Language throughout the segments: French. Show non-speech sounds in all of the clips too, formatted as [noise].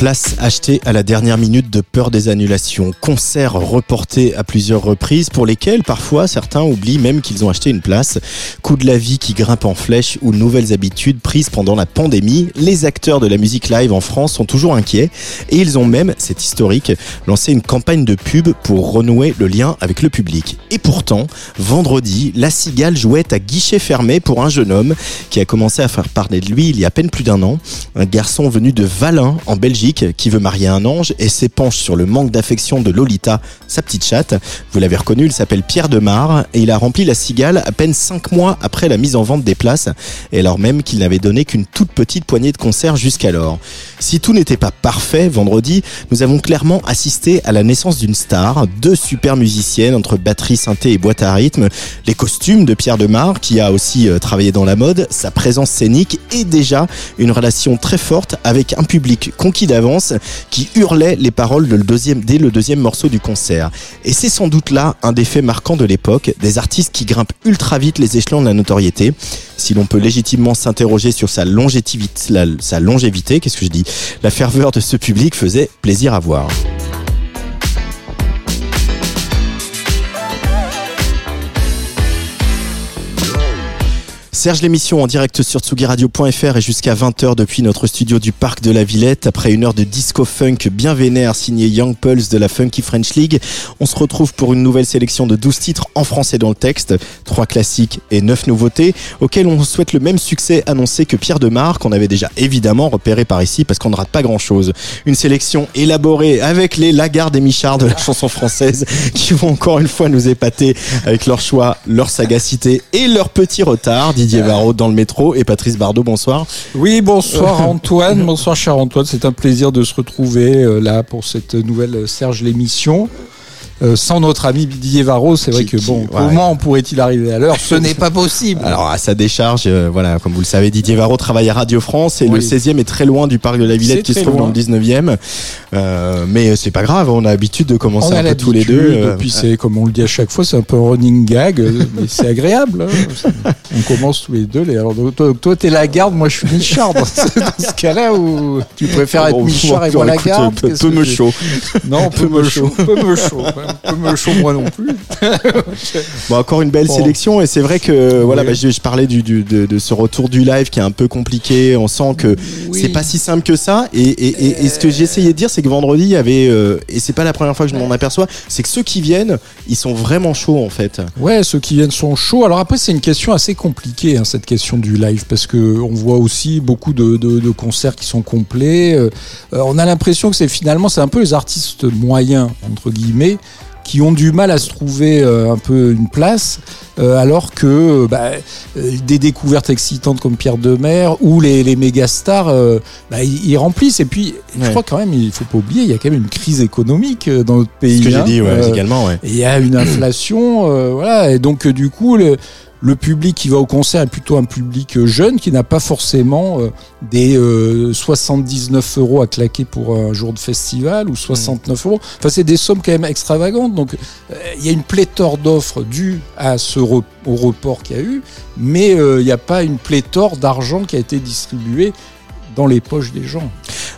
Place achetée à la dernière minute de peur des annulations. Concerts reportés à plusieurs reprises pour lesquels parfois certains oublient même qu'ils ont acheté une place. Coût de la vie qui grimpe en flèche ou nouvelles habitudes prises pendant la pandémie. Les acteurs de la musique live en France sont toujours inquiets et ils ont même, c'est historique, lancé une campagne de pub pour renouer le lien avec le public. Et pourtant, vendredi, La Cigale jouait à guichet fermé pour un jeune homme qui a commencé à faire parler de lui il y a à peine plus d'un an. Un garçon venu de Valin en Belgique qui veut marier un ange et s'épanche sur le manque d'affection de Lolita, sa petite chatte. Vous l'avez reconnu, il s'appelle Pierre Demar et il a rempli la cigale à peine 5 mois après la mise en vente des places et alors même qu'il n'avait donné qu'une toute petite poignée de concerts jusqu'alors. Si tout n'était pas parfait vendredi, nous avons clairement assisté à la naissance d'une star, deux super musiciennes entre batterie, synthé et boîte à rythme, les costumes de Pierre Demar qui a aussi euh, travaillé dans la mode, sa présence scénique et déjà une relation très forte avec un public conquis qui hurlait les paroles dès le deuxième morceau du concert. Et c'est sans doute là un des faits marquants de l'époque, des artistes qui grimpent ultra vite les échelons de la notoriété. Si l'on peut légitimement s'interroger sur sa longévité, qu'est-ce que je dis? La ferveur de ce public faisait plaisir à voir. Serge l'émission en direct sur tsugiradio.fr et jusqu'à 20h depuis notre studio du Parc de la Villette. Après une heure de disco funk bien vénère signé Young Pulse de la Funky French League, on se retrouve pour une nouvelle sélection de 12 titres en français dans le texte, 3 classiques et 9 nouveautés, auxquelles on souhaite le même succès annoncé que Pierre Demar, qu'on avait déjà évidemment repéré par ici parce qu'on ne rate pas grand chose. Une sélection élaborée avec les Lagarde et Michard de la chanson française [laughs] qui vont encore une fois nous épater avec leur choix, leur sagacité et leur petit retard. Varro dans le métro et Patrice Bardot, bonsoir. Oui, bonsoir [laughs] Antoine, bonsoir cher Antoine, c'est un plaisir de se retrouver euh, là pour cette nouvelle euh, Serge l'émission. Euh, sans notre ami Didier Varro, c'est vrai que bon, comment pourrait-il arriver à l'heure [laughs] Ce n'est pas possible. Alors à sa décharge, euh, voilà, comme vous le savez, Didier Varro travaille à Radio France et le 16e est très loin du parc de la Villette qui se trouve dans le 19e. Euh, mais c'est pas grave, on a l'habitude de commencer un peu tous les deux. Et puis c'est comme on le dit à chaque fois, c'est un peu un running gag, mais c'est agréable. Hein. [laughs] On commence tous les deux. Les... Alors toi, toi t'es la garde, moi je suis Michard dans ce, cas-là où tu préfères être Michard et moi la garde? Peu, me chaud. Non, peu me chaud. Peu me chaud peu me chaud moi non plus. [laughs] bon, encore une belle sélection et c'est vrai que voilà, bah, je, parlais du, du de, de, ce retour du live qui est un peu compliqué. On sent que c'est pas si simple que ça. Et, et, et, ce que j'ai essayé de dire, c'est que vendredi, il y avait euh, et c'est pas la première fois que je m'en aperçois, c'est que ceux qui viennent, ils sont vraiment chauds en fait. Ouais, ceux qui viennent sont chauds. Alors après, c'est une question assez compliquée hein, cette question du live parce que on voit aussi beaucoup de, de concerts qui sont complets. Euh, on a l'impression que c'est finalement c'est un peu les artistes moyens entre guillemets qui ont du mal à se trouver euh, un peu une place, euh, alors que bah, euh, des découvertes excitantes comme Pierre Demer ou les, les méga stars, bah, ils, remplissent. Et puis, je crois quand même, il faut pas oublier, il y a quand même une crise économique dans notre pays. Ce que j'ai hein. dit, ouais, également. Ouais. Il y a une inflation, voilà. Et donc, du coup, le, le public qui va au concert est plutôt un public euh, jeune qui n'a pas forcément euh, des 79 euh, euros à claquer pour un jour de festival ou 69 euros. Enfin, c'est des sommes quand même extravagantes. Donc, il y a une pléthore d'offres dues à ce au report qu'il y a eu, mais il n'y a pas une pléthore d'argent qui a été distribué dans les poches des gens.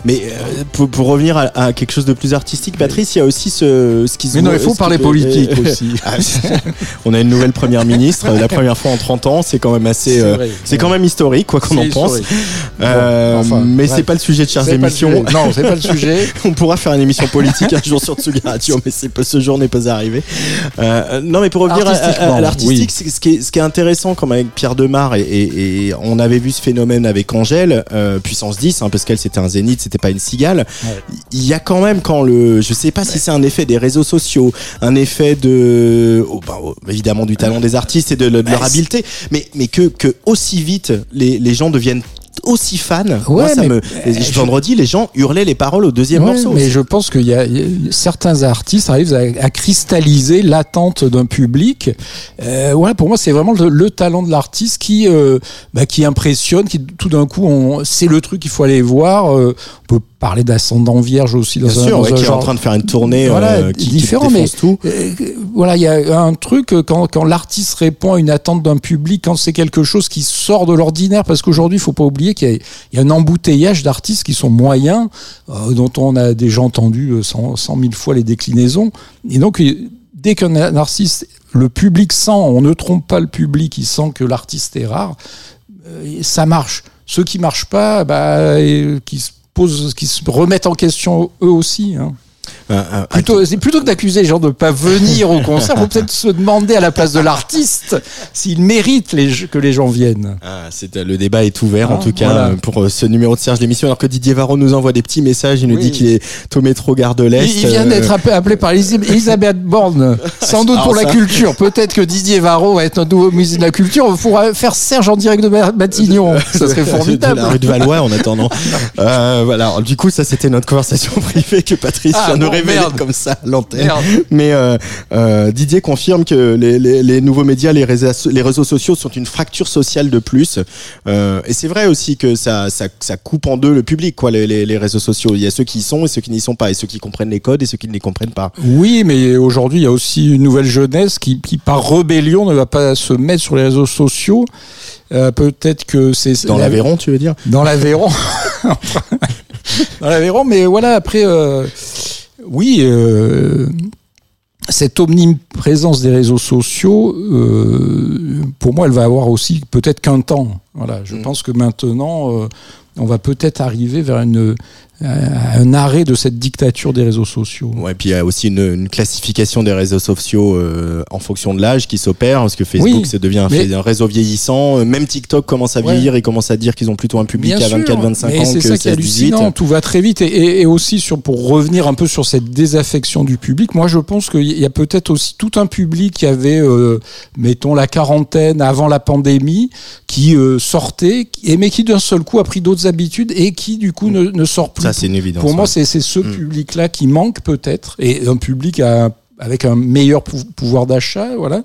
Mais euh, pour, revenir à, quelque chose de plus artistique, Patrice, il y a aussi ce, ce qui se. Mais non, il faut parler politique [laughs] ah, aussi. [laughs] on a une nouvelle première ministre, euh, la première fois en 30 ans, c'est quand même assez, c'est euh, quand même historique quoi qu'on en pense. Euh, bon, enfin, mais c'est pas le sujet de chers émissions. Non, c'est pas le [laughs] sujet. on pourra faire une émission politique un jour sur Tsugi Radio, mais ce jour n'est pas arrivé. non, mais pour revenir à, à, à l'artistique, ce, qui est, intéressant, comme avec Pierre Demar et, et, on avait vu ce phénomène avec Angèle, puis 110 hein, parce qu'elle c'était un zénith, c'était pas une cigale. Il y a quand même quand le, je sais pas si c'est un effet des réseaux sociaux, un effet de, oh, bah, oh, évidemment du talent des artistes et de, de leur habileté, mais mais que que aussi vite les, les gens deviennent aussi fan. Moi, ça me, je... vendredi, les gens hurlaient les paroles au deuxième morceau. Mais je pense qu'il y, a certains artistes arrivent à, cristalliser l'attente d'un public. Euh, voilà, pour moi, c'est vraiment le, talent de l'artiste qui, euh, bah, qui impressionne, qui tout d'un coup, c'est le truc qu'il faut aller voir. Euh, on peut parlait d'ascendant vierge aussi dans Bien un, sûr, dans ouais, un qui est en genre- train de faire une tournée Voilà, euh, qui, différent, mais- tout. Euh, voilà, il y a un truc euh, quand, quand l'artiste répond à une attente d'un public, quand c'est quelque chose qui sort de l'ordinaire, parce qu'aujourd'hui, il faut pas oublier qu'il y, a- il y a un embouteillage d'artistes qui sont moyens, euh, dont on a déjà entendu euh, cent, cent mille fois les déclinaisons. Et donc, dès qu'un artiste, le public sent, on ne trompe pas le public, il sent que l'artiste est rare, ça marche. Ceux qui marchent pas, bah, et qui se posent, qui se remettent en question eux aussi. Hein. Un- Plutôt, c'est plutôt que d'accuser les gens de ne pas venir au concert, faut peut-être se demander à la place de l'artiste s'il mérite les, que les gens viennent. Ah, c'est le débat est ouvert en Ah, tout cas voilà. euh, pour euh, ce numéro de Serge l'émission alors que Didier Varro nous envoie des petits messages il nous Oui. dit qu'il est au métro gare de l'Est Il, il vient euh, d'être appelé, par Elisabeth Borne, sans doute Alors pour la culture. Peut-être que Didier Varro va être notre nouveau musée de la culture. Il faudra faire Serge en direct de Ma- Matignon. [laughs] Ça serait de formidable. la rue de Valois en attendant. [laughs] Euh, voilà. Alors, du coup, ça c'était notre conversation [laughs] privée que Patrice Ah, vient de merde. comme ça à l'antenne. Mais euh, euh, Didier confirme que les, les, les nouveaux médias, les réseaux, les réseaux sociaux sont une fracture sociale de plus. Euh, et c'est vrai aussi que ça, ça, ça coupe en deux le public, quoi, les, les, les réseaux sociaux. Il y a ceux qui y sont et ceux qui n'y sont pas, et ceux qui comprennent les codes et ceux qui ne les comprennent pas. Oui, mais aujourd'hui, il y a aussi une nouvelle jeunesse qui, qui, par rébellion, ne va pas se mettre sur les réseaux sociaux. Euh, Peut-être que c'est Dans l'Aveyron, tu veux dire? Dans l'Aveyron. [laughs] Dans l'Aveyron, mais voilà, après, euh, oui, euh, cette omniprésence des réseaux sociaux, euh, pour moi, elle va avoir aussi peut-être qu'un temps. Voilà, je Mm. pense que maintenant, euh, on va peut-être arriver vers une, un arrêt de cette dictature des réseaux sociaux. Ouais, puis il y a aussi une, une classification des réseaux sociaux euh, en fonction de l'âge qui s'opère, parce que Facebook, Oui, ça devient un, mais- réseau vieillissant. Euh, Même TikTok commence à Ouais. vieillir et commence à dire qu'ils ont plutôt un public Bien à sûr, 24-25 mais ans c'est ça qui est 16-18. hallucinant. Tout va très vite et, et- et aussi sur pour revenir un peu sur cette désaffection du public. Moi, je pense qu'il y a peut-être aussi tout un public qui avait, euh, mettons la quarantaine avant la pandémie, qui euh, sortait, et mais qui d'un seul coup a pris d'autres habitudes et qui du coup ne, ne sort plus. Ça, c'est une évidence. Pour moi, c'est ce Mm. public-là qui manque peut-être et un public à- avec un meilleur pou- pouvoir d'achat, voilà.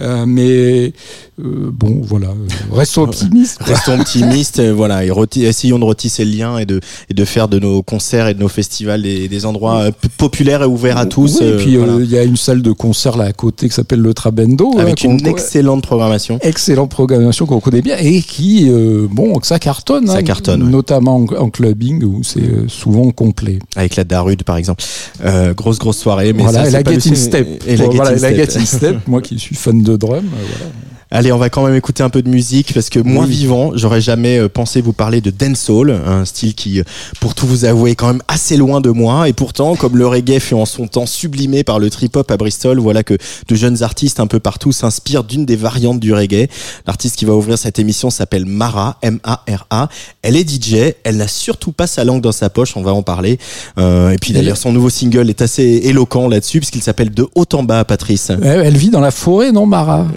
Euh, mais euh, bon, voilà, euh, restons optimistes. Restons optimistes, voilà, et essayons de retisser le lien et de, et de faire de nos concerts et de nos festivals des, des endroits euh, populaires et ouverts à tous. Oui, et puis il voilà. y a une salle de concert là à côté qui s'appelle le Trabendo. Avec une excellente programmation. excellente programmation qu'on connaît bien et qui, bon, ça cartonne. Ça hein, cartonne, ouais. Notamment en, en clubbing où c'est souvent complet. Avec la Darude, par exemple. Euh, grosse, grosse soirée. Mais voilà, ça, et c'est la pas le Get in ciné- Step. Et la voilà, Step. Get in Step, moi qui suis fan de drum. euh, voilà. Allez, on va quand même écouter un peu de musique parce que moi Oui. vivant, j'aurais jamais euh, pensé vous parler de dancehall, un style qui, euh, pour tout vous avouer, est quand même assez loin de moi. Et pourtant, comme le reggae fut en son temps sublimé par le trip-hop à Bristol, voilà que de jeunes artistes un peu partout s'inspirent d'une des variantes du reggae. L'artiste qui va ouvrir cette émission s'appelle Mara, M-A-R-A. Elle est DJ, elle n'a surtout pas sa langue dans sa poche, on va en parler. Euh, et puis d'ailleurs, son nouveau single est assez éloquent là-dessus puisqu'il s'appelle De haut en bas, Patrice. Elle vit dans la forêt, non, Mara?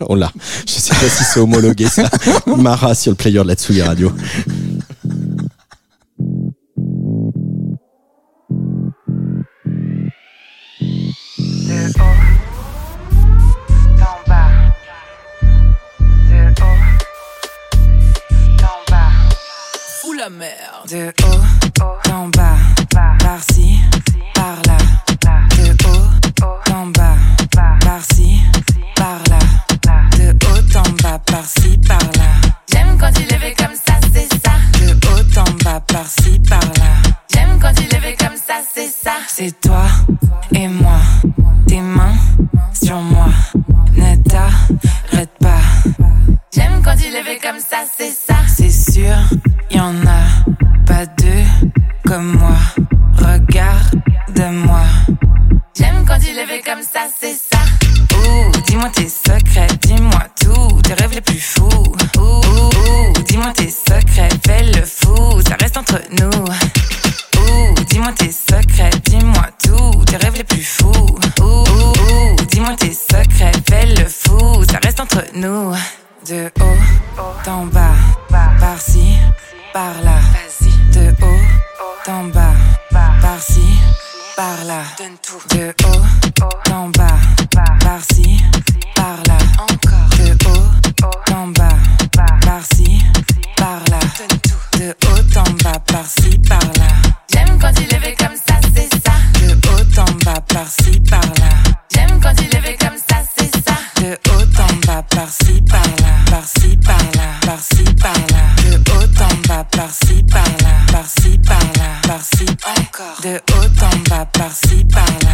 On l'a. Je sais pas si c'est homologué ça. Mara sur le player de la Tsugi Radio. Sûr, y en a pas deux comme moi. Regarde-moi. J'aime quand il est fait comme ça, c'est ça. Ouh, dis-moi tes secrets, dis-moi tout, tes rêves les plus fous. Ouh, ouh, ouh, dis-moi tes secrets, fais le fou, ça reste entre nous. Ouh, dis-moi tes secrets, dis-moi tout, tes rêves les plus fous. Ouh, ouh, ouh, dis-moi tes secrets, fais le fou, ça reste entre nous. De haut, d'en bas, par-ci, par-là. De haut, d'en bas, par-ci, par-là. De haut, d'en bas, par-ci, par-là. Encore. De haut, d'en bas, par-ci, par là. De haut en bas, par-ci, par-là. J'aime quand il est comme ça, c'est ça. De haut en bas, par-ci, par-là. Par-ci, par-là. De haut en bas, par-ci, par-là. Par-ci, par-là. Par-ci, encore. De haut en bas, par-ci, par-là.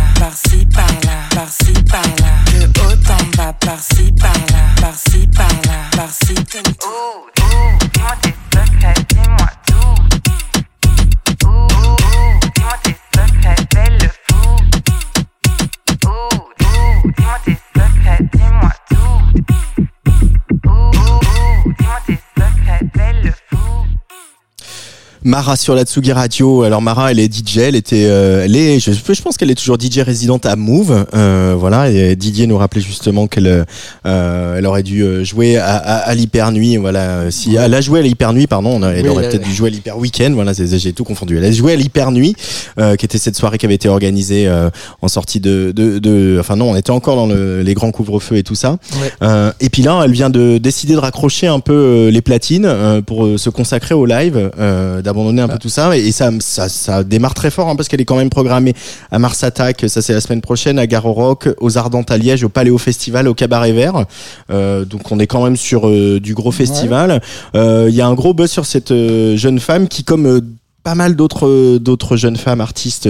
Mara sur la Tsugi Radio. Alors Mara, elle est DJ, elle était, euh, elle est, je, je pense qu'elle est toujours DJ résidente à Move. Euh, voilà, et Didier nous rappelait justement qu'elle, euh, elle aurait dû euh, jouer à, à, à l'hyper nuit. Voilà, si elle a joué à l'hyper nuit, pardon, elle Oui, aurait peut-être dû jouer à l'hyper week-end. Voilà, j'ai tout confondu. Elle a joué à l'hyper nuit, euh, qui était cette soirée qui avait été organisée euh, en sortie de, de, de, enfin non, on était encore dans le- les grands couvre-feux et tout ça. Ouais. Euh, et puis là, elle vient de décider de raccrocher un peu les platines euh, pour se consacrer au live, euh, d'abandonner un peu tout ça. Et, et ça, ça, ça démarre très fort hein, parce qu'elle est quand même programmée à Mars Attack, ça c'est la semaine prochaine, à Gare au Rock, aux Ardentes à Liège, au Paléo Festival, au Cabaret Vert. Euh, donc on est quand même sur euh, du gros festival. Euh, Il y a un gros buzz sur cette jeune femme qui, comme pas mal d'autres euh, d'autres jeunes femmes artistes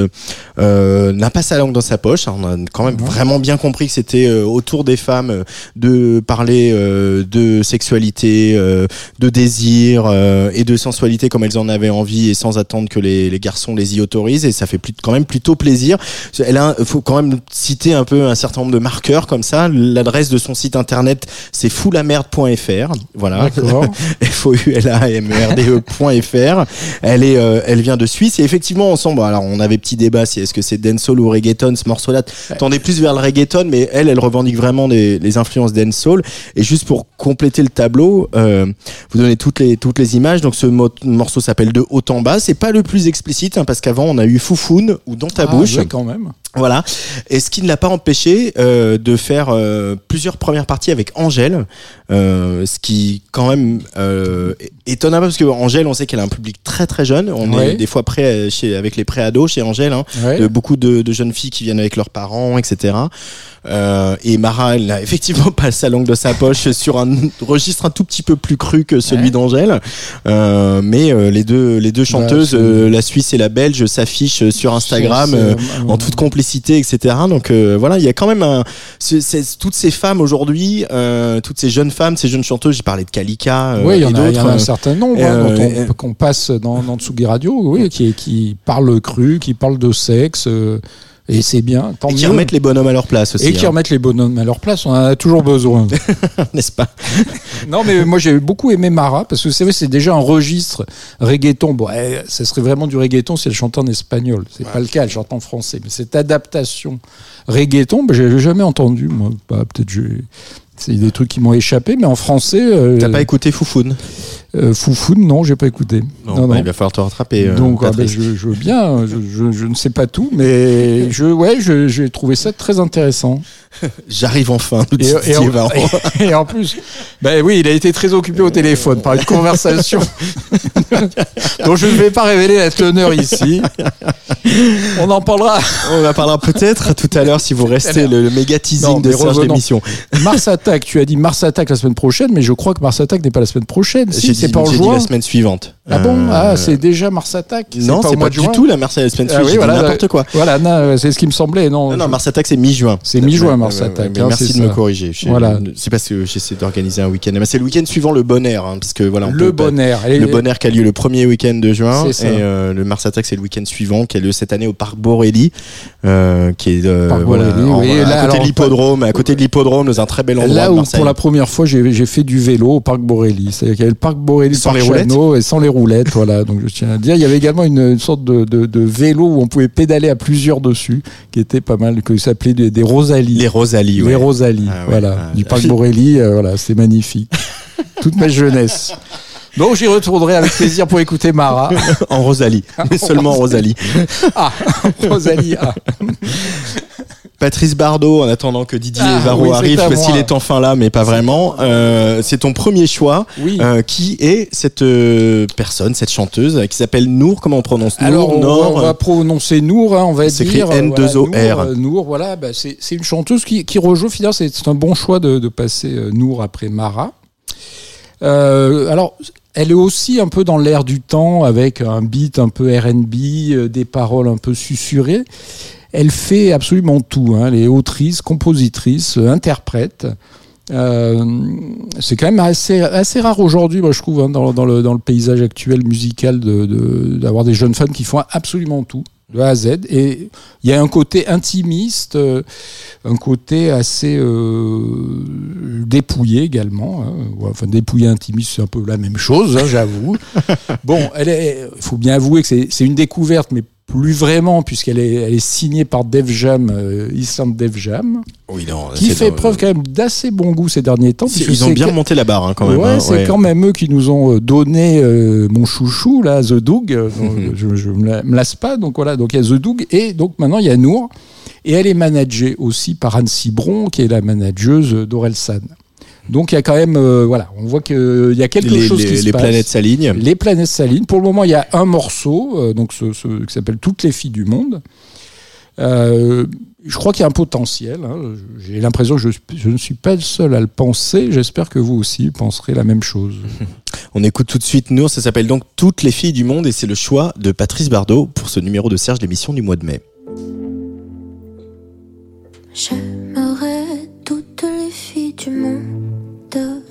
euh, n'a pas sa langue dans sa poche. On a quand même Mhm. vraiment bien compris que c'était euh, autour des femmes euh, de parler euh, de sexualité, euh, de désir euh, et de sensualité comme elles en avaient envie et sans attendre que les, les garçons les y autorisent. Et ça fait plus, quand même plutôt plaisir. Elle a, faut quand même citer un peu un certain nombre de marqueurs comme ça. L'adresse de son site internet c'est foulamerde.fr. Voilà. D'accord. [laughs] F-O-U-L-A-M-E-R-D-E.fr. Elle est, euh, elle vient de Suisse et effectivement, ensemble, alors on avait petit débat si est-ce que c'est dancehall ou reggaeton ce morceau-là. Tendait plus vers le reggaeton, mais elle, elle revendique vraiment les, les influences dancehall. Et juste pour compléter le tableau, euh, vous donnez toutes les toutes les images. Donc ce mo- morceau s'appelle de haut en bas. C'est pas le plus explicite hein, parce qu'avant on a eu Foufoune ou dans ta Ah, bouche. ouais, quand même. Voilà. Et ce qui ne l'a pas empêché euh, de faire euh, plusieurs premières parties avec Angèle, euh, ce qui quand même euh, est étonnant parce que Angèle, on sait qu'elle a un public très très jeune. On Ouais. est des fois près chez avec les préados chez Angèle, hein, Ouais. de beaucoup de, de jeunes filles qui viennent avec leurs parents, etc. Euh, et Mara, elle n'a effectivement [laughs] pas sa langue de sa poche sur un registre un tout petit peu plus cru que celui Ouais. d'Angèle. Euh, mais euh, les deux les deux chanteuses, c'est- euh, la Suisse et la Belge, s'affichent sur Instagram. Euh, en toute complicité, etc. Donc euh, voilà, il y a quand même un, c'est- c'est- toutes ces femmes aujourd'hui, euh, toutes ces jeunes femmes, ces jeunes chanteuses. J'ai parlé de Kalika euh, Oui, il y et en a, il y d'autres. en a un certain nombre hein, qu'on passe dans, dans Tsugi Radio, oui, qui, qui parlent cru, qui parlent de sexe, euh, et c'est bien, tant et qui remettent les bonhommes à leur place aussi, et qui hein, remettent les bonhommes à leur place, on en a toujours besoin. [laughs] n'est-ce pas? [laughs] Non, mais moi j'ai beaucoup aimé Mara, parce que c'est vrai, c'est déjà un registre reggaeton. Bon, eh, ça serait vraiment du reggaeton si elle chantait en espagnol. C'est pas le cas, elle chante en français. Mais cette adaptation reggaeton, ben, j'ai jamais entendu, moi. Bah, Peut-être j'ai. C'est des trucs qui m'ont échappé, mais en français. euh, T'as pas écouté Foufoune? euh, Foufoune, non, j'ai pas écouté. Non, non, bah, non. il va falloir te rattraper. euh, Donc, ah, Patrice. je, je veux bien, je, je- je ne sais pas tout, mais je, ouais, j'ai trouvé ça très intéressant. [laughs] J'arrive enfin. [laughs] Et, et en, Varro. et en plus, ben oui, il a été très occupé au téléphone par une conversation [laughs] dont je ne vais pas révéler la teneur ici. On en parlera. On en parlera peut-être tout à l'heure si vous restez le, le méga teasing de Serge l'émission. Mars Attack, tu as dit Mars Attack la semaine prochaine, mais je crois que Mars Attack n'est pas la semaine prochaine. Si, c'est pas en juin. la semaine suivante. Ah bon Euh, Ah, c'est déjà Mars Attack non, pas au c'est mois pas de du juin tout la Mars semaine Ah oui, voilà, n'importe quoi. Voilà, non, c'est ce qui me semblait. Non, Non, non, Mars Attack, c'est mi-juin. C'est mi-juin, Mars Attack, hein, merci de me ça. corriger. Je- Voilà. C'est parce que j'essaie d'organiser un week-end. C'est le week-end suivant le bon air, hein, parce que voilà. le pas- bon air. Le bon air qui a lieu le premier week-end de juin. Et euh, le Mars Attack, c'est le week-end suivant, qui a lieu cette année au Parc Borély, euh, qui est euh, voilà, en- oui, à là, côté alors, de l'hippodrome. À côté de l'hippodrome, dans un très bel endroit Là où pour la première fois j'ai fait du vélo au parc Borély. C'est-à-dire qu'il y avait le parc Borély, Sans le les roulettes et sans les roulettes. voilà. Donc je tiens à le dire. Il y avait également une, une sorte de, de, de vélo où on pouvait pédaler à plusieurs dessus, qui était pas mal, que s'appelait des, des Rosalie. Les Rosalie, Les ouais. Rosalie, Ah ouais, voilà, ah, du parc ah. Borély, euh, voilà, c'est magnifique. [laughs] Toute ma jeunesse. Donc j'y retournerai avec plaisir pour écouter Mara. en Rosalie. [laughs] Mais seulement en Rosalie. Ah, Rosalie. ah. [laughs] Patrice Bardot, en attendant que Didier Ah, Varro oui, c'est arrive, parce qu'il est enfin là, mais pas vraiment. Euh, c'est ton premier choix. Oui. Euh, qui est cette euh, personne, cette chanteuse, qui s'appelle Nour Comment on prononce Nour Alors, on, va- Nord on va prononcer Nour, hein, on va C'est dire. écrit euh, voilà, N2OR. Nour, Nour, voilà, bah, c'est une chanteuse qui, qui rejoue, finalement, c'est un bon choix de, de passer Nour après Mara. Alors, elle est aussi un peu dans l'air du temps, avec un beat un peu RB, des paroles un peu susurrées. Elle fait absolument tout. Hein. Elle est autrice, compositrice, euh, interprète. Euh, c'est quand même assez, assez rare aujourd'hui, moi je trouve, hein, dans, dans le, dans le paysage actuel musical, de- de- d'avoir des jeunes fans qui font absolument tout, de A à Z. Et il y a un côté intimiste, euh, un côté assez euh, dépouillé également. hein. Enfin, dépouillé, intimiste, c'est un peu la même chose, hein, j'avoue. [laughs] bon, il faut bien avouer que c'est c'est une découverte, mais plus vraiment, puisqu'elle est, elle est signée par Def Jam, euh, Island Def Jam, Oui, non, qui fait dans- preuve quand même d'assez bon goût ces derniers temps. Ils ont bien que- monté la barre hein, quand même. Ouais, hein, c'est ouais. quand même eux qui nous ont euh, donné euh, mon chouchou, là, The Doug. euh, [laughs] je, la- me lasse pas. Donc voilà, donc il y a The Doug. Et donc maintenant, il y a Nour. Et elle est managée aussi par Anne Cibron, qui est la manageuse d'Orelsan. Donc il y a quand même, euh, voilà, on voit qu'il y a quelque les, chose les- qui se les passe. planètes s'alignent. Les planètes s'alignent. Pour le moment, il y a un morceau, euh, donc ce, ce- qui s'appelle Toutes les filles du monde. Euh, je crois qu'il y a un potentiel. hein. J'ai l'impression que je, je ne suis pas le seul à le penser. J'espère que vous aussi penserez la même chose. [laughs] On écoute tout de suite Nour, ça s'appelle donc Toutes les filles du monde et c'est le choix de Patrice Bardot pour ce numéro de Serge l'émission du mois de mai. J'aimerais toutes les filles du monde pour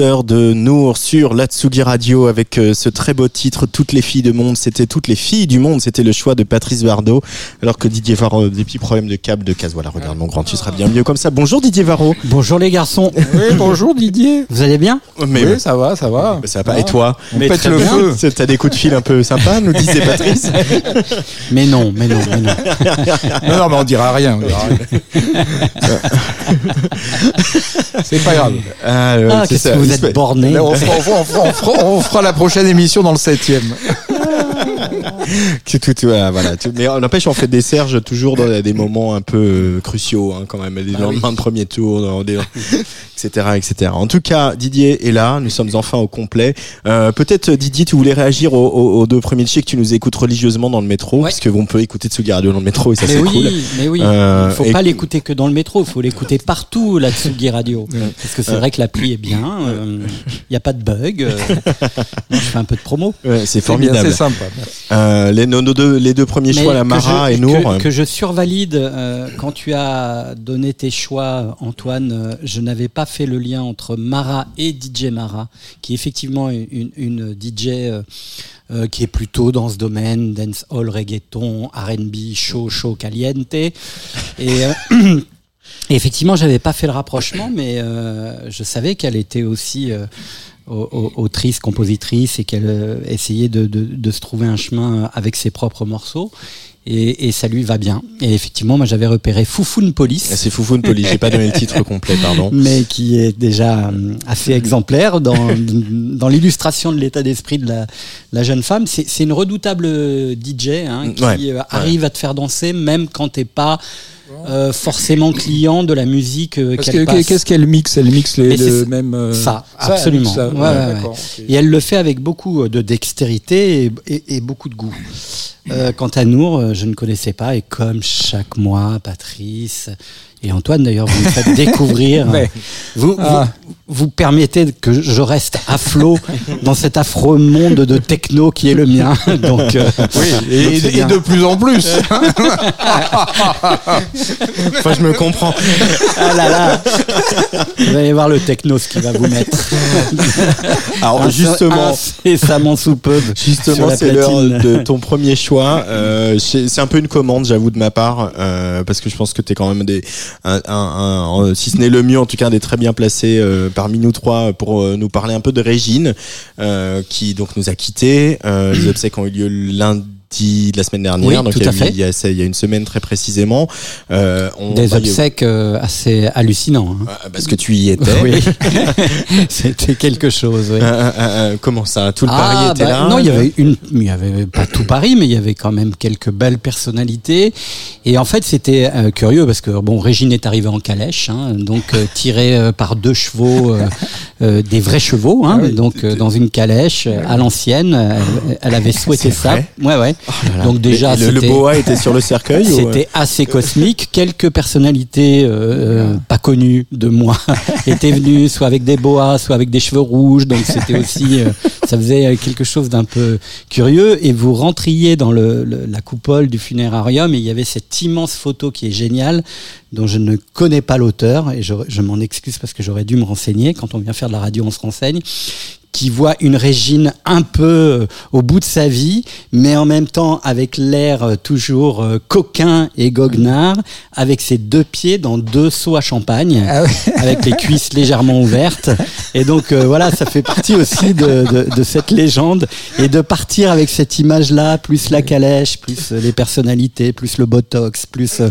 De Nour sur l'Atsugi Radio avec euh, ce très beau titre Toutes les filles du monde. C'était Toutes les filles du monde. C'était le choix de Patrice Bardot. Alors que Didier Varro, des petits problèmes de câble, de case. Voilà, regarde mon grand, tu seras bien mieux comme ça. Bonjour Didier Varro. Bonjour les garçons. Oui, bonjour Didier. Vous allez bien? Mais oui, ça va, ça va. Ça va pas. Et toi? On Mais pète le feu. T'as des coups de fil un peu sympas, nous disait Patrice. [laughs] Mais non, mais non, mais non. Non, non, mais on dira rien. on dira rien. [laughs] C'est pas grave. Ah, ouais, Ah, c'est ça. Que vous Il se êtes fait- borné. Mais on, fera, on fera- on fera- on fera- on fera la prochaine émission dans le 7 [laughs] Tout, tout, voilà. Tout- Mais euh, n'empêche, on fait des serges toujours dans des moments un peu euh, cruciaux, hein, quand même, des lendemains de premier tour, dans des- [laughs] etc., etc. En tout cas, Didier est là. Nous sommes enfin au complet. Euh, Peut-être Didier, tu voulais réagir aux, aux- aux deux premiers. Sais que tu nous écoutes religieusement dans le métro, Ouais. parce que on peut écouter Tsugi Radio dans le métro et ça c'est oui, cool. mais oui. Euh, faut et- pas l'écouter que dans le métro, il faut l'écouter partout, la Tsugi Radio. Parce que c'est vrai que l'appli est bien, il n'y a pas de bug. euh, [laughs] je fais un peu de promo. Ouais, c'est formidable. C'est sympa. Euh, les, nos, nos deux, les deux premiers choix, la Mara je- et Nour. Que, que je survalide, euh, quand tu as donné tes choix, Antoine, euh, je n'avais pas fait le lien entre Mara et DJ Mara, qui est effectivement une, une DJ euh, euh, qui est plutôt dans ce domaine, dance hall, reggaeton, R&B, chaud, chaud, caliente. Et, euh, [coughs] et effectivement, j'avais pas fait le rapprochement, mais euh, je savais qu'elle était aussi euh, au- au- autrice, compositrice, et qu'elle euh, essayait de, de, de se trouver un chemin avec ses propres morceaux. Et, et ça lui va bien. Et effectivement, moi j'avais repéré Foufoune Police. Ah, C'est Foufoune Poli, j'ai pas donné le titre complet, pardon. [laughs] Mais qui est déjà euh, assez exemplaire dans, [laughs] dans l'illustration de l'état d'esprit de la, la jeune femme. C'est une redoutable DJ hein, qui Ouais, euh, arrive à te faire danser même quand t'es pas euh, forcément client de la musique euh, qu'elle passe. Qu'est-ce qu'elle mixe? Elle mixe les, le ça. même. euh, Ça, absolument. mixe ça. Ouais, ouais, ouais. d'accord, ok. Et elle le fait avec beaucoup de dextérité et, et- et beaucoup de goût. Quant à Nour, je ne connaissais pas et comme chaque mois, Patrice et Antoine d'ailleurs, vous me faites [laughs] découvrir. Mais- vous, Ah. vous, vous permettez que je reste à flot dans cet affreux monde de techno qui est le mien. [laughs] Donc, euh, Oui, et, de plus en plus. [laughs] Enfin, je me comprends. Ah là là Vous allez voir le techno ce qu'il va vous mettre. Alors, Un- justement. Incessamment sous peu. Justement, c'est l'heure de ton premier choix. Euh, c'est c'est un peu une commande, j'avoue, de ma part, euh, parce que je pense que tu es quand même des, un, un- un- un- si ce n'est le mieux, en tout cas, un des très bien placés euh, parmi nous trois pour euh, nous parler un peu de Régine, euh, qui donc nous a quittés. Euh, les obsèques ont eu lieu lundi de la semaine dernière, Oui, donc tout il y, a à eu- fait. il y a, ça- il y a une semaine très précisément. Euh, on Des obsèques euh, assez hallucinants. hein. Ah, Parce que tu y [laughs] étais. Oui, [laughs] c'était quelque chose. oui. Euh, euh, euh, comment ça Tout le Ah, Paris était bah, là Non, il y avait une, il y avait pas tout Paris, mais il y avait quand même quelques belles personnalités. Et en fait, c'était euh, curieux parce que bon, Régine est arrivée en calèche, hein, donc euh, tirée euh, par deux chevaux, euh, euh, des vrais chevaux, hein, Ah oui, donc euh, dans une calèche euh, à l'ancienne. Elle, elle avait souhaité ça. vrai Ouais, Voilà. Donc déjà, le, le c'était- boa était sur le cercueil ou, euh C'était assez cosmique. Quelques personnalités euh, euh, pas connues de moi [laughs] étaient venues, soit avec des boas, soit avec des cheveux rouges. Donc c'était aussi, euh, ça faisait euh, quelque chose d'un peu curieux. Et vous rentriez dans le, le- la coupole du funérarium et il y avait cette immense photo qui est géniale, dont je ne connais pas l'auteur et je, je m'en excuse parce que j'aurais dû me renseigner. Quand on vient faire de la radio, on se renseigne qui voit une Régine un peu euh, au bout de sa vie, mais en même temps avec l'air euh, toujours euh, coquin et goguenard, avec ses deux pieds dans deux seaux à champagne, Ah ouais. [laughs] avec les cuisses légèrement ouvertes. Et donc euh, voilà, ça fait partie aussi de, de, de cette légende et de partir avec cette image-là, plus la calèche, plus les personnalités, plus le botox, plus euh,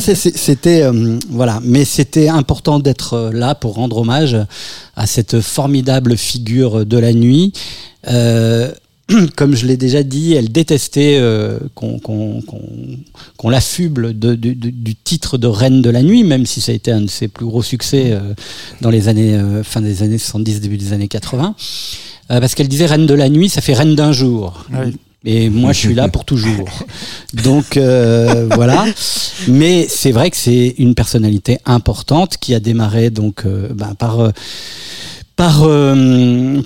c'était euh, voilà, mais c'était important d'être là pour rendre hommage à cette formidable figure de la nuit. Euh, [clears throat] comme je l'ai déjà dit, elle détestait euh, qu'on qu'on- qu'on- qu'on l'affuble de- du- titre de reine de la nuit, même si ça a été un de ses plus gros succès euh, dans les années euh, fin des années 70, début des années 80. Euh, parce qu'elle disait reine de la nuit, ça fait reine d'un jour. Et moi, je suis là pour toujours. Donc euh, voilà. Mais c'est vrai que c'est une personnalité importante qui a démarré donc euh, ben, par euh, par euh,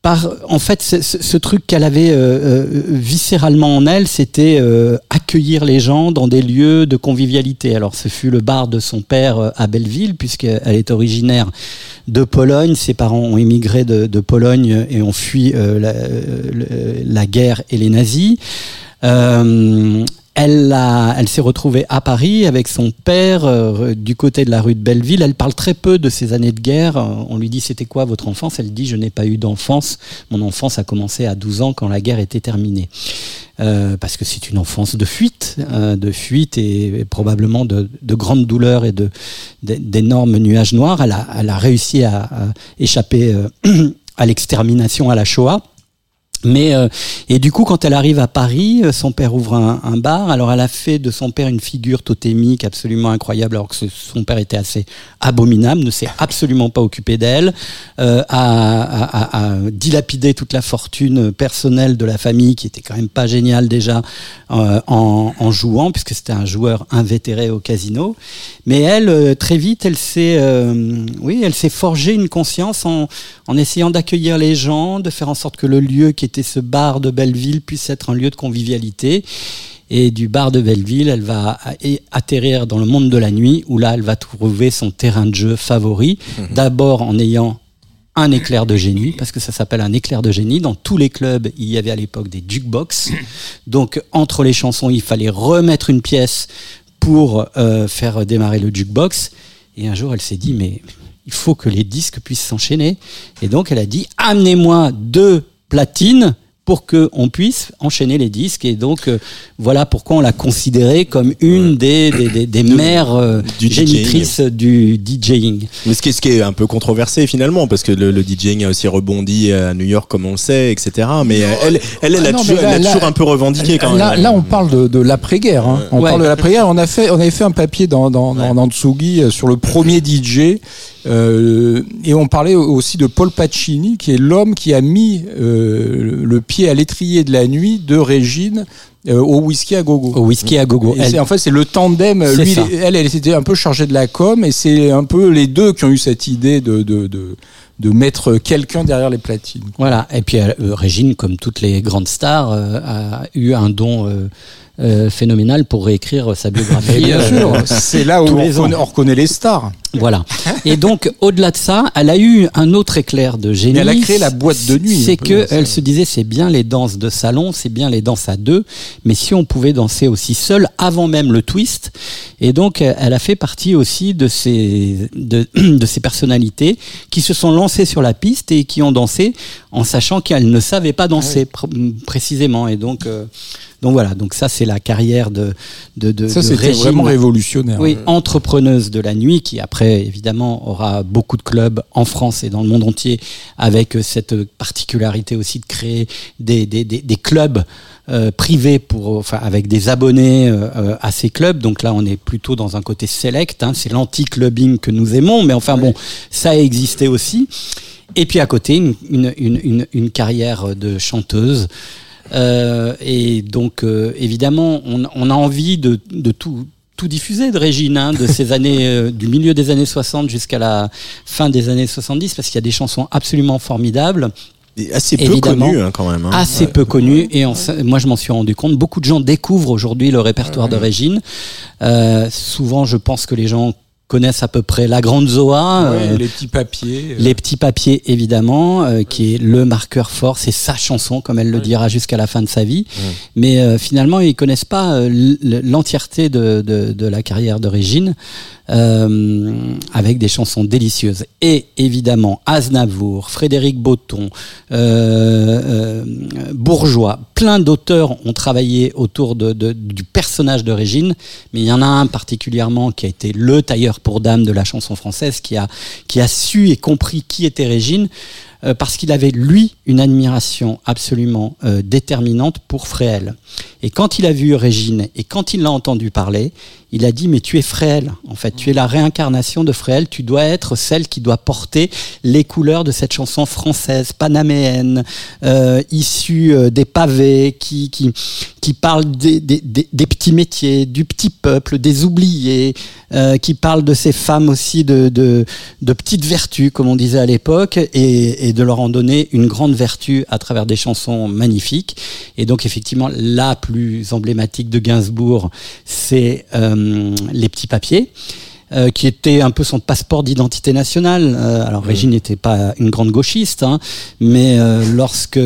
par en fait ce, ce- truc qu'elle avait euh, euh, viscéralement en elle, c'était euh, accueillir les gens dans des lieux de convivialité. Alors ce fut le bar de son père euh, à Belleville, puisqu'elle est originaire de Pologne. Ses parents ont émigré de, de Pologne et ont fui euh, la, la guerre et les nazis. Euh, elle, s'est retrouvée à Paris avec son père euh, du côté de la rue de Belleville. Elle parle très peu de ses années de guerre. Euh, On lui dit c'était quoi votre enfance? Elle dit je n'ai pas eu d'enfance. Mon enfance a commencé à 12 ans quand la guerre était terminée. Euh, parce que c'est une enfance de fuite, de fuite et, probablement de, de grandes douleurs et d'énormes nuages noirs. Elle a, réussi à, échapper [clears throat] à l'extermination à la Shoah. Mais euh, et du coup, quand elle arrive à Paris, euh, son père ouvre un, un bar. Alors, elle a fait de son père une figure totémique absolument incroyable, alors que son père était assez abominable, ne s'est absolument pas occupé d'elle, euh, a, a- a- dilapidé toute la fortune personnelle de la famille, qui était quand même pas géniale déjà euh, en, en jouant, puisque c'était un joueur invétéré au casino. Mais elle, euh, très vite, elle s'est, euh, oui, elle s'est forgé une conscience en, en essayant d'accueillir les gens, de faire en sorte que le lieu qui était ce bar de Belleville puisse être un lieu de convivialité. Et du bar de Belleville, elle va atterrir dans le monde de la nuit, où là, elle va trouver son terrain de jeu favori. D'abord en ayant un éclair de génie, parce que ça s'appelle un éclair de génie. Dans tous les clubs, il y avait à l'époque des jukebox. Donc, entre les chansons, il fallait remettre une pièce pour euh, faire démarrer le jukebox. Et un jour, elle s'est dit, mais il faut que les disques puissent s'enchaîner. Et donc, elle a dit, amenez-moi deux platines pour que on puisse enchaîner les disques. Et donc, euh, voilà pourquoi on l'a considérée comme une des, des, des, des mères euh, du DJing. génitrices du DJing. Mais ce qui, est, ce qui est un peu controversé finalement, parce que le, le DJing a aussi rebondi à New York comme on le sait, etc. Mais elle, elle, elle, Ah a, non, toujours, mais là- elle a là- toujours un peu revendiqué quand là, même. là, on parle de, de l'après-guerre. hein. On Ouais. parle de l'après-guerre. On a fait, on avait fait un papier dans dans, dans, dans Tsugi euh, sur le premier DJ, euh, et on parlait aussi de Paul Pacini, qui est l'homme qui a mis euh, le pied à l'étrier de la nuit de Régine euh, au whisky à gogo. Au whisky à gogo. Et Elle- c'est- en fait, c'est le tandem. C'est Lui, ça. elle, elle était un peu chargée de la com, et c'est un peu les deux qui ont eu cette idée de de de, de mettre quelqu'un derrière les platines. Voilà. Et puis euh, Régine, comme toutes les grandes stars, euh, a eu un don euh, euh, phénoménal pour réécrire sa biographie. bien euh, sûr, c'est là où on reconnaît, on reconnaît les stars. Voilà. Et donc, au-delà de ça, elle a eu un autre éclair de génie. Mais elle a créé la boîte de nuit, C'est que elle se disait, c'est bien les danses de salon, c'est bien les danses à deux, mais si on pouvait danser aussi seul avant même le twist. Et donc, euh, elle a fait partie aussi de ces, de, [clears throat] de ces personnalités qui se sont lancées sur la piste et qui ont dansé en sachant qu'elles ne savaient pas danser Ah pr- précisément. Et donc, euh, donc voilà. Donc ça, c'est la carrière de, de, de, Ça, c'était vraiment révolutionnaire. Oui, entrepreneuse de la nuit, qui après, évidemment, aura beaucoup de clubs en France et dans le monde entier, avec euh, cette particularité aussi de créer des, des, des, des clubs euh, privés pour, enfin, avec des abonnés euh, euh, à ces clubs. Donc là, on est plutôt dans un côté select. Hein, c'est l'anti-clubbing que nous aimons, mais enfin bon, ça a existé aussi. Et puis à côté, une, une, une carrière de chanteuse. Euh, et donc, euh, évidemment, on, on a envie de, de tout, tout diffuser de Régine, hein, de ces [laughs] années, euh, du milieu des années 60 jusqu'à la fin des années 70, parce qu'il y a des chansons absolument formidables, Et assez peu Évidemment. connu hein, quand même. hein. assez peu connues, et on moi je m'en suis rendu compte. Beaucoup de gens découvrent aujourd'hui le répertoire de Régine. Euh, souvent, je pense que les gens connaissent à peu près La Grande Zoa. Ouais, euh, les petits papiers. euh, les petits papiers, évidemment, euh, qui est le marqueur fort, c'est sa chanson, comme elle le dira jusqu'à la fin de sa vie. Mais euh, finalement, ils connaissent pas euh, l'entièreté de, de, de la carrière de Régine, euh, avec des chansons délicieuses. Et évidemment, Aznavour, Frédéric Botton, euh, euh, Bourgeois, plein d'auteurs ont travaillé autour de, de- du personnage de Régine, mais il y en a un particulièrement qui a été le tailleur pour dame de la chanson française, qui a, qui a su et compris qui était Régine, euh, parce qu'il avait, lui, une admiration absolument euh, déterminante pour Fréhel. Et quand il a vu Régine et quand il l'a entendu parler, il a dit mais tu es Fréhel en fait. Tu es la réincarnation de Fréhel. Tu dois être celle qui doit porter les couleurs de cette chanson française panaméenne euh, issue euh, des pavés qui qui qui parle des, des, des, petits métiers du petit peuple des oubliés euh, qui parle de ces femmes aussi de, de, de petites vertus comme on disait à l'époque et, et de leur en donner une grande vertu à travers des chansons magnifiques. Et donc effectivement la plus emblématique de Gainsbourg c'est les petits papiers. Euh, qui était un peu son passeport d'identité nationale. Euh, alors Régine n'était pas une grande gauchiste, hein, mais euh, lorsque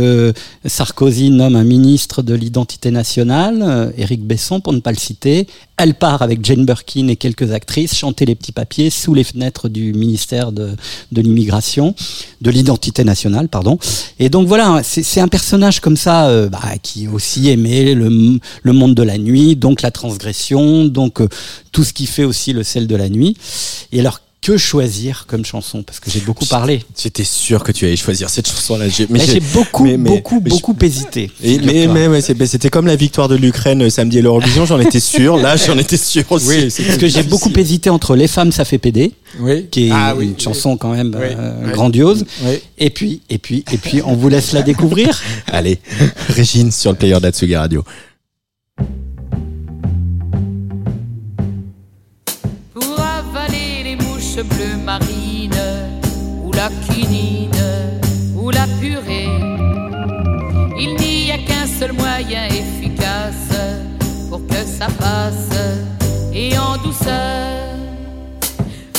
Sarkozy nomme un ministre de l'identité nationale, euh, Éric Besson pour ne pas le citer, elle part avec Jane Birkin et quelques actrices chanter les petits papiers sous les fenêtres du ministère de, de l'immigration, de l'identité nationale, pardon. Et donc voilà, c'est un personnage comme ça euh, bah, qui aussi aimait le, le monde de la nuit, donc la transgression, donc euh, tout ce qui fait aussi le sel de la nuit. Et alors que choisir comme chanson Parce que j'ai beaucoup parlé. J'étais sûr que tu allais choisir cette chanson-là. J'ai- mais Mais j'ai- beaucoup, mais- mais- beaucoup, mais beaucoup hésité. Et- mais mais, ouais, c'est- mais c'était comme la victoire de l'Ukraine euh, samedi à l'Eurovision, j'en étais sûr. Là, j'en étais sûr aussi. Oui, Parce que j'ai beaucoup hésité entre Les femmes, ça fait péder, Oui. qui est Ah oui, une oui. chanson quand même Oui, euh, oui. grandiose. Oui. Et puis, et puis, et puis, on vous laisse la découvrir. [laughs] Allez, Régine sur le player d'Atsugi Radio. La quinine, ou la purée. Il n'y a qu'un seul moyen efficace pour que ça passe, et en douceur.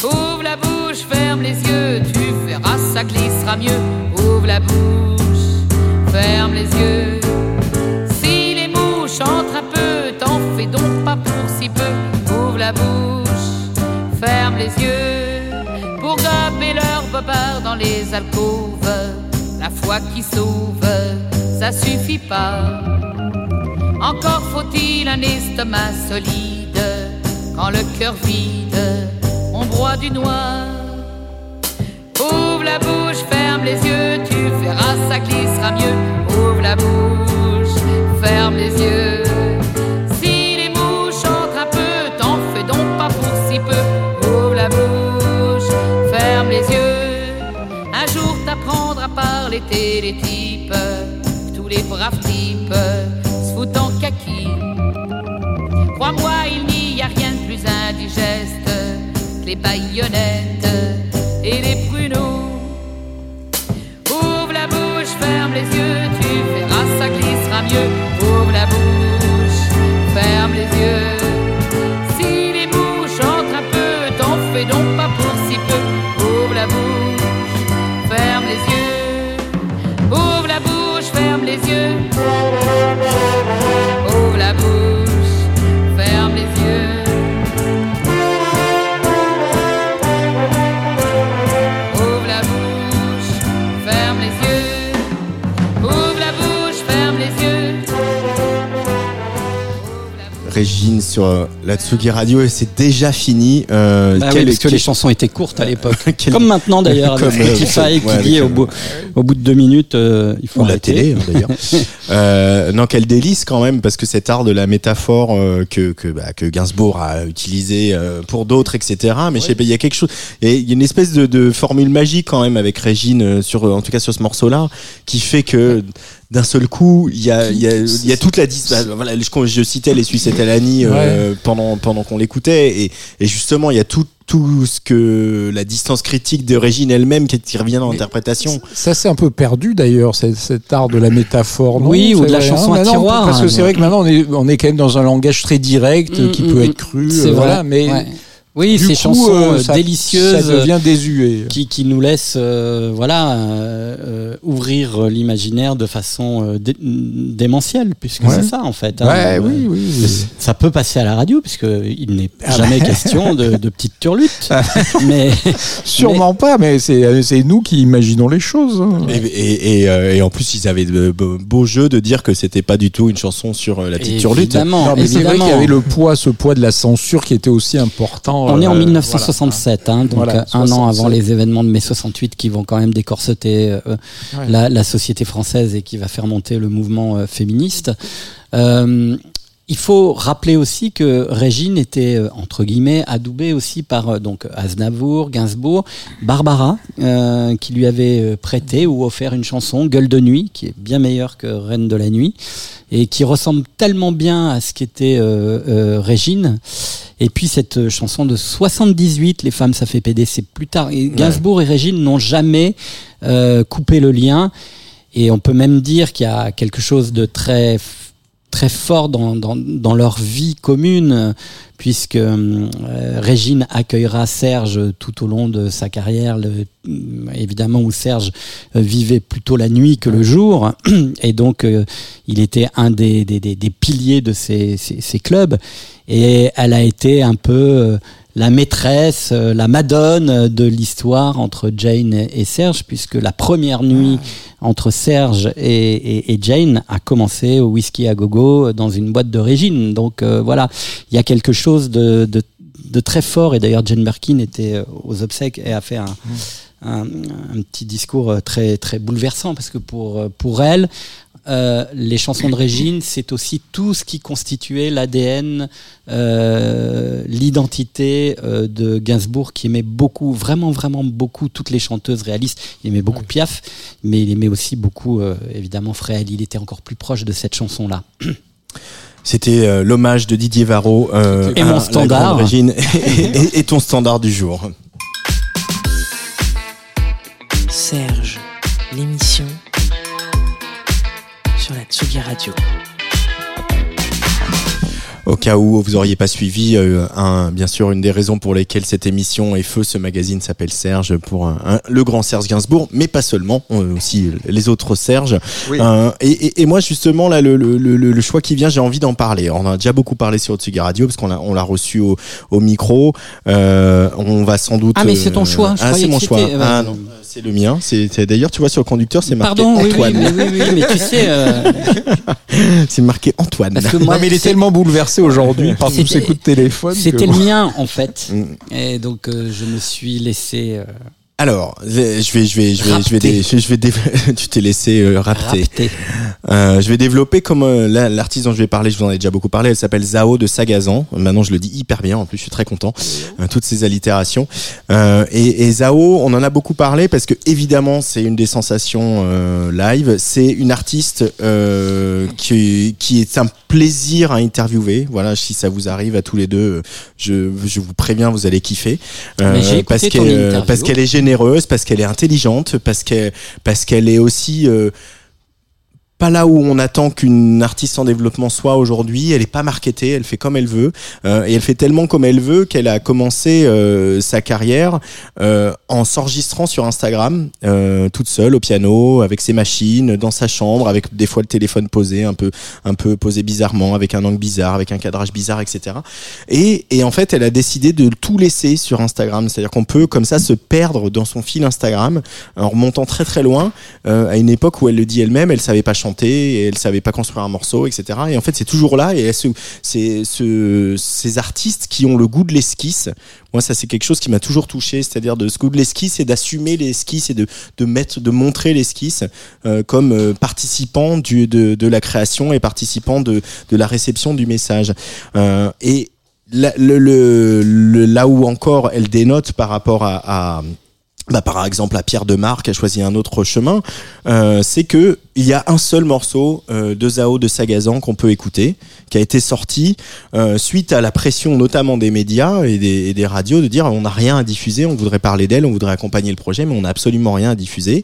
Ouvre la bouche, ferme les yeux, tu verras, ça glissera mieux. Ouvre la bouche, ferme les yeux. Si les mouches entrent un peu, t'en fais donc pas pour si peu. Ouvre la bouche, ferme les yeux. Pour gober leur dans les alcôves. La foi qui sauve, ça suffit pas. Encore faut-il un estomac solide. Quand le cœur vide, on broie du noir. Ouvre la bouche, ferme les yeux, tu verras, ça glissera mieux. Ouvre la bouche, ferme les yeux. Par les télétypes, tous les braves types se foutent en kaki. Crois-moi, il n'y a rien de plus indigeste que les baïonnettes et les pruneaux. Ouvre la bouche, ferme les yeux, tu verras, ça glissera mieux. Sur euh, la Tsugi Radio et c'est déjà fini. Euh, Bah oui, quel- parce que les chansons étaient courtes à l'époque. [laughs] Quel- Comme maintenant d'ailleurs, avec Comme, euh, Spotify qui ouais, dit au bout, au bout de deux minutes, euh, il faut ou la télé hein, d'ailleurs. [laughs] euh, non, quel délice quand même parce que cet art de la métaphore euh, que que, bah, que Gainsbourg a utilisé euh, pour d'autres, etc. Mais je sais pas, il y a quelque chose, et il y a une espèce de, de formule magique quand même avec Régine euh, sur, en tout cas sur ce morceau-là, qui fait que d'un seul coup, il y a, il y a, il y a toute la dis bah, voilà, je, je citais les Suisses et Talani euh, pendant pendant qu'on l'écoutait et, et justement il y a tout tout ce que la distance critique de Régine elle-même qui revient dans l'interprétation. Ça c'est un peu perdu d'ailleurs, cet, cet art de la métaphore. non Oui, ou de la chanson hein, à tiroir, Parce que hein, c'est vrai que maintenant on est, on est quand même dans un langage très direct Mm, qui mm, peut mm. être cru. C'est euh, vrai. voilà, mais Ouais. Oui, du ces coup, chansons euh, euh, ça- délicieuses. Ça devient désuet. qui, qui nous laisse euh, voilà euh, euh, ouvrir l'imaginaire de façon euh, dé- démentielle puisque Ouais. c'est ça en fait hein. Ouais, Euh, oui, oui. oui. ça peut passer à la radio puisque il n'est Ah jamais bah. question de, [laughs] de petites turlutes mais [laughs] Sûrement pas, mais c'est nous qui imaginons les choses. hein. Et, et, et, euh, et en plus, ils avaient de beaux jeux de dire que c'était pas du tout une chanson sur euh, la petite turlute. évidemment, Non, mais c'est vrai qu'il y avait le poids, ce poids de la censure qui était aussi important. On est en euh, 1967, hein, donc Voilà, euh, un an 67. avant les événements de mai 68 qui vont quand même décorseter euh, Ouais. la, la société française et qui va faire monter le mouvement euh, féministe. Il faut rappeler aussi que Régine était euh, entre guillemets adoubée aussi par euh, donc Aznavour, Gainsbourg, Barbara euh, qui lui avait euh, prêté ou offert une chanson Gueule de nuit qui est bien meilleure que Reine de la nuit et qui ressemble tellement bien à ce qu'était euh, euh, Régine. Et puis cette chanson de 78, Les femmes ça fait péder, c'est plus tard. Et Gainsbourg et Régine n'ont jamais euh, coupé le lien. Et on peut même dire qu'il y a quelque chose de très très fort dans, dans, dans leur vie commune, puisque euh, Régine accueillera Serge tout au long de sa carrière, le, évidemment où Serge euh, vivait plutôt la nuit que le jour, [clears throat] et donc euh, il était un des, des, des, des piliers de ces, ces, ces clubs, et elle a été un peu euh, la maîtresse, euh, la madone de l'histoire entre Jane et Serge, puisque la première nuit entre Serge et, et- et Jane a commencé au whisky à gogo dans une boîte de Régine. Donc euh, voilà, il y a quelque chose de, de, de très fort. Et d'ailleurs, Jane Birkin était euh, aux obsèques et a fait un, un, un petit discours euh, très très bouleversant parce que pour euh, pour elle. Euh, les chansons de Régine, c'est aussi tout ce qui constituait l'ADN, euh, l'identité euh, de Gainsbourg, qui aimait beaucoup, vraiment, vraiment beaucoup toutes les chanteuses réalistes. Il aimait beaucoup Piaf, mais il aimait aussi beaucoup, euh, évidemment, Fréhel. Il était encore plus proche de cette chanson-là. C'était euh, l'hommage de Didier Varro euh, Et à mon la standard. Régine [laughs] et, et- et ton standard du jour. Serge, l'émission Tsugi Radio. Au cas où vous auriez pas suivi, euh, un, bien sûr, une des raisons pour lesquelles cette émission est feu, ce magazine s'appelle Serge pour un- un- le grand Serge Gainsbourg, mais pas seulement, euh, aussi les autres Serge. Euh, et, et- et moi, justement, là, le, le, le, le choix qui vient, j'ai envie d'en parler. On a déjà beaucoup parlé sur Tsugi Radio parce qu'on l'a on l'a reçu au, au micro. Euh, on va sans doute. Ah, mais c'est ton choix. Je ah, c'est mon choix. Ah non, c'est le mien. C'est d'ailleurs, tu vois sur le conducteur, c'est marqué Pardon, oui, oui, Antoine. oui, oui, oui, mais tu sais, euh, [laughs] C'est marqué Antoine. parce que moi, non, mais il est tellement bouleversé aujourd'hui par tous ces coups de téléphone. C'était le mien, en fait. Mm. Et donc, euh, je me suis laissé euh, Alors, je vais, je vais, je vais, je vais, je vais, dé- je vais dé- [laughs] tu t'es laissé euh, rapter. Euh, je vais développer comme euh, l'artiste dont je vais parler, je vous en ai déjà beaucoup parlé, elle s'appelle Zao de Sagazan. Maintenant, je le dis hyper bien, en plus, je suis très content. Euh, toutes ces allitérations. Euh, et, et Zao, on en a beaucoup parlé parce que évidemment, c'est une des sensations euh, live. C'est une artiste euh, qui, qui est un plaisir à interviewer. Voilà, si ça vous arrive à tous les deux, je, je vous préviens, vous allez kiffer. Parce qu'elle, parce qu'elle est parce qu'elle est intelligente, parce qu'elle, parce qu'elle est aussi euh, pas là où on attend qu'une artiste en développement soit aujourd'hui. Elle est pas marketée, elle fait comme elle veut euh, et elle fait tellement comme elle veut qu'elle a commencé euh, sa carrière euh, en s'enregistrant sur Instagram euh, toute seule au piano avec ses machines dans sa chambre avec des fois le téléphone posé un peu un peu posé bizarrement avec un angle bizarre avec un cadrage bizarre etc. Et, et en fait elle a décidé de tout laisser sur Instagram, c'est-à-dire qu'on peut comme ça se perdre dans son fil Instagram en remontant très très loin euh, à une époque où elle le dit elle-même, elle savait pas chanter, et elle savait pas construire un morceau, etc. Et en fait, c'est toujours là. Et c'est ce, ces artistes qui ont le goût de l'esquisse. Moi, ça c'est quelque chose qui m'a toujours touché, c'est-à-dire de ce goût de l'esquisse et d'assumer l'esquisse et de, mettre, de montrer l'esquisse euh, comme euh, participant de, la création et participant de, la réception du message. Euh, et là, où encore elle dénote par rapport à bah, par exemple à Pierre Demar qui a choisi un autre chemin, euh, c'est que il y a un seul morceau euh, de Zao de Sagazan qu'on peut écouter, qui a été sorti euh, suite à la pression notamment des médias et des, et des radios de dire on n'a rien à diffuser, on voudrait parler d'elle, on voudrait accompagner le projet, mais on n'a absolument rien à diffuser,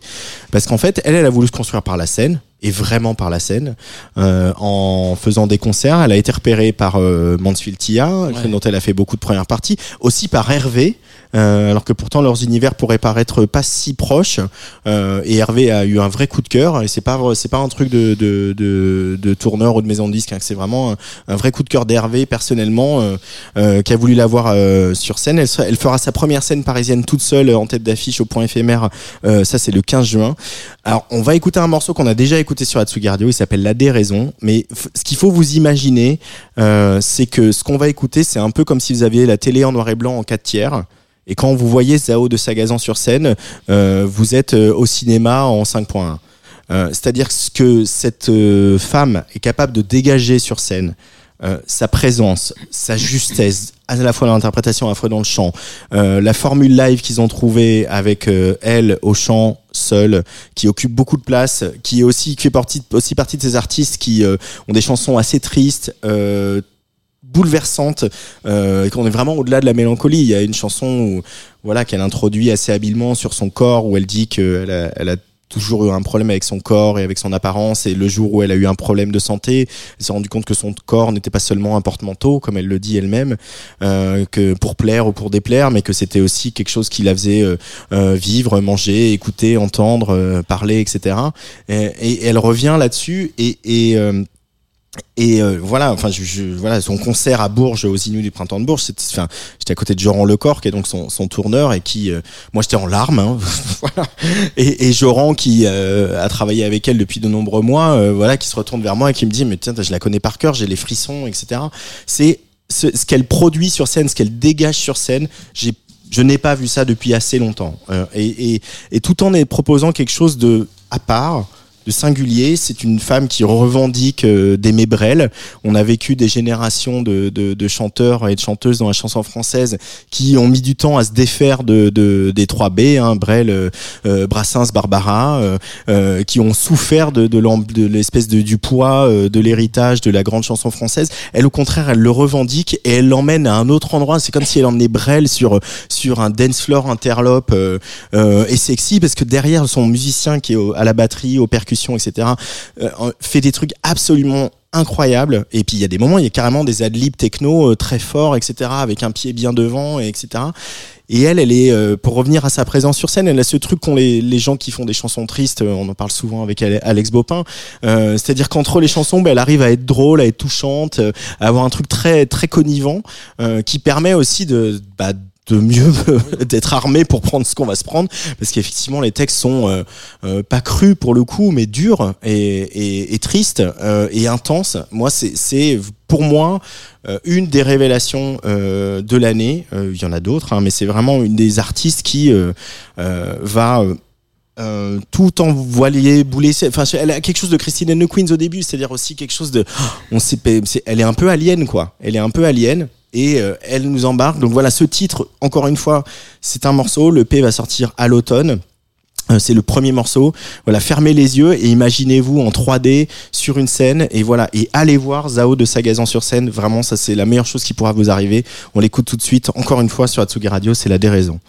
parce qu'en fait elle, elle a voulu se construire par la scène et vraiment par la scène euh, en faisant des concerts. Elle a été repérée par euh, Mansfield Tia, Ouais. dont elle a fait beaucoup de premières parties, aussi par Hervé, euh, alors que pourtant leurs univers pourraient paraître pas si proches. Euh, et Hervé a eu un vrai coup de cœur. Et c'est pas c'est pas un truc de de, de, de tourneur ou de maison de disque. hein, c'est vraiment un, un vrai coup de cœur d'Hervé personnellement, euh, euh, qui a voulu la voir euh, sur scène. Elle, elle fera sa première scène parisienne toute seule en tête d'affiche au point éphémère. Euh, ça c'est le 15 juin. Alors on va écouter un morceau qu'on a déjà écouté sur Atsugi Radio. Il s'appelle La déraison. Mais ce qu'il faut vous imaginer, euh, c'est que ce qu'on va écouter, c'est un peu comme si vous aviez la télé en noir et blanc en 4 tiers. Et quand vous voyez Zao de Sagazan sur scène, euh, vous êtes euh, au cinéma en 5.1. Euh, C'est-à-dire que cette euh, femme est capable de dégager sur scène euh, sa présence, sa justesse, à la fois dans l'interprétation, à la fois dans le chant, euh, la formule live qu'ils ont trouvée avec euh, elle au chant seule, qui occupe beaucoup de place, qui est aussi qui fait partie aussi partie de ces artistes qui euh, ont des chansons assez tristes. Euh, bouleversantes et qu'on est vraiment au-delà de la mélancolie il y a une chanson où voilà qu'elle introduit assez habilement sur son corps où elle dit qu'elle a, elle a toujours eu un problème avec son corps et avec son apparence et le jour où elle a eu un problème de santé elle s'est rendu compte que son corps n'était pas seulement un porte-manteau comme elle le dit elle-même euh, que pour plaire ou pour déplaire mais que c'était aussi quelque chose qui la faisait euh, euh, vivre manger écouter entendre parler etc et, elle revient là-dessus et, et et euh, voilà, enfin, je, je- voilà, son concert à Bourges, aux Inuits du printemps de Bourges, c'était, enfin, j'étais à côté de Joran Lecor, qui est donc son, son tourneur, et qui, euh, moi, j'étais en larmes, hein. [laughs] Et, et Joran, qui euh, a travaillé avec elle depuis de nombreux mois, euh, voilà, qui se retourne vers moi et qui me dit, mais tiens, je la connais par cœur, j'ai les frissons, etc. C'est ce, ce qu'elle produit sur scène, ce qu'elle dégage sur scène. J'ai je n'ai pas vu ça depuis assez longtemps. Euh, et, et, et tout en proposant quelque chose de à part, de singulier. C'est une femme qui revendique euh, d'aimer Brel. On a vécu des générations de, de, de chanteurs et de chanteuses dans la chanson française qui ont mis du temps à se défaire de, de des 3 B, hein, Brel, euh, euh, Brassens, Barbara, euh, euh, qui ont souffert de, de l'espèce de, du poids euh, de l'héritage de la grande chanson française. Elle, au contraire, elle le revendique et elle l'emmène à un autre endroit. C'est comme si elle emmenait Brel sur sur un dance floor interlope et sexy parce que derrière son musicien qui est au- à la batterie, aux etc., euh, fait des trucs absolument incroyables et puis il y a des moments il y a carrément des adlibs techno euh, très forts etc avec un pied bien devant et etc et elle elle est euh, pour revenir à sa présence sur scène elle a ce truc qu'ont les, les gens qui font des chansons tristes on en parle souvent avec Ale- Alex Bopin euh, c'est à dire qu'entre les chansons ben, elle arrive à être drôle à être touchante à avoir un truc très très connivant qui permet aussi de bah, de mieux [laughs] d'être armé pour prendre ce qu'on va se prendre parce qu'effectivement les textes sont euh, euh, pas crus pour le coup mais durs et, et, et tristes euh, et intenses. Moi c'est pour moi une des révélations de l'année. Il y en a d'autres hein, mais c'est vraiment une des artistes qui va tout en voilier enfin elle a quelque chose de Christine and Queens au début c'est-à-dire aussi quelque chose de on sait elle est un peu alien quoi. Elle est un peu alien et euh, elle nous embarque donc voilà ce titre encore une fois c'est un morceau le P va sortir à l'automne euh, c'est le premier morceau. Voilà, fermez les yeux et imaginez-vous en 3D sur une scène et voilà et allez voir Zao de Sagazan sur scène. Vraiment, ça c'est la meilleure chose qui pourra vous arriver. On l'écoute tout de suite. Encore une fois sur Atsugi Radio, c'est la déraison.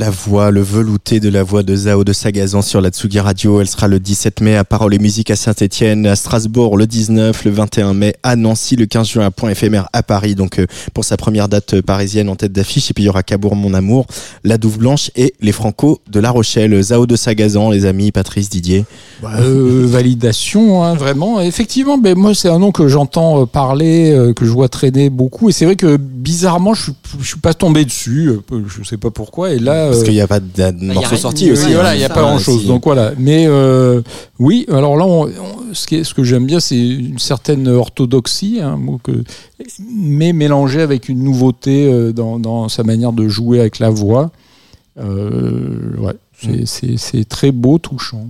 La voix, le velouté de la voix de Zao de Sagazan sur la Tsugi Radio. Elle sera le 17 mai à Parole et Musique à Saint-Etienne, à Strasbourg le 19, le 21 mai à Nancy, le 15 juin à Point éphémère à Paris. Donc, euh, pour sa première date euh, parisienne en tête d'affiche. Et puis, il y aura Cabourg, mon amour, La Douve Blanche et les Franco de La Rochelle. Zao de Sagazan, les amis, Patrice, Didier. Euh, [laughs] validation, hein, vraiment. Effectivement, ben, moi, c'est un nom que j'entends parler, que je vois traîner beaucoup. Et c'est vrai que bizarrement, je, je suis pas tombé dessus. Je sais pas pourquoi. Et là, Parce euh, qu'il n'y a pas de de morceau sorti aussi. oui, hein. voilà, il n'y a pas ouais, grand chose. Donc voilà. Mais euh, oui, alors là, on- on- ce, qui est- ce que j'aime bien, c'est une certaine orthodoxie, un mot que, mais mélangé avec une nouveauté euh, dans, dans sa manière de jouer avec la voix. Euh, ouais, c'est- c'est c'est très beau, touchant.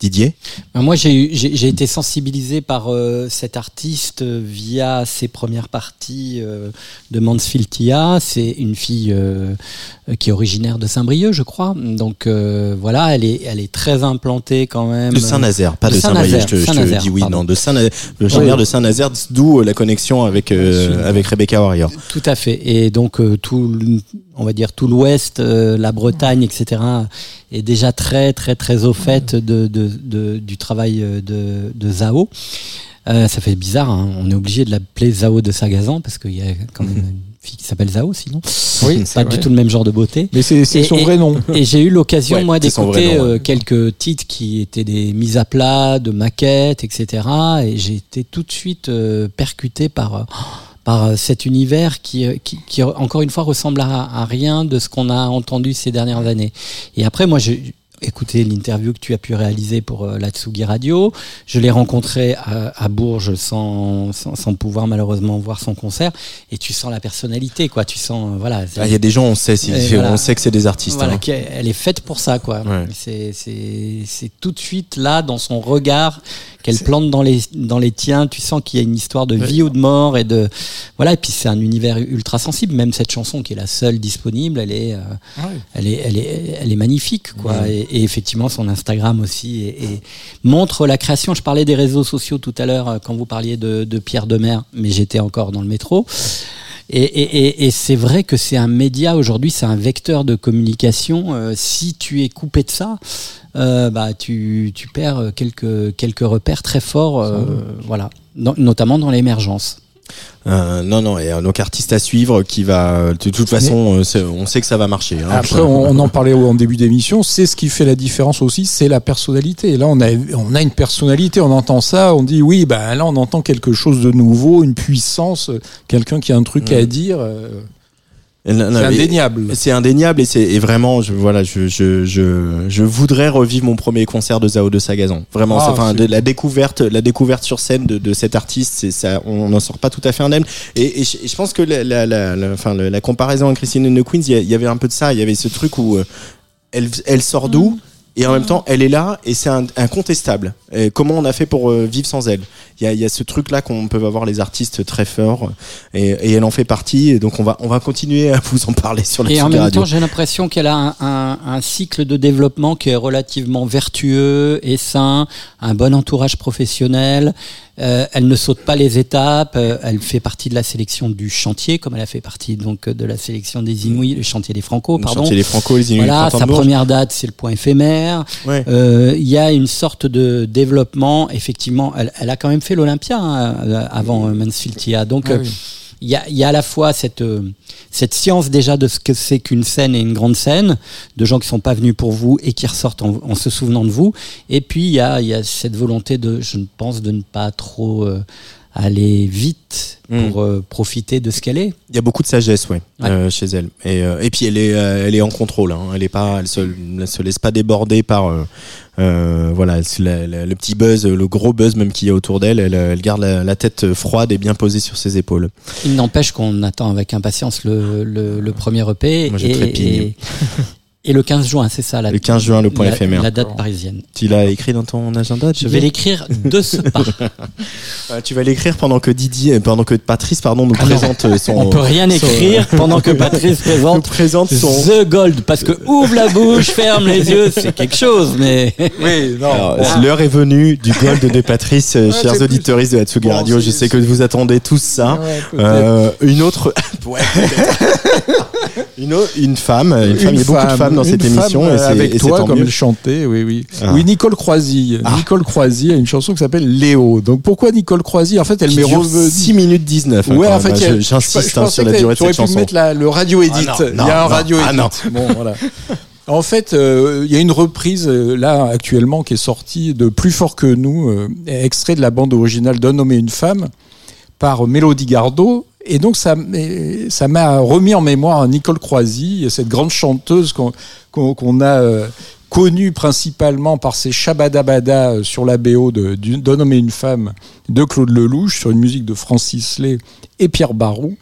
Didier Ben, Moi, j'ai eu- j'ai j'ai été sensibilisé par euh, cet artiste via ses premières parties euh, de Mansfield-Tia. C'est une fille euh, qui est originaire de Saint-Brieuc, je crois. Donc euh, voilà, elle est, elle est très implantée quand même. De Saint-Nazaire, pas de de, Saint-Brieuc. Je te, je te dis oui, pardon. non, de Saint-Nazaire. Originaire de Saint-Nazaire, d'où euh, la connexion avec, euh, avec Rebecca Warrior. Tout à fait. Et donc euh, tout, le- on va dire tout l'Ouest, euh, la Bretagne, etc. est déjà très très très au fait de, de, de- du travail euh, de, de Zao. Euh, ça fait bizarre. hein. On est obligé de l'appeler Zao de Sagazan parce qu'il y a quand même [laughs] fille qui s'appelle Zao, sinon Oui, pas du tout le même genre de beauté. Mais c'est son et- vrai nom. Et j'ai eu l'occasion, Ouais, moi, d'écouter ouais. euh, quelques titres qui étaient des mises à plat, de maquettes, etc. Et j'ai été tout de suite euh, percuté par, euh, par euh, cet univers qui, euh, qui, qui, encore une fois, ressemble à, à rien de ce qu'on a entendu ces dernières années. Et après, moi, j'ai écouté l'interview que tu as pu réaliser pour euh, la Tsugi Radio. Je l'ai rencontré à, à Bourges sans, sans, sans pouvoir malheureusement voir son concert. Et tu sens la personnalité, quoi. Tu sens, euh, voilà. Ah, Il y a des gens, on sait, si- voilà. on sait que c'est des artistes. Voilà, hein. elle est faite pour ça, quoi. Ouais. C'est, c'est, c'est tout de suite là, dans son regard, qu'elle plante dans les, dans les tiens. Tu sens qu'il y a une histoire de vie ou de mort et de, voilà. Et puis c'est un univers ultra sensible. Même cette chanson qui est la seule disponible, elle est, euh, elle est, elle est, elle est magnifique, quoi. Et, et effectivement, son Instagram aussi et, et montre la création. Je parlais des réseaux sociaux tout à l'heure euh, quand vous parliez de, de Pierre Demer, mais j'étais encore dans le métro. Et, et, et, et c'est vrai que c'est un média aujourd'hui, c'est un vecteur de communication. Euh, si tu es coupé de ça, euh, bah tu, tu perds quelques quelques repères très forts, euh, voilà, Dans- notamment dans l'émergence. Euh, non, non, et un donc artiste à suivre qui va, de toute façon, euh, on sait que ça va marcher. hein. Après, on, on en parlait en début d'émission, c'est ce qui fait la différence aussi, c'est la personnalité. Et là, on a, on a une personnalité, on entend ça, on dit oui, ben là, on entend quelque chose de nouveau, une puissance, euh, quelqu'un qui a un truc à dire. euh, Et non, non, c'est indéniable. C'est indéniable et c'est vraiment, je, voilà, je, je, je, je voudrais revivre mon premier concert de Zao de Sagazan. Vraiment, Ah, enfin, de- la découverte, la découverte sur scène de, de cet artiste, c'est ça, on n'en sort pas tout à fait indemne. Et, et, je, et je pense que la, la, la, la- enfin, la, la comparaison à Christine and the Queens, il y, a- il y avait un peu de ça. Il y avait ce truc où euh, elle, elle sort d'où? Et en même temps, elle est là et c'est incontestable. Et comment on a fait pour euh, vivre sans elle? Il y a, il y a ce truc-là qu'on peut avoir les artistes très forts et, et elle en fait partie. Et donc on va, on va continuer à vous en parler sur la Et en même Radio. temps, j'ai l'impression qu'elle a un, un, un cycle de développement qui est relativement vertueux et sain, un bon entourage professionnel. Euh, elle ne saute pas les étapes. euh, elle fait partie de la sélection du chantier, comme elle a fait partie donc de la sélection des Inuits, le chantier des Franco, Le pardon. chantier des Franco, les Inuits Voilà, sa première date, c'est le point éphémère. Ouais. Euh, Il y a une sorte de développement. Effectivement, elle, elle a quand même fait l'Olympia hein, euh, avant euh, Mansfield Tia. Donc, Ah euh, oui. Il y a, y a à la fois cette, euh, cette science déjà de ce que c'est qu'une scène et une grande scène, de gens qui sont pas venus pour vous et qui ressortent en, en se souvenant de vous. Et puis il y a, y a cette volonté de, je pense, de ne pas trop euh, aller vite Mm. pour euh, profiter de ce qu'elle est. Il y a beaucoup de sagesse, ouais, Ouais. euh, chez elle. Et, euh, et puis elle est, elle est en contrôle. Hein. Elle est pas, elle se, elle se laisse pas déborder par, voilà, c'est la- la- le petit buzz, le gros buzz même qu'il y a autour d'elle. Elle, elle garde la, la tête froide et bien posée sur ses épaules. Il n'empêche qu'on attend avec impatience le, le, le premier EP. Moi, je et, trépigne. Et, le 15 juin, c'est ça la, Le 15 juin, le point la, éphémère. la date parisienne. Tu l'as écrit dans ton agenda Je vais l'écrire de ce pas. [laughs] Euh, Tu vas l'écrire pendant que Didier, pendant que Patrice, pardon, nous Ah présente euh, son. On peut rien écrire [laughs] pendant que Patrice nous présente présente son. The Gold. Parce que ouvre la bouche, ferme les yeux, c'est quelque chose, mais. [laughs] Oui, non. L'heure est venue du gold de Patrice, euh, Ah, chers c'est auditeuristes de Hatsugi Bon, Radio. Je sais que vous attendez tous ça. Ouais. Euh, une autre, Ouais, une, o- une femme, une, femme. Il y a beaucoup de femmes dans une cette femme, émission euh, et avec et toi comme mieux. elle chantait oui oui Ah. oui Nicole Croisy Nicole Croisy a une chanson qui s'appelle Léo donc pourquoi Nicole Croisy? En fait elle m'est revenue 6 minutes 19. hein, Ouais, en fait, Je- j'insiste hein, sur la durée de tu aurais cette pu chanson. mettre la- le radio edit. Ah non, il y a un radio ah edit. non. Bon, voilà. En fait, euh, il y a une reprise euh, là actuellement qui est sortie de Plus fort que nous, euh, extrait de la bande originale d'un homme et une femme par Mélodie Gardot. Et donc ça, m'a remis en mémoire Nicole Croisy, cette grande chanteuse qu'on a euh, connue principalement par ses Shabadabada euh, sur la BO de- du- d'un homme et une femme de Claude Lelouch sur une musique de Francis Lay et Pierre Barou.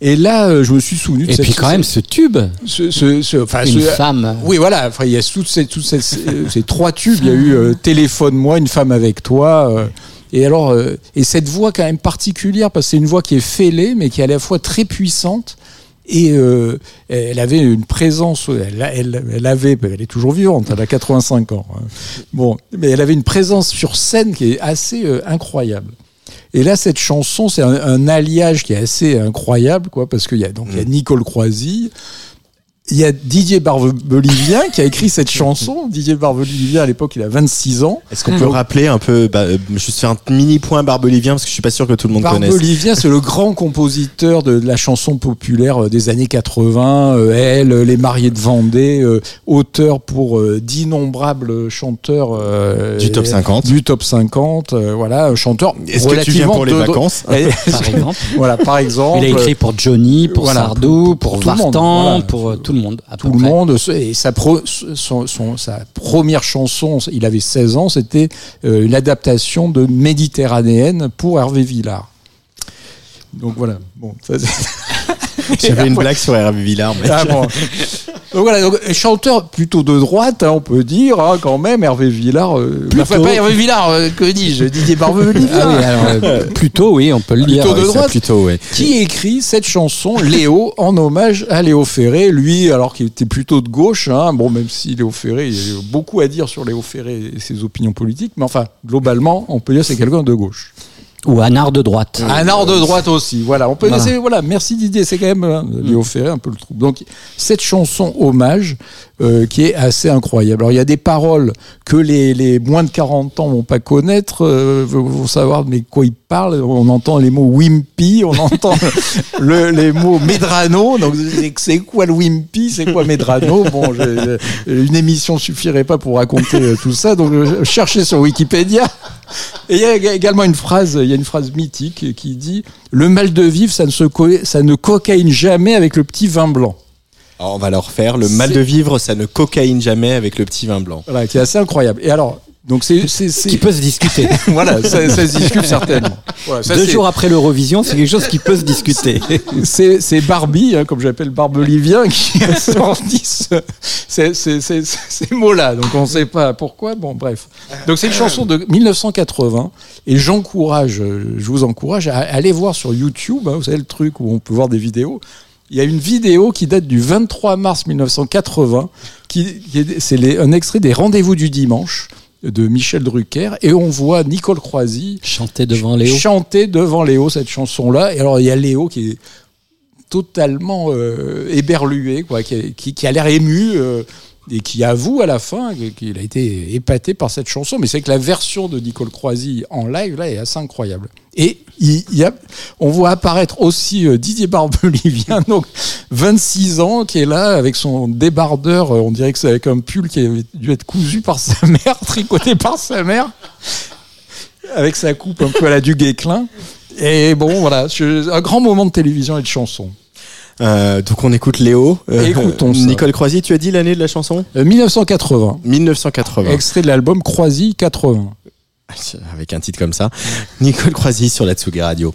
Et là, euh, je me suis souvenu de Et cette- puis quand même ce tube, ce, ce- ce- enfin, une femme. oui, voilà. Enfin, il y a toutes ces, toutes ces, ces- ces trois tubes. Il y a eu euh, Téléphone-moi, Une femme avec toi. euh, et alors, euh, et cette voix quand même particulière parce que c'est une voix qui est fêlée, mais qui est à la fois très puissante. Et euh, elle avait une présence, elle, elle, elle avait, elle est toujours vivante, elle a 85 ans. hein. Bon, mais elle avait une présence sur scène qui est assez euh, incroyable. Et là, cette chanson, c'est un, un alliage qui est assez incroyable, quoi, parce qu'il y a donc il y a Nicole Croisy, il y a Didier Barbelivien qui a écrit cette chanson. Didier Barbelivien, à l'époque, il a 26 ans. Est-ce qu'on peut rappeler un peu, bah, euh, juste faire un mini point Barbelivien parce que je suis pas sûr que tout le monde connaisse. Barbelivien, c'est le grand compositeur de, de la chanson populaire euh, des années 80. euh, elle, Les Mariés de Vendée, euh, auteur pour euh, d'innombrables chanteurs euh, Du top 50. Du top 50, euh, voilà, un chanteur. Est-ce que tu viens relativement pour les de- vacances Et- Par exemple. [laughs] Voilà, par exemple. Il a écrit pour Johnny, pour Voilà, Sardou, pour, pour tout le monde, Vartan, voilà. pour euh, tout le monde. à peu tout le près. monde et sa, pro- son- son- sa première chanson, il avait 16 ans, c'était euh, une adaptation de Méditerranéenne pour Hervé Villard. Donc voilà. Bon, ça, [laughs] [laughs] J'avais une blague sur Hervé Villard. mais- Ah, bon. Donc voilà, donc, chanteur plutôt de droite, hein, on peut dire, hein, quand même, Hervé Villard. euh, enfin, pas Hervé Villard, euh, que dis-je, Didier Barbelivien. Ah oui, alors, euh, [laughs] plutôt, oui, on peut le dire. Plutôt de Ouais, ça, droite. plutôt, ouais. qui écrit cette chanson Léo en hommage à Léo Ferré. Lui, alors qu'il était plutôt de gauche, hein, bon, même si Léo Ferré, il y a beaucoup à dire sur Léo Ferré et ses opinions politiques, mais enfin, globalement, on peut dire que c'est quelqu'un de gauche. Ou un art de droite. Un art de droite aussi, voilà. On peut Voilà. laisser, voilà. Merci Didier, c'est quand même hein, Léo Ferré un peu le trouble. Donc cette chanson hommage euh, qui est assez incroyable. Alors il y a des paroles que les, les moins de 40 ans vont pas connaître, euh, vont savoir mais quoi ils parlent. On entend les mots wimpy, on entend [laughs] le, les mots Medrano. Donc c'est- quoi le wimpy, c'est quoi Medrano? Bon, je- je- une émission suffirait pas pour raconter euh, tout ça. Donc euh, cherchez sur Wikipédia. Et il y a également une phrase, il y a une phrase mythique qui dit le mal de vivre, ça ne se ça ne cocaïne jamais avec le petit vin blanc. Alors, on va leur faire le mal de vivre, ça ne cocaïne jamais avec le petit vin blanc. Voilà, qui est assez incroyable. Et alors, donc c'est Qui peut se discuter. [laughs] voilà, ça, ça se discute certainement. Voilà, ça, Deux jours après l'Eurovision, c'est quelque chose qui peut se discuter. c'est Barbie, hein, comme j'appelle Barbelivien, qui a [laughs] sorti ce- ces, ces- ces- ces mots-là. Donc on ne sait pas pourquoi. Bon, bref. Donc c'est une chanson de 1980 et j'encourage, je vous encourage à aller voir sur YouTube. hein, vous savez le truc où on peut voir des vidéos. Il y a une vidéo qui date du 23 mars 1980, qui, qui est, c'est un extrait des Rendez-vous du dimanche de Michel Drucker, et on voit Nicole Croisy Chanter devant Léo. chanter devant Léo cette chanson-là. Et alors il y a Léo qui est totalement euh, éberlué, quoi, qui, qui- qui a l'air ému. euh, et qui avoue à la fin qu'il a été épaté par cette chanson. Mais c'est que la version de Nicole Croisy en live, là, est assez incroyable. Et il, y a, on voit apparaître aussi euh, Didier Barbelivien, [laughs] donc 26 ans, qui est là avec son débardeur. euh, On dirait que c'est avec un pull qui avait dû être cousu par sa [laughs] mère, tricoté par sa mère, avec sa coupe un peu à la du Guesclin. Et bon, voilà, un grand moment de télévision et de chanson. Euh, donc on écoute Léo. Euh, Écoutons ça. Nicole Croisy, tu as dit l'année de la chanson? Euh, 1980, 1980. extrait de l'album Croisy 80. Avec un titre comme ça. Nicole Croisy sur la Tsugi Radio.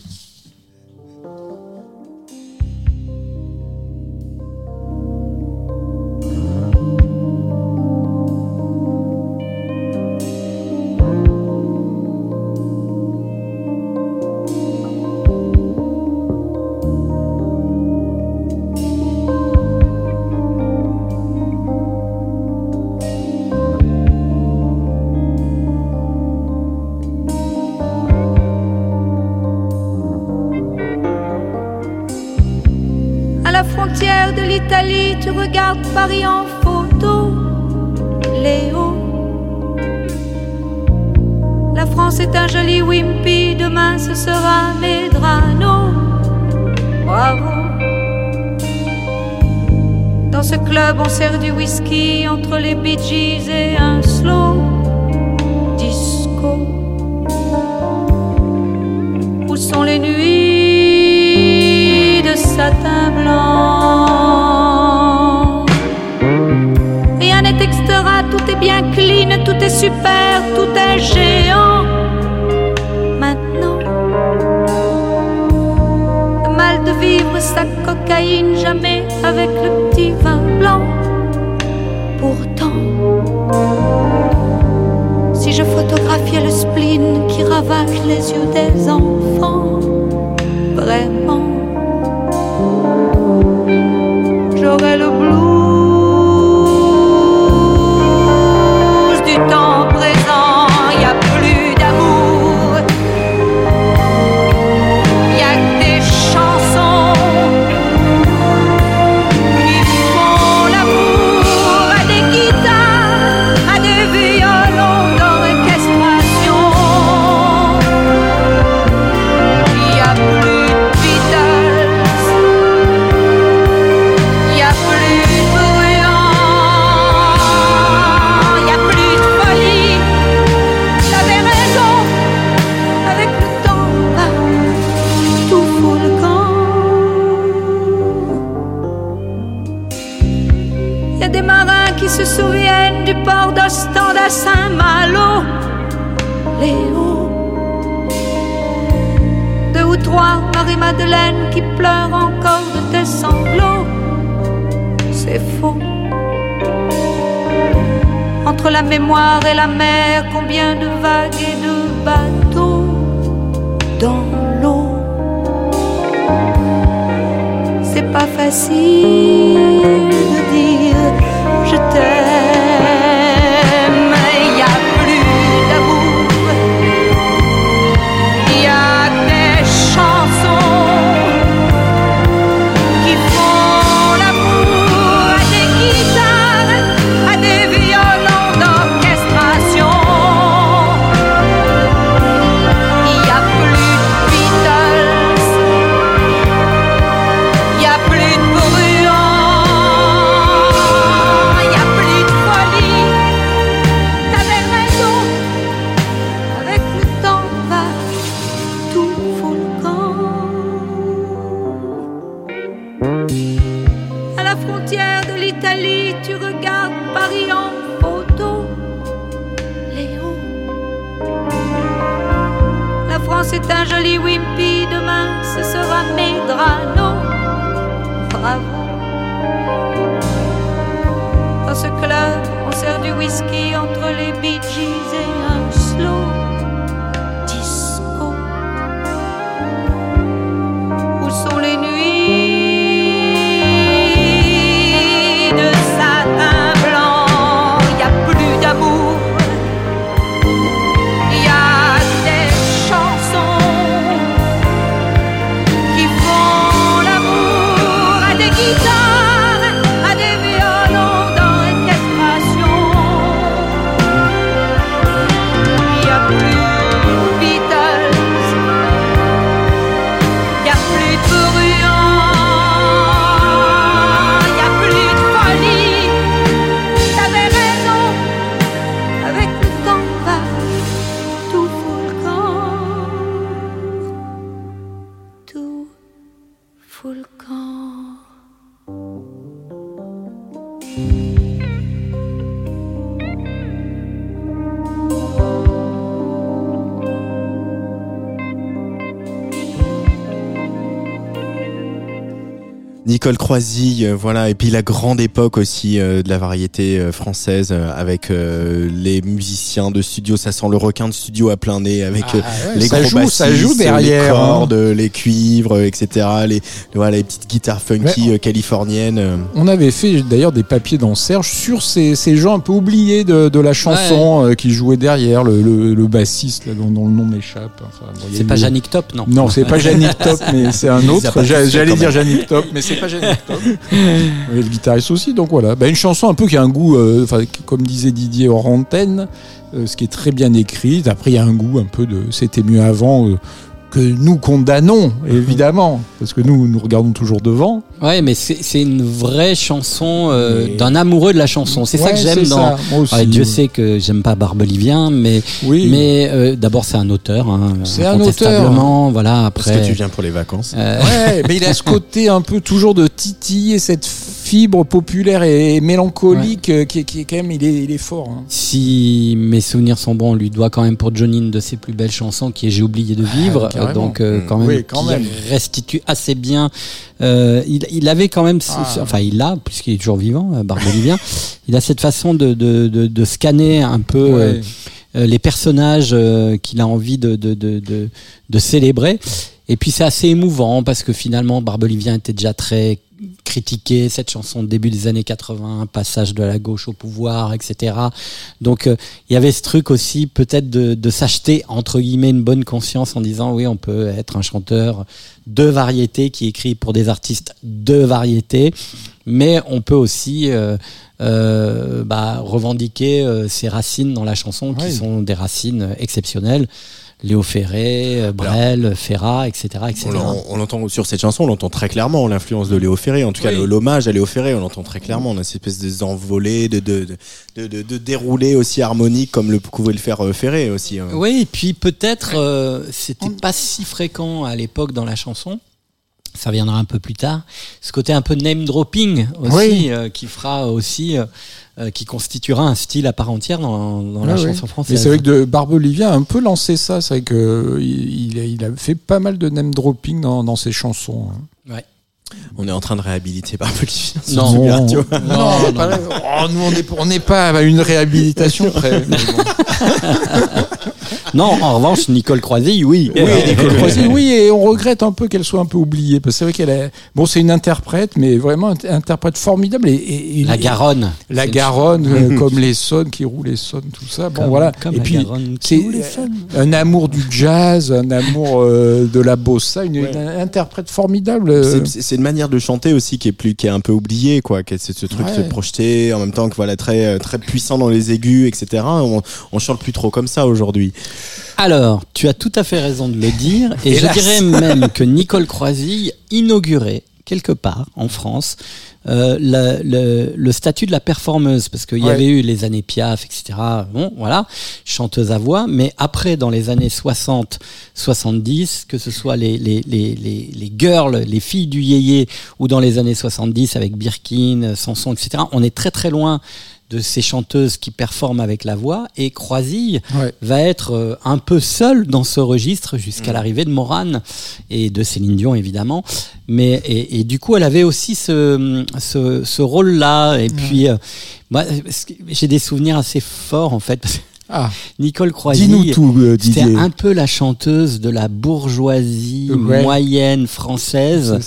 dans l'eau. C'est pas facile. Nicole Croisille, euh, voilà, et puis la grande époque aussi euh, de la variété euh, française avec les musiciens de studio, ça sent le requin de studio à plein nez avec ah, les gros bassistes, les hein. cordes, les cuivres, etc. Les voilà, les petites guitares funky californiennes. On avait fait d'ailleurs des papiers dans Serge sur ces, ces gens un peu oubliés de, la chanson qui jouaient derrière, le, le, bassiste là, dont, le nom m'échappe. C'est pas. Janik Top, non Non, c'est pas [laughs] Janik Top, mais c'est un autre. J'allais dire Janik Top, mais c'est pas gêné. [laughs] Et le guitariste aussi, donc voilà. Bah, une chanson un peu qui a un goût, euh, enfin, comme disait Didier hors antenne, euh, ce qui est très bien écrit. Après, il y a un goût un peu de c'était mieux avant. euh, que nous condamnons, évidemment, parce que nous, nous regardons toujours devant. Ouais, mais c'est une vraie chanson euh, Mais- d'un amoureux de la chanson. C'est ça que j'aime dans. ça, moi aussi. Ouais, Dieu sait que j'aime pas Barbelivien, mais Oui. mais euh, d'abord c'est un auteur. Hein, C'est un incontestablement, Voilà. Parce Après. que tu viens pour les vacances? euh, Ouais, mais il a ce côté un peu toujours de titiller cette fibre populaire et mélancolique euh, qui, est- qui est quand même, il est, il est fort. hein. Si mes souvenirs sont bons, on lui doit quand même pour Johnny une de ses plus belles chansons qui est J'ai oublié de vivre. Ah, carrément. donc euh, Mm. quand même, Oui, quand qui même. restitue assez bien. Euh, il, il avait quand même, Ah. ce- enfin il a, puisqu'il est toujours vivant, euh, Barbelivien, [laughs] il a cette façon de, de, de, de scanner un peu Ouais. euh, les personnages euh, qu'il a envie de, de, de, de, de célébrer. Et puis c'est assez émouvant parce que finalement Barbelivien était déjà très critiqué, cette chanson de début des années 80, passage de la gauche au pouvoir, etc. Donc euh, il y avait ce truc aussi peut-être de, de s'acheter entre guillemets une bonne conscience en disant oui on peut être un chanteur de variété qui écrit pour des artistes de variété, mais on peut aussi euh, euh, bah, revendiquer ses racines dans la chanson qui sont des racines exceptionnelles. Léo Ferré, euh, Brel, Ferrat, etc. etc. On l'en- on l'entend sur cette chanson, on l'entend très clairement l'influence de Léo Ferré. En tout cas, Oui. l'hommage à Léo Ferré, on l'entend très clairement. On a cette espèce de envolées, de, de, de, de, de déroulés aussi harmoniques comme le pouvait le faire euh, Ferré aussi. hein. Oui, et puis peut-être euh, c'était pas si fréquent à l'époque dans la chanson. Ça viendra un peu plus tard. Ce côté un peu name dropping aussi, Oui. euh, qui fera aussi, euh, euh, qui constituera un style à part entière dans, dans la Ouais, ouais. chanson Mais française. c'est vrai que de a un peu lancé ça. C'est vrai que euh, il, a, fait pas mal de name dropping dans, dans ses chansons. hein. On est en train de réhabiliter Barbelivien Non. Tsugi Radio. Non, non, pas- oh, nous on n'est on n'est pas à une réhabilitation près. [laughs] Non, en revanche, Nicole Croisy, oui. Oui, Nicole Croisy, oui, et on regrette un peu qu'elle soit un peu oubliée, parce que c'est vrai qu'elle est, bon, c'est une interprète, mais vraiment une interprète formidable et, et- et- La Garonne. la une Garonne, [laughs] euh, comme les sonnes qui roulent les sonnes, tout ça. Bon, Comme- voilà. comme et la puis, c'est sonnes. un amour du jazz, un amour euh, de la bossa, une, Ouais. une interprète formidable. euh. C'est- une manière de chanter aussi qui est plus qui est un peu oubliée quoi. C'est ce truc Ouais. de se projeter en même temps que voilà très euh, très puissant dans les aigus etc. On, on chante plus trop comme ça aujourd'hui. Alors, tu as tout à fait raison de le dire, et Hélas. je dirais [laughs] même que Nicole Croisy inaugurait quelque part en France euh, la- le, le statut de la performeuse, parce qu'il y avait eu les années Piaf, etc. Bon, voilà, chanteuse à voix, mais après, dans les années 60, 70, que ce soit les, les, les, les, les girls, les filles du yéyé, ou dans les années 70 avec Birkin, Sanson, etc., on est très très loin de ces chanteuses qui performent avec la voix, et Croisille Ouais. va être euh, un peu seul dans ce registre jusqu'à l'arrivée de Morane et de Céline Dion évidemment. Mais et, et du coup, elle avait aussi ce ce, ce rôle-là. Et puis, euh, moi, j'ai des souvenirs assez forts en fait. parce Ah, Nicole tout, euh, c'était un peu la chanteuse de la bourgeoisie Ouais. moyenne française.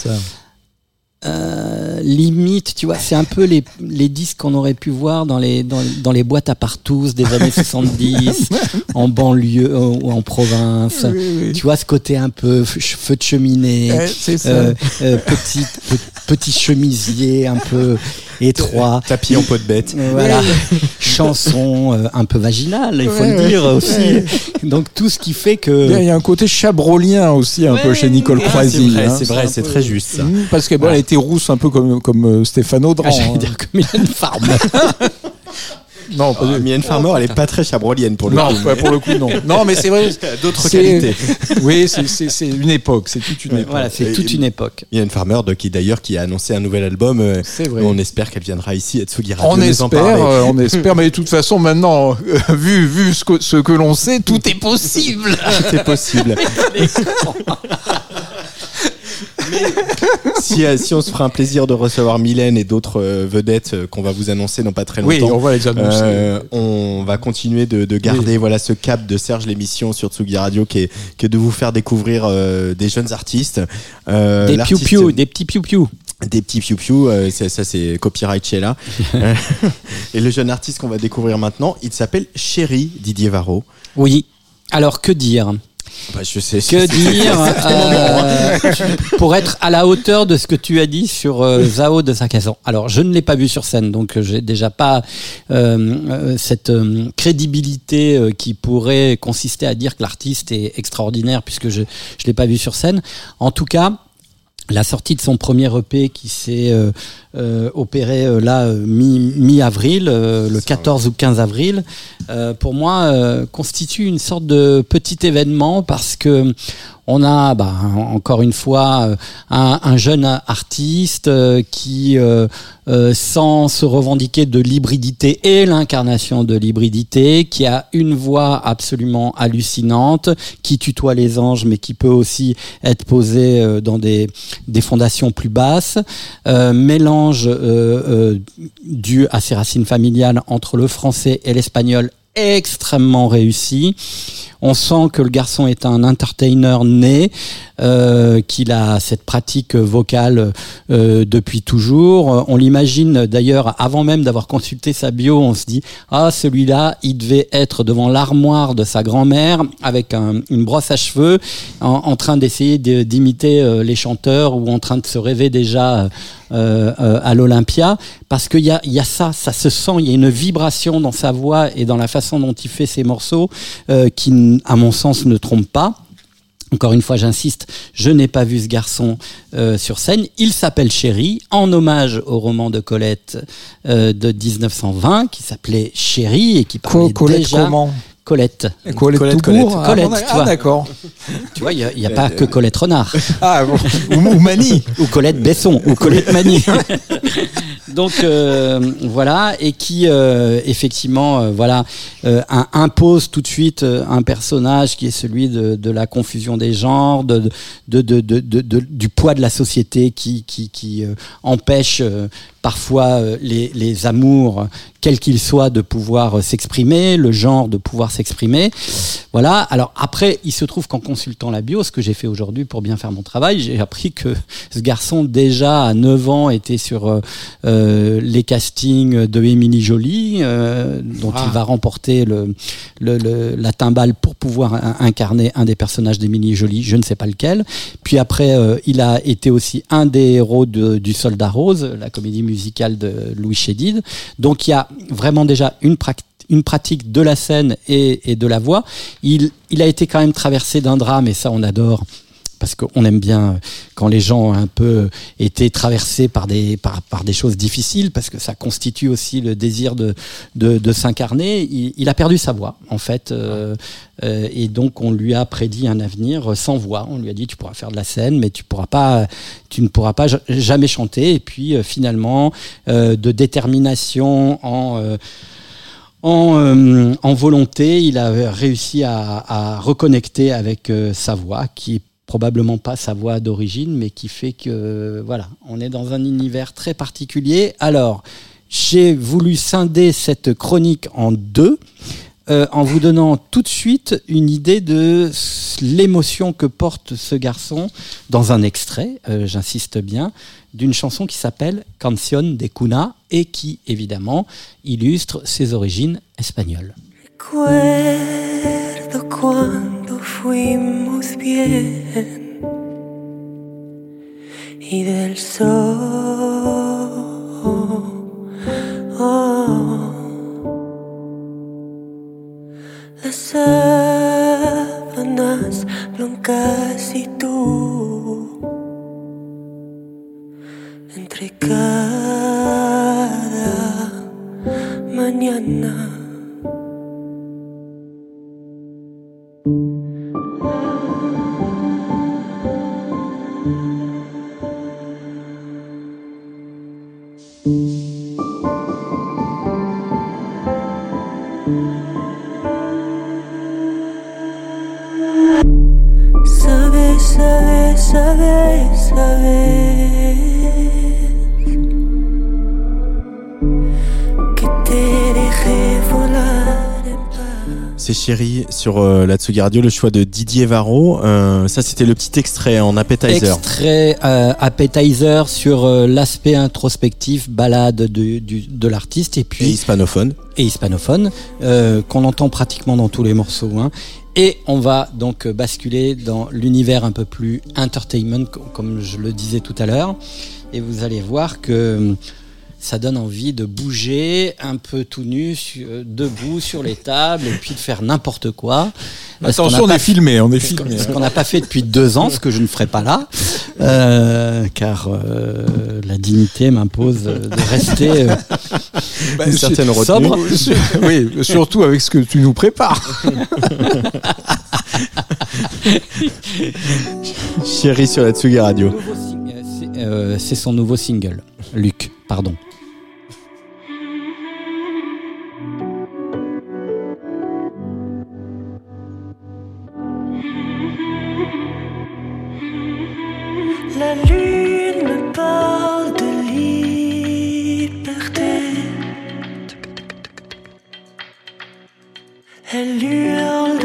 Euh, limite, tu vois, c'est un peu les, les disques qu'on aurait pu voir dans les, dans, dans les boîtes à partous des années 70, [laughs] en banlieue euh, ou en province. Oui, oui. Tu vois, ce côté un peu feu de cheminée, ça. euh, euh, petit, pe- petit chemisier un peu [laughs] étroit. Tapis en peau de bête. Voilà, [laughs] chanson euh, un peu vaginale, il faut Ouais, le ouais. dire aussi. Donc tout ce qui fait a- que il y a un côté chabrolien aussi un peu chez Nicole Croisy. c'est vrai, hein. c'est vrai, c'est très juste ça. Mmh, Parce qu'elle bon, elle était rousse un peu comme, comme euh, Stéphane Audran. Ah, j'allais hein. dire comme Mylène Farmer. [laughs] Non, pas Ah, du- Farmer, elle est pas très chabrolienne pour le non, coup. pas pour le coup, non. [laughs] Non, mais c'est vrai. D'autres qualités. [laughs] Oui, c'est- une époque, c'est toute une Ouais, époque. Voilà, c'est toute une époque. Farmer, de- qui d'ailleurs qui a annoncé un nouvel album. euh, C'est vrai. On espère qu'elle viendra ici à Tsugi Radio On nous en espère, parler. euh, on [laughs] espère, mais de toute façon, maintenant, euh, vu, vu ce que, ce que l'on sait, tout est possible. C'est possible. [laughs] si, euh, si on se fera un plaisir de recevoir Mylène et d'autres euh, vedettes euh, qu'on va vous annoncer dans pas très Oui, longtemps. on va les annoncer. Euh, on va continuer de, de garder voilà ce cap de Serge l'émission sur Tsugi Radio qui est, qui est de vous faire découvrir euh, des jeunes artistes Euh, Des piou-piou, des petits piou-piou. des petits piou piou euh, ça c'est copyright chez là [laughs] [laughs] et le jeune artiste qu'on va découvrir maintenant il s'appelle Chéri Didier Varro Oui. Alors que dire? Bah, je sais. Que dire [laughs] euh, tu- pour être à la hauteur de ce que tu as dit sur euh, Zao de Sakazan Alors, je ne l'ai pas vu sur scène, donc euh, j'ai déjà pas euh, euh, cette euh, crédibilité euh, qui pourrait consister à dire que l'artiste est extraordinaire puisque je je l'ai pas vu sur scène. En tout cas. La sortie de son premier EP qui s'est euh, euh, opéré euh, là euh, mi- mi-avril, euh, le 14 ou 15 avril, euh, pour moi euh, constitue une sorte de petit événement parce que on a bah, encore une fois euh, un, un jeune artiste euh, qui, euh, sans se revendiquer de l'hybridité et l'incarnation de l'hybridité, qui a une voix absolument hallucinante, qui tutoie les anges, mais qui peut aussi être posé euh, dans des, fondations plus basses, mélange dû à ses racines familiales entre le français et l'espagnol extrêmement réussi. On sent que le garçon est un entertainer né, euh, qu'il a cette pratique vocale euh, depuis toujours. On l'imagine d'ailleurs avant même d'avoir consulté sa bio, on se dit ah celui-là, il devait être devant l'armoire de sa grand-mère avec un- une brosse à cheveux, en, train d'essayer de- d'imiter euh, les chanteurs ou en train de se rêver déjà. euh, euh, à l'Olympia parce qu'il y a, y a ça, ça se sent, il y a une vibration dans sa voix et dans la façon dont il fait ses morceaux qui, à mon sens, ne trompe pas. Encore une fois, j'insiste, je n'ai pas vu ce garçon euh, sur scène. Il s'appelle Chéri, en hommage au roman de Colette euh, de 1920 qui s'appelait Chéri et qui parlait Co- Colette déjà comment? Colette. Et Colette, Colette, tout court Colette. Ah, Colette, Ah d'accord. [laughs] Tu vois, il n'y a, pas que Colette Renard. [laughs] Ah, bon. ou, ou Mani. ou Colette Besson ou Colette Mani. [laughs] Donc euh, voilà et qui euh, effectivement euh, voilà euh, un- impose tout de suite euh, un personnage qui est celui de, de la confusion des genres, de, de, de, de, de- de- du poids de la société qui qui, qui euh, empêche euh, parfois euh, les, les amours quels qu'ils soient de pouvoir euh, s'exprimer, le genre de pouvoir s'exprimer. Voilà. Alors après, il se trouve qu'en consultant la bio, ce que j'ai fait aujourd'hui pour bien faire mon travail, j'ai appris que [laughs] ce garçon déjà à 9 ans était sur euh, les castings de Émilie Jolie, euh, dont Ah. il va remporter le, le, le- la timbale pour pouvoir in- incarner un des personnages d'Émilie Jolie, je ne sais pas lequel. Puis après, euh, il a été aussi un des héros de- du Soldat Rose, la comédie musicale de Louis Chédid. Donc il y a vraiment déjà une pratique une pratique de la scène et, de la voix. Il a été quand même traversé d'un drame et ça on adore parce qu'on aime bien quand les gens ont un peu été traversés par des, par, par des choses difficiles, parce que ça constitue aussi le désir de, de, s'incarner. Il, a perdu sa voix, en fait, euh, euh, et donc on lui a prédit un avenir sans voix. On lui a dit tu pourras faire de la scène, mais tu pourras pas, tu ne pourras pas ja- jamais chanter. Et puis euh, finalement, euh, de détermination en euh, en, euh, en volonté, il a réussi à, reconnecter avec euh, sa voix, qui probablement pas sa voix d'origine, mais qui fait que voilà, on est dans un univers très particulier. Alors, j'ai voulu scinder cette chronique en deux. euh, en vous donnant tout de suite une idée de l'émotion que porte ce garçon dans un extrait, euh, j'insiste bien, d'une chanson qui s'appelle Canción de Cuna et qui, évidemment, illustre ses origines espagnoles. Recuerdo cuando fuimos bien y del sol. Las sábanas blancas y tú entre cada mañana. Que te dejé volar. C'est chéri sur euh, la Tsugi Radio, le choix de Didier Varro. Euh, ça, c'était le petit extrait en appetizer. Extrait euh, appetizer sur euh, l'aspect introspectif, balade du- de l'artiste et Et puis hispanophone. et hispanophone qu'on entend pratiquement dans tous les morceaux. hein. Et on va donc basculer dans l'univers un peu plus entertainment, co- comme je le disais tout à l'heure. Et vous allez voir que ça donne envie de bouger un peu tout nu, su- euh, debout sur les tables, et puis de faire n'importe quoi. Qu'on Attention, on est filmé, on est filmé. ce qu'on n'a pas fait depuis deux ans, ce que je ne ferai pas là, euh, car euh, la dignité m'impose de rester euh, [laughs] Bah, Une certaine sobre. oui, surtout avec ce que tu nous prépares. [laughs] Chérie sur la Tsugi Radio. euh, euh, c'est son nouveau single, Luc, pardon. Elle hurle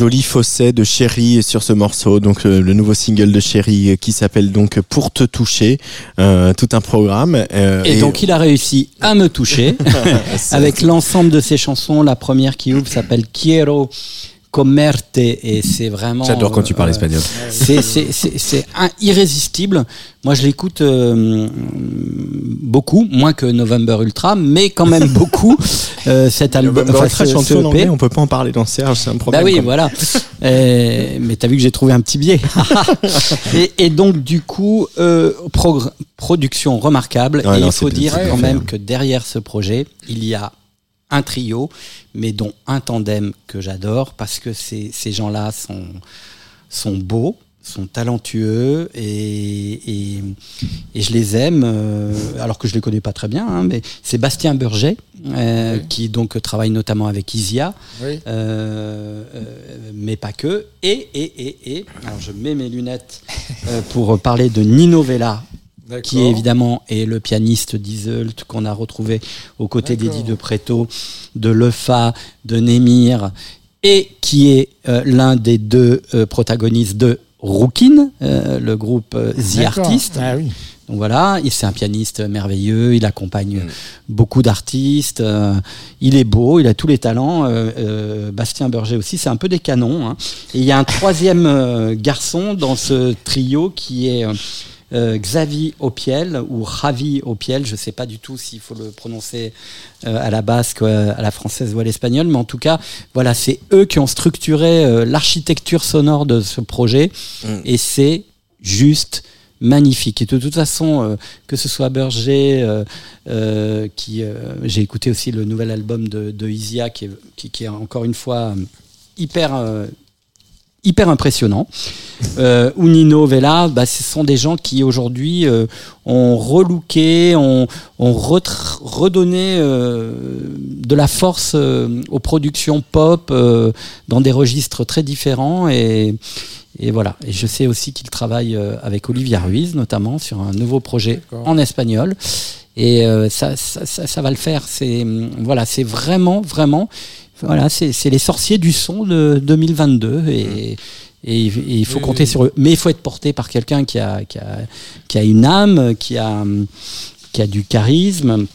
joli fausset de Chéri sur ce morceau, donc euh, le nouveau single de Chéri euh, qui s'appelle donc Pour te toucher, euh, tout un programme. euh, Et, donc il a réussi à me toucher [laughs] avec l'ensemble de ses chansons. La première qui ouvre s'appelle Quiero comerte et c'est vraiment. J'adore quand tu parles euh, espagnol. C'est irrésistible. Moi je l'écoute euh, beaucoup, moins que November Ultra, mais quand même [laughs] beaucoup. Euh, cet album, enfin, Ultra, ce- chanté ce en EP. anglais, on peut pas en parler dans Serge, c'est un Bah problème. oui, quand même. voilà. [laughs] Euh, mais t'as vu que j'ai trouvé un petit biais. [laughs] et, et donc du coup, euh, production remarquable. Ouais, et non, il faut dire quand même fait. que derrière ce projet, il y a un trio, mais dont un tandem que j'adore parce que ces, ces gens-là sont, sont beaux, sont talentueux et, et, et je les aime, euh, alors que je les connais pas très bien, hein, mais c'est Bastien Burget, euh, qui donc travaille notamment avec Isia, Oui. euh, mais pas que. Et, et, et, et, alors je mets mes lunettes pour parler de Nino Vella, qui évidemment est le pianiste d'Iseult qu'on a retrouvé aux côtés d'Eddie de Preto, de Lefa, de Némir, et qui est euh, l'un des deux euh, protagonistes de Rookin, euh, le groupe The. Artist. Ah oui. Donc voilà, il- c'est un pianiste merveilleux, il accompagne beaucoup d'artistes, euh, il est beau, il a tous les talents. euh, euh, Bastien Berger aussi, c'est un peu des canons. hein. Et il y a un troisième garçon dans ce trio qui est euh, Xavi Opiel ou Javi Opiel, je ne sais pas du tout s'il faut le prononcer euh, à la basque, euh, à la française ou à l'espagnol, mais en tout cas, voilà, c'est eux qui ont structuré l'architecture sonore de ce projet, Mm. et c'est juste magnifique. Et de toute façon, euh, que ce soit Berger, euh, euh, qui j'ai écouté aussi le nouvel album de, de Isia, qui est, qui, qui est encore une fois hyper hyper impressionnant. Euh, ou Nino Vella, bah, ce sont des gens qui aujourd'hui euh, ont relooké, ont, redonné euh, de la force aux productions pop dans des registres très différents et, et voilà. Et je sais aussi qu'il travaille euh, avec Olivia Ruiz notamment sur un nouveau projet en espagnol. Et ça, ça, ça, ça va le faire. C'est voilà, c'est vraiment, vraiment, voilà, c'est les sorciers du son de 2022 et, et il- et il faut Oui, compter oui. sur eux. Mais il faut être porté par quelqu'un qui a, qui a, qui a une âme, qui a, qui a du charisme.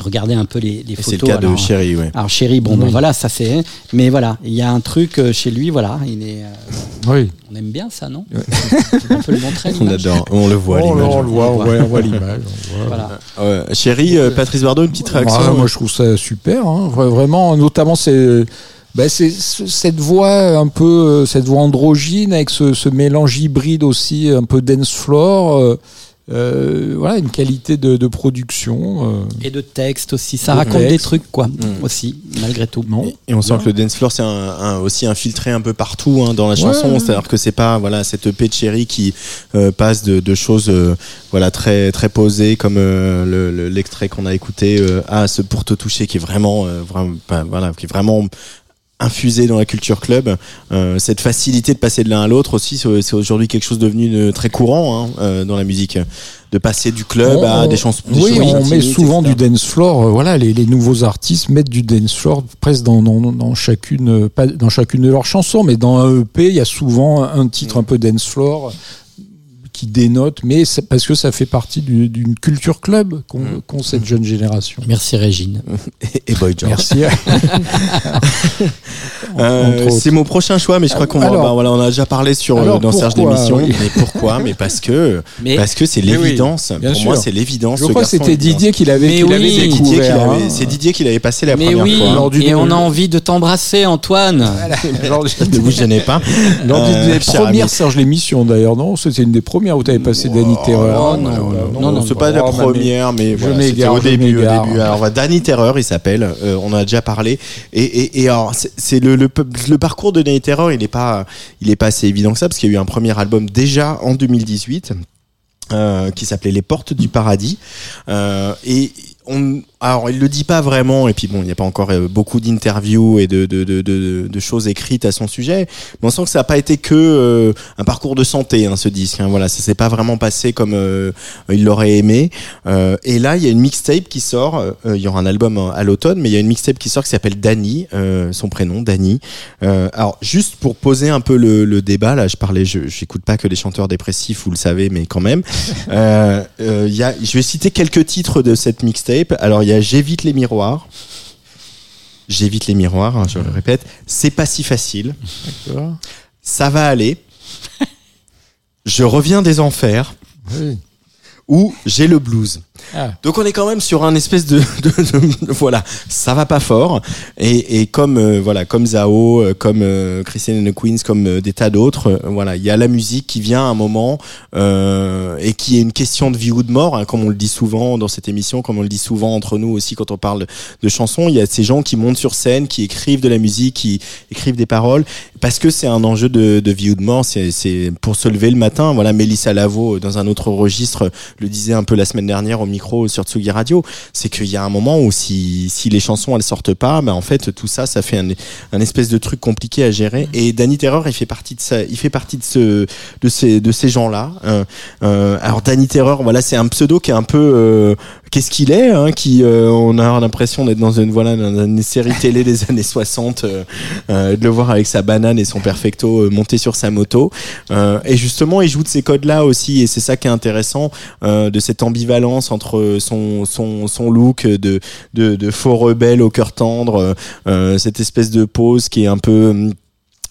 Regardez un peu les, les photos. c'est le cas de Chéri, ouais. alors chéri, bon, ben Oui. voilà, ça c'est. Mais voilà, il y a un truc euh, chez lui, voilà, il est. euh, Oui. on aime bien ça, non? Ouais. [laughs] On peut le montrer. On adore, on le voit l'image. on le voit, on voit, on voit l'image. on voit. Voilà. Ouais. Chéri, euh, Patrice Bardot, une petite réaction Ouais, moi, je trouve ça super. hein. Vra- Vraiment, notamment, c'est. ben, c'est cette voix un peu euh, cette voix androgyne avec ce, ce mélange hybride aussi un peu dance floor euh, voilà une qualité de, de production euh, Et de texte aussi, ça De raconte des trucs, quoi, Mm. aussi, malgré tout. non Et on sent que le dance floor c'est un, un- aussi infiltré un peu partout hein, dans la chanson, ouais. c'est-à-dire que c'est pas voilà cette EP de qui euh, passe de, de choses euh, voilà très très posées comme euh, le- le- l'extrait qu'on a écouté euh, à ce pour te toucher qui est vraiment euh, vraiment voilà qui est vraiment infusé dans la culture club. Euh, cette facilité de passer de l'un à l'autre aussi, c'est aujourd'hui quelque chose devenu de très courant hein, euh, dans la musique, de passer du club On- à des chansons. oui on met souvent etc. du dance floor euh, voilà les, les nouveaux artistes mettent du dance floor presque dans, dans, dans chacune pas dans chacune de leurs chansons mais dans un EP il y a souvent un titre un peu dance floor qui dénote mais parce que ça fait partie du- d'une culture club qu'ont Mm. qu'ont cette jeune génération Merci Régine. [laughs] et Boy George. Merci. [laughs] Euh, c'est mon prochain choix, mais je crois qu'on bah, voilà, on a déjà parlé sur euh, Alors, dans Serge oui. [laughs] Mais pourquoi? Mais parce que Mais parce que c'est oui, l'évidence. Pour moi, c'est l'évidence. Je ce crois que c'était. Didier qui l'avait Mais qui oui. l'avait C'est Didier, qui découvert. l'avait- hein. c'est Didier qui l'avait passé la mais première oui, fois. Lors du et on a envie de t'embrasser, Antoine. Du- Ne vous gênez pas. Lors d'une Euh, des premières. Serge l'émission d'ailleurs, non C'était une des premières où tu avais passé Danny Terreur. oh, non, non, non, non, c'est pas la Oh, première, mais c'était au début. Alors, Danny Terror, il s'appelle. euh, on en a déjà parlé. Et, alors, c'est- le, parcours de Danny Terror, il est pas, il est pas assez évident que ça, parce qu'il y a eu un premier album déjà en 2018. euh, qui s'appelait Les Portes du Paradis euh, et on, alors il le dit pas vraiment et puis bon il n'y a pas encore euh, beaucoup d'interviews et de, de, de, de, choses écrites à son sujet mais on sent que ça n'a pas été que euh, un parcours de santé hein, ce disque hein, voilà ça s'est pas vraiment passé comme euh, il l'aurait aimé. Euh, et là il y a une mixtape qui sort euh, il y aura un album à l'automne mais il y a une mixtape qui sort qui s'appelle Dani euh, son prénom Dani euh, alors juste pour poser un peu le, le débat là je parlais je j'écoute pas que les chanteurs dépressifs vous le savez mais quand même. Euh, euh, y a, je vais citer quelques titres de cette mixtape. Alors, il y a J'évite les miroirs. J'évite les miroirs, hein, je le répète. C'est pas si facile. Ça va aller. Je reviens des enfers. Oui. Ou J'ai le blues. Ah. Donc on est quand même sur un espèce [laughs] de, de, de- voilà, ça va pas fort et, et comme euh, voilà comme Zao, euh, comme euh, Christian and the Queens, comme euh, des tas d'autres, voilà, il y a la musique qui vient à un moment et qui est une question de vie ou de mort, hein, comme on le dit souvent dans cette émission, comme on le dit souvent entre nous aussi quand on parle de chansons. Il y a ces gens qui montent sur scène, qui écrivent de la musique, qui écrivent des paroles parce que c'est un enjeu de, de vie ou de mort. C'est pour se lever le matin. Voilà, Mélissa Lavo dans un autre registre le disait un peu la semaine dernière micro sur Tsugi Radio, c'est qu'il y a un moment où si, si les chansons elles sortent pas, bah en fait tout ça, ça fait un, un espèce de truc compliqué à gérer. Et Danny Terror, il fait partie de ça, il fait partie de ce, de ces, de ces gens-là. Euh, euh, alors Danny Terror, voilà, c'est un pseudo qui est un peu, euh, qu'est-ce qu'il est, hein, qui, euh, on a l'impression d'être dans une, voilà, dans une série télé des années 60, euh, euh, de le voir avec sa banane et son perfecto monté sur sa moto. Et justement, il joue de ces codes-là aussi, et c'est ça qui est intéressant, de cette ambivalence son, son, son look de, de, de faux rebelle au cœur tendre, euh, cette espèce de pose qui est un peu hum,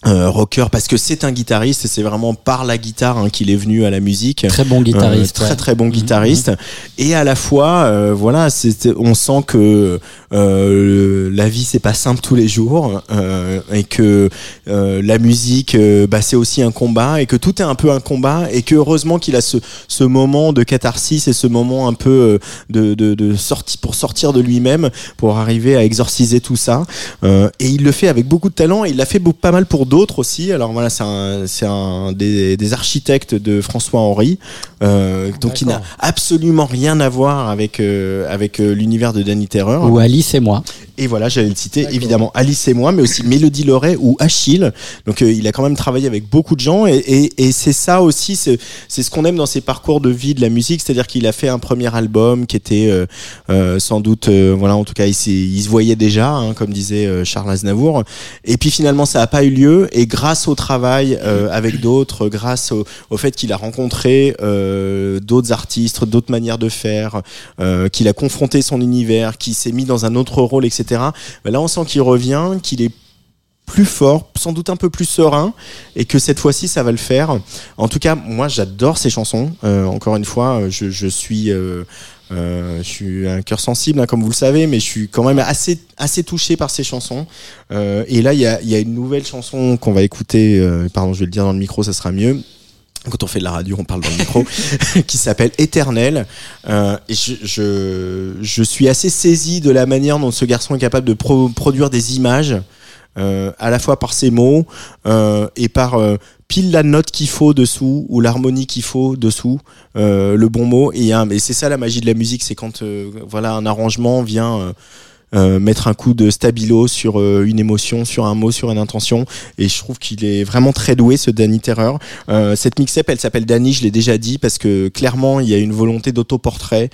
euh, rocker parce que c'est un guitariste et c'est vraiment par la guitare hein, qu'il est venu à la musique Très bon guitariste. Euh, très ouais. très bon guitariste et à la fois euh, voilà c'est on sent que euh, la vie c'est pas simple tous les jours euh, et que euh, la musique bah, c'est aussi un combat et que tout est un peu un combat et que heureusement qu'il a ce, ce moment de catharsis et ce moment un peu de, de, de sortie pour sortir de lui-même pour arriver à exorciser tout ça Euh, et il le fait avec beaucoup de talent et il l'a fait pas mal pour d'autres aussi. Alors voilà c'est un, c'est un des, des architectes de François Henry. Euh, donc il n'a absolument rien à voir avec euh, avec euh, l'univers de Danny Terror Ou Alice et moi. Et voilà, j'allais le citer, évidemment, Alice et moi, mais aussi Mélodie Loret ou Achille. Donc, euh, il a quand même travaillé avec beaucoup de gens, et, et, et c'est ça aussi, c'est ce qu'on aime dans ses parcours de vie de la musique, c'est-à-dire qu'il a fait un premier album qui était euh, euh, sans doute, euh, voilà, en tout cas, il, il se voyait déjà, hein, comme disait euh, Charles Aznavour. Et puis finalement, ça n'a pas eu lieu, et grâce au travail euh, avec d'autres, grâce au, au fait qu'il a rencontré euh, d'autres artistes, d'autres manières de faire, euh, qu'il a confronté son univers, qu'il s'est mis dans un autre rôle, etc. Là, on sent qu'il revient, qu'il est plus fort, sans doute un peu plus serein, et que cette fois-ci, ça va le faire. En tout cas, moi, j'adore ces chansons. Euh, encore une fois, euh, je, je suis, euh, je suis un cœur sensible, hein, comme vous le savez, mais je suis quand même assez, touché par ces chansons. Et là, il y a, une nouvelle chanson qu'on va écouter. pardon, je vais le dire dans le micro, ça sera mieux quand on fait de la radio, on parle dans le micro, [laughs] qui s'appelle Éternel. Euh, et je, je, je suis assez saisi de la manière dont ce garçon est capable de pro- produire des images, euh, à la fois par ses mots euh, et par euh, pile la note qu'il faut dessous ou l'harmonie qu'il faut dessous, euh, le bon mot. Et, un- et c'est ça la magie de la musique, c'est quand euh, voilà un arrangement vient. Euh, mettre un coup de stabilo sur euh, une émotion, sur un mot, sur une intention. Et je trouve qu'il est vraiment très doué, ce Danny Terreur. Euh, cette mixtape, elle s'appelle Danny, je l'ai déjà dit, parce que clairement, il y a une volonté d'autoportrait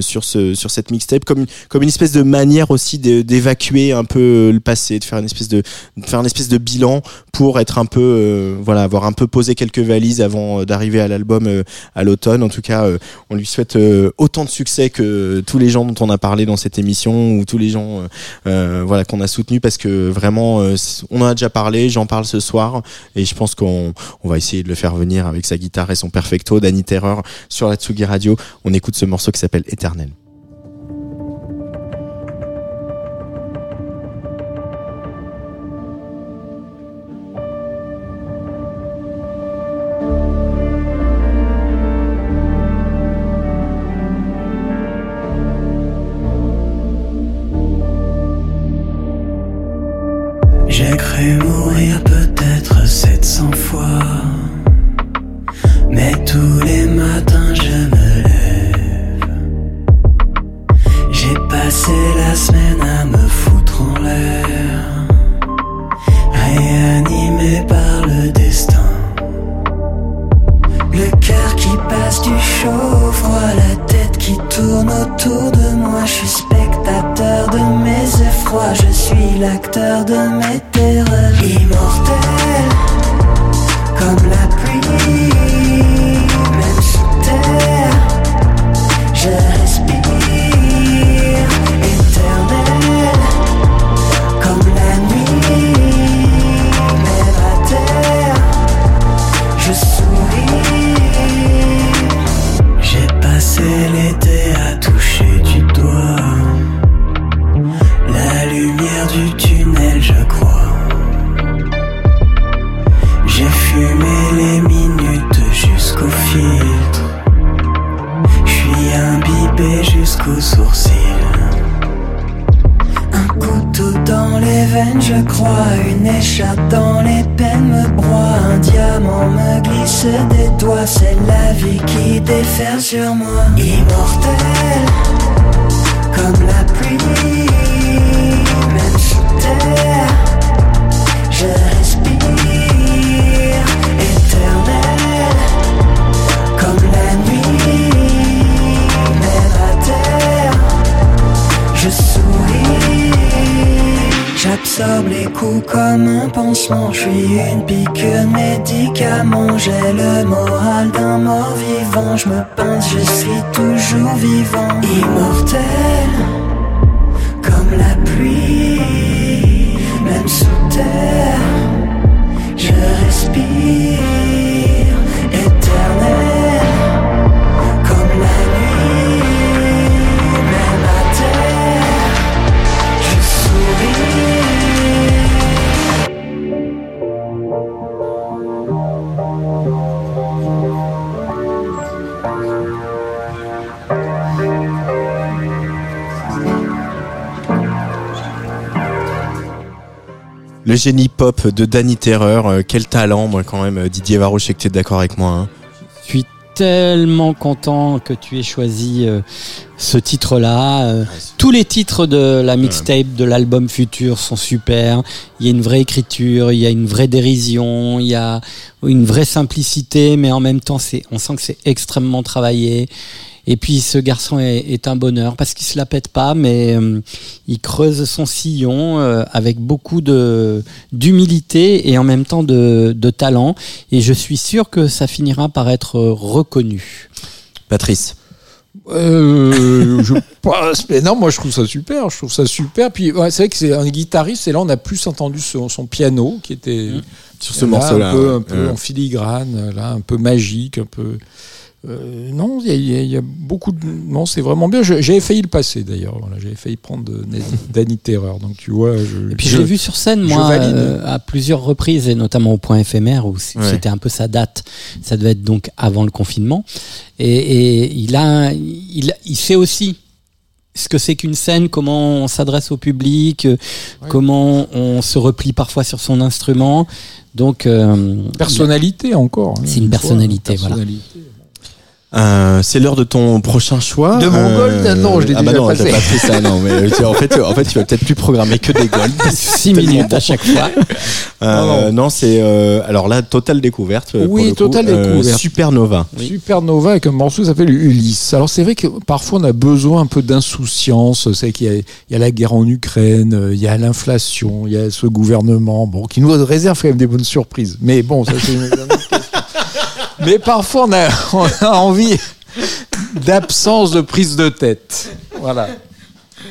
sur ce sur cette mixtape, comme comme une espèce de manière aussi d'évacuer un peu le passé, de faire une espèce de, de faire une espèce de bilan pour être un peu, voilà, avoir un peu posé quelques valises avant d'arriver à l'album à l'automne. En tout cas, on lui souhaite autant de succès que tous les gens dont on a parlé dans cette émission ou tous les gens euh, euh, voilà qu'on a soutenus parce que vraiment euh, on en a déjà parlé j'en parle ce soir et je pense qu'on on va essayer de le faire venir avec sa guitare et son perfecto Danny Terreur sur la Tsugi Radio. On écoute ce morceau qui s'appelle Éternel génie pop de Danny Terreur, euh, quel talent, moi quand même, Didier Varro, je sais que tu es d'accord avec moi. hein. Je suis tellement content que tu aies choisi euh, ce titre-là. Euh, tous les titres de la mixtape de l'album futur sont super. Il y a une vraie écriture, il y a une vraie dérision, il y a une vraie simplicité, mais en même temps, c'est, on sent que c'est extrêmement travaillé. Et puis ce garçon est, est un bonheur parce qu'il se la pète pas, mais euh, il creuse son sillon euh, avec beaucoup de d'humilité et en même temps de, de talent. Et je suis sûr que ça finira par être euh, reconnu. Patrice. Euh, je pense, mais non, moi je trouve ça super, je trouve ça super. Puis ouais, c'est vrai que c'est un guitariste, et là on a plus entendu son, son piano qui était Sur ce là, morceau-là. un peu, un en filigrane, là, un peu magique, un peu. Euh, non, il y, a- y y beaucoup de. Non, c'est vraiment bien. J'avais failli le passer d'ailleurs. Voilà, J'avais failli prendre de- Danny [laughs] Terreur. Donc tu vois. Je, Et puis je- je l'ai vu sur scène, moi, euh, à plusieurs reprises, et notamment au point éphémère, où Ouais. c'était un peu sa date. Ça devait être donc avant le confinement. Et, et il a, il, il sait aussi ce que c'est qu'une scène, comment on s'adresse au public, euh, comment on se replie parfois sur son instrument. Donc, euh, Personnalité encore. hein, C'est une fois, personnalité, voilà. personnalité. Euh, c'est l'heure de ton prochain choix. De mon gold Non, je l'ai ah bah déjà non, passé. pas fait ça, non. Mais euh, tu en fait, euh, en fait, tu vas peut-être plus programmer que des golds. [laughs] six minutes à chaque fois. Euh, non, c'est euh, alors là, totale découverte. euh, Oui, pour coup. totale Euh, découverte. Supernova. Supernova avec un morceau qui s'appelle Ulysse. Alors c'est vrai que parfois on a besoin un peu d'insouciance. C'est qu'il y, a- il y a la guerre en Ukraine, euh, il y a l'inflation, il y a ce gouvernement, bon, qui nous réserve quand même des bonnes surprises. Mais bon, ça c'est [laughs] une, une autre question. Mais parfois on a, [laughs] on a envie d'absence de prise de tête. Voilà.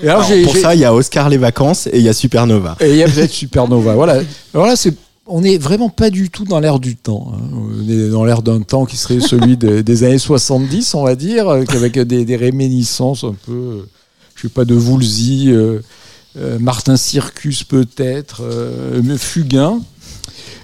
Et alors, Alors, j'ai- pour ça, il y a Oscar les vacances et il y a Supernova. et il y a peut-être Supernova. [laughs] Voilà. Alors là, c'est, on n'est vraiment pas du tout dans l'air du temps. hein. On est dans l'air d'un temps qui serait celui de- des années 70, on va dire, euh, avec des, des réminiscences un peu, euh, je sais pas, de Woolsey, euh, euh, Martin Circus peut-être, euh, Fugain.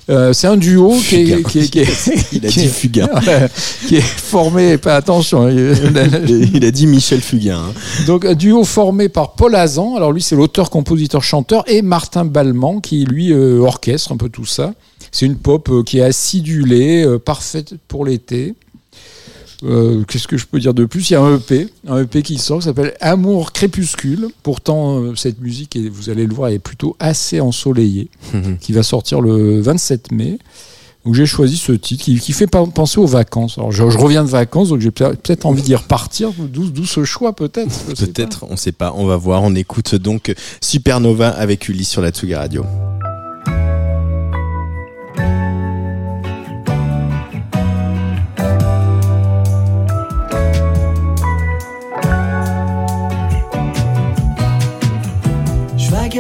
Euh, c'est un duo qui est, Fugain. qui est- qui est- [laughs] Il a dit Fugain. [laughs] qui est formé, pas attention, hein, il- a dit Michel Fugain. hein. donc un duo formé par Paul Azan, alors lui c'est l'auteur, compositeur, chanteur, et Martin Balman qui lui euh, orchestre un peu tout ça. C'est une pop euh, qui est acidulée, parfaite pour l'été. Euh, Qu'est-ce que je peux dire de plus? Il y a un EP, un EP qui sort qui s'appelle Amour Crépuscule. Pourtant euh, cette musique, vous allez le voir, est plutôt assez ensoleillée, qui va sortir le 27 mai. Donc j'ai choisi ce titre qui, qui fait penser aux vacances. Alors je, je reviens de vacances, donc j'ai peut- peut-être envie d'y repartir. D'où ce choix peut-être. Peut-être, on sait pas, on va voir. On écoute donc Supernova avec Ulysse sur la Tsuga Radio.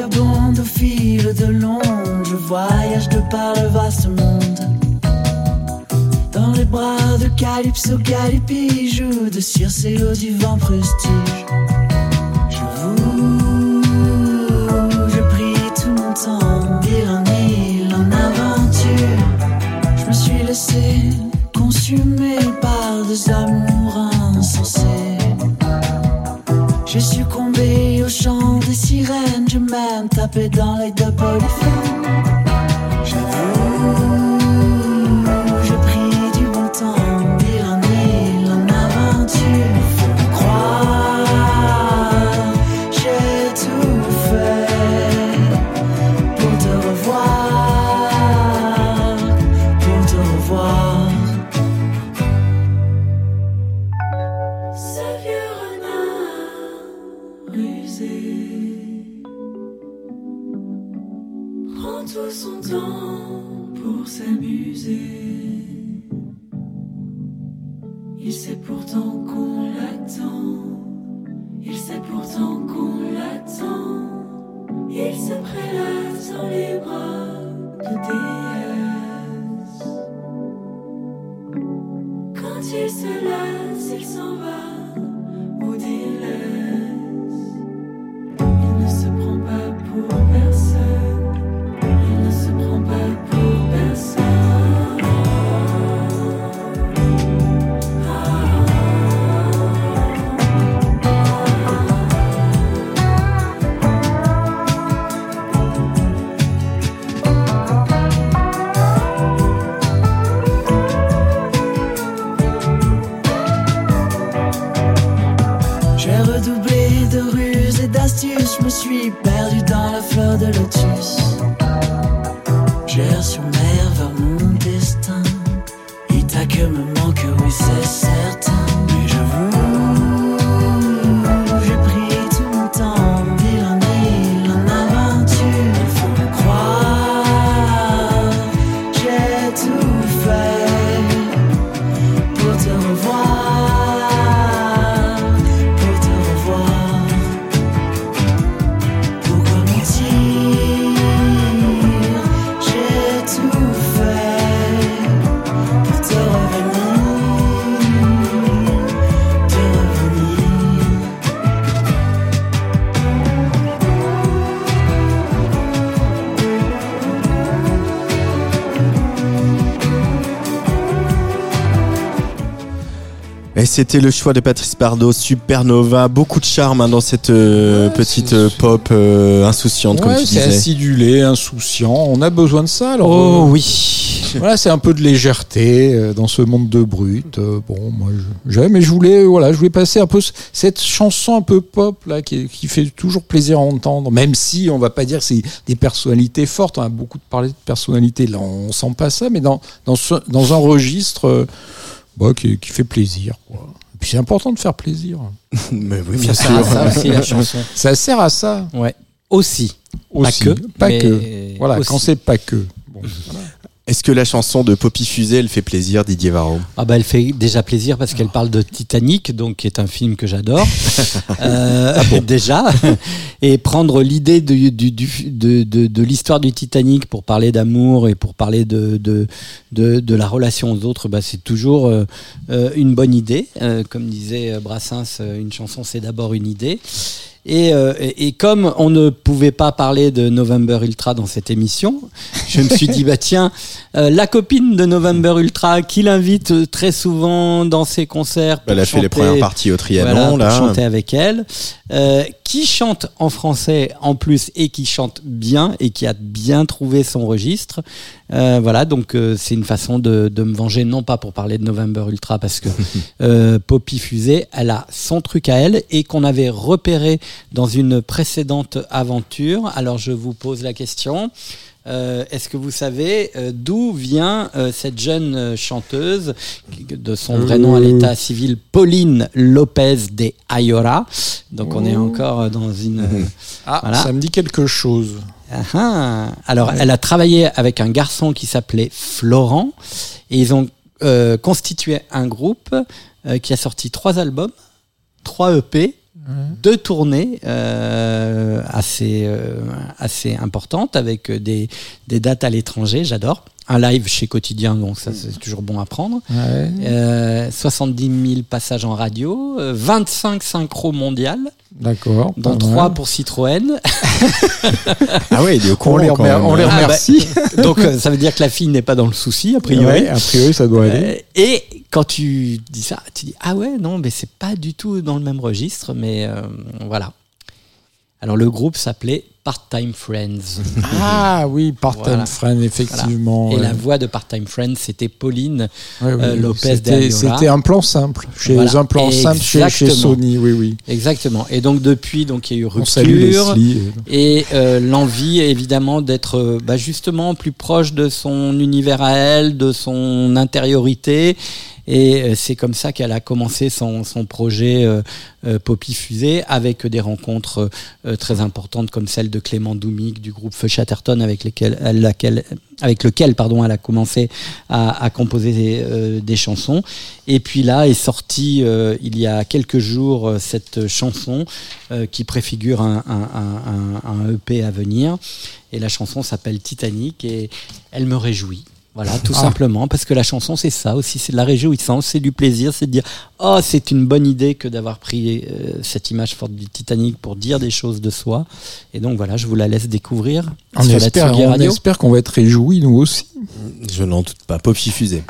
Au fil de l'onde, je voyage de par le vaste monde. Dans les bras de Calypso, Calliope, joue de Circé au divan prestige. Je vous, je prie tout mon temps, d'île en île, en aventure. Je me suis laissé consumer par des amours insensés. J'ai succombé chant des sirènes, je m'aime taper dans l'œil de Polyphème. C'était le choix de Patrice Bardot, Supernova, beaucoup de charme hein, dans cette euh, Ouais, petite c'est- euh, pop euh, insouciante comme tu c'est disais. acidulé, insouciant. On a besoin de ça. Alors, Oh oui. Voilà, c'est un peu de légèreté dans ce monde de brut. Bon, moi, j'aime, mais je voulais, voilà, je voulais passer un peu cette chanson un peu pop là, qui, qui fait toujours plaisir à entendre, même si on va pas dire que c'est des personnalités fortes. On a beaucoup parlé de personnalités, là, on sent pas ça, mais dans dans, ce- dans un registre bah, qui, qui fait plaisir. Quoi. Et puis c'est important de faire plaisir. [laughs] Mais oui, bien Ça sert à sûr. ça aussi, la [laughs] chanson. Ça sert à ça Ouais. Aussi. aussi. Pas que. Pas que. Voilà, aussi. quand c'est pas que. Bon. [laughs] Est-ce que la chanson de Poppy Fusée, elle fait plaisir, Didier Varro? Ah bah elle fait déjà plaisir parce qu'elle parle de Titanic, donc qui est un film que j'adore. [laughs] Euh, déjà, [laughs] et prendre l'idée de, du, du- de, de, de l'histoire du Titanic pour parler d'amour et pour parler de, de, de, de la relation aux autres, bah, c'est toujours euh, euh, une bonne idée. Euh, comme disait Brassens, une chanson c'est d'abord une idée. Et, euh, et, et comme on ne pouvait pas parler de November Ultra dans cette émission, je me suis dit bah tiens, euh, la copine de November Ultra, qui l'invite très souvent dans ses concerts, pour Elle a fait les premières parties au Trianon, voilà, pour là. chanter avec elle, euh, qui chante en français en plus et qui chante bien et qui a bien trouvé son registre. Euh, voilà, donc euh, c'est une façon de, de me venger, non pas pour parler de November Ultra, parce que [laughs] euh, Poppy Fusée, elle a son truc à elle et qu'on avait repéré dans une précédente aventure. Alors je vous pose la question. Euh, Est-ce que vous savez euh, d'où vient euh, cette jeune chanteuse, de son vrai nom à l'état civil, Pauline Lopez de Ayora? Donc on est encore euh, dans une... [laughs] Ah, Voilà. ça me dit quelque chose. Ah ah. Alors, elle a travaillé avec un garçon qui s'appelait Florent et ils ont euh, constitué un groupe euh, qui a sorti trois albums, trois EP, deux tournées euh, assez, euh, assez importantes avec des, des dates à l'étranger, j'adore. Un live chez Quotidien, donc ça c'est toujours bon à prendre. Ouais. Euh, 70 000 passages en radio, euh, 25 synchros mondiales, D'accord. dont pas mal. 3 pour Citroën. [laughs] Ah ouais, il est au On courant les, remer- on les Ah bah, remercie. [laughs] Donc euh, ça veut dire que la fille n'est pas dans le souci, a priori. Ouais, a priori, ça doit aller. Euh, et quand tu dis ça, tu dis ah ouais non mais c'est pas du tout dans le même registre, mais euh, voilà. Alors le groupe s'appelait Part-Time Friends. [laughs] Ah oui, Part-Time Voilà. Friend, effectivement. Et ouais. la voix de Part-Time Friends, c'était Pauline Ouais, oui, euh. Lopez C'était-. C'était un plan simple. Chez Voilà. un plan simple chez. Sony, oui, oui. Exactement. Et donc depuis, donc il y a eu rupture Leslie. et euh, l'envie évidemment d'être euh, bah, justement plus proche de son univers à elle, de son intériorité. Et euh, c'est comme ça qu'elle a commencé son, son projet euh, euh, Poppy Fusée avec des rencontres très importantes comme celle de Clément Doumig du groupe Feu Chatterton avec, laquelle, avec lequel pardon, elle a commencé à, à composer euh, des chansons. Et puis là est sortie il y a quelques jours cette chanson qui préfigure un, un, un- un EP à venir. Et la chanson s'appelle Titanic et elle me réjouit. Voilà, tout Ah. simplement, parce que la chanson, c'est ça aussi, c'est de la réjouissance, c'est du plaisir, c'est de dire Oh, c'est une bonne idée que d'avoir pris euh, cette image forte du Titanic pour dire des choses de soi. Et donc voilà, je vous la laisse découvrir On sur la espère, on espère qu'on va être réjouis, nous aussi. Je n'en doute pas. Poppy Fusée.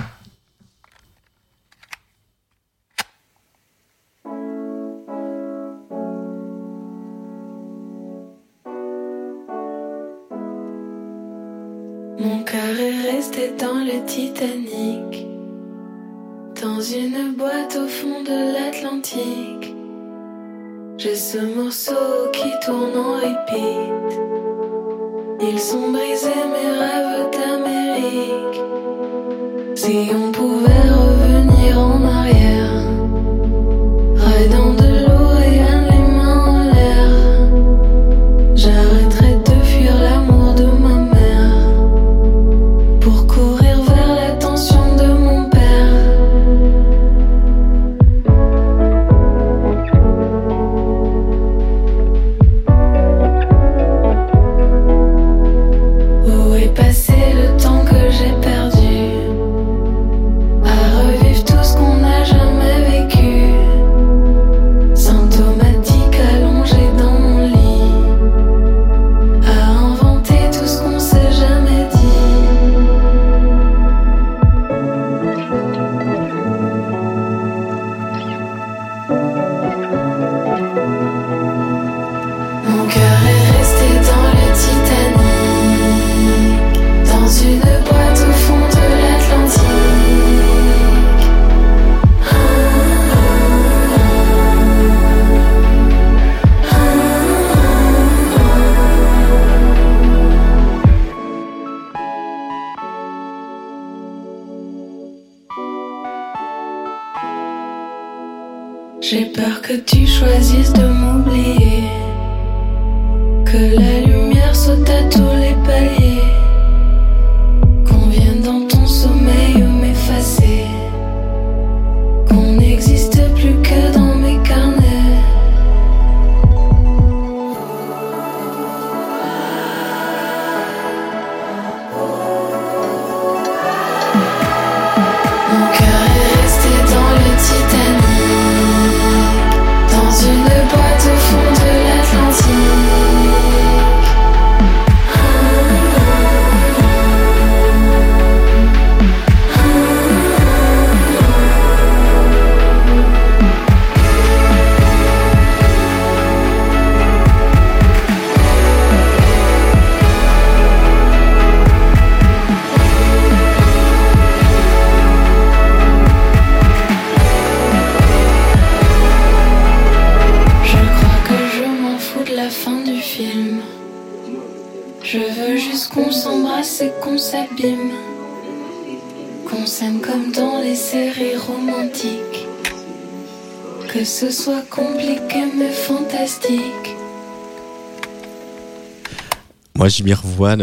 Titanic, dans une boîte au fond de l'Atlantique. J'ai ce morceau qui tourne en repeat. Ils sont brisés mes rêves d'Amérique. Si on pouvait revenir en arrière, raid dans de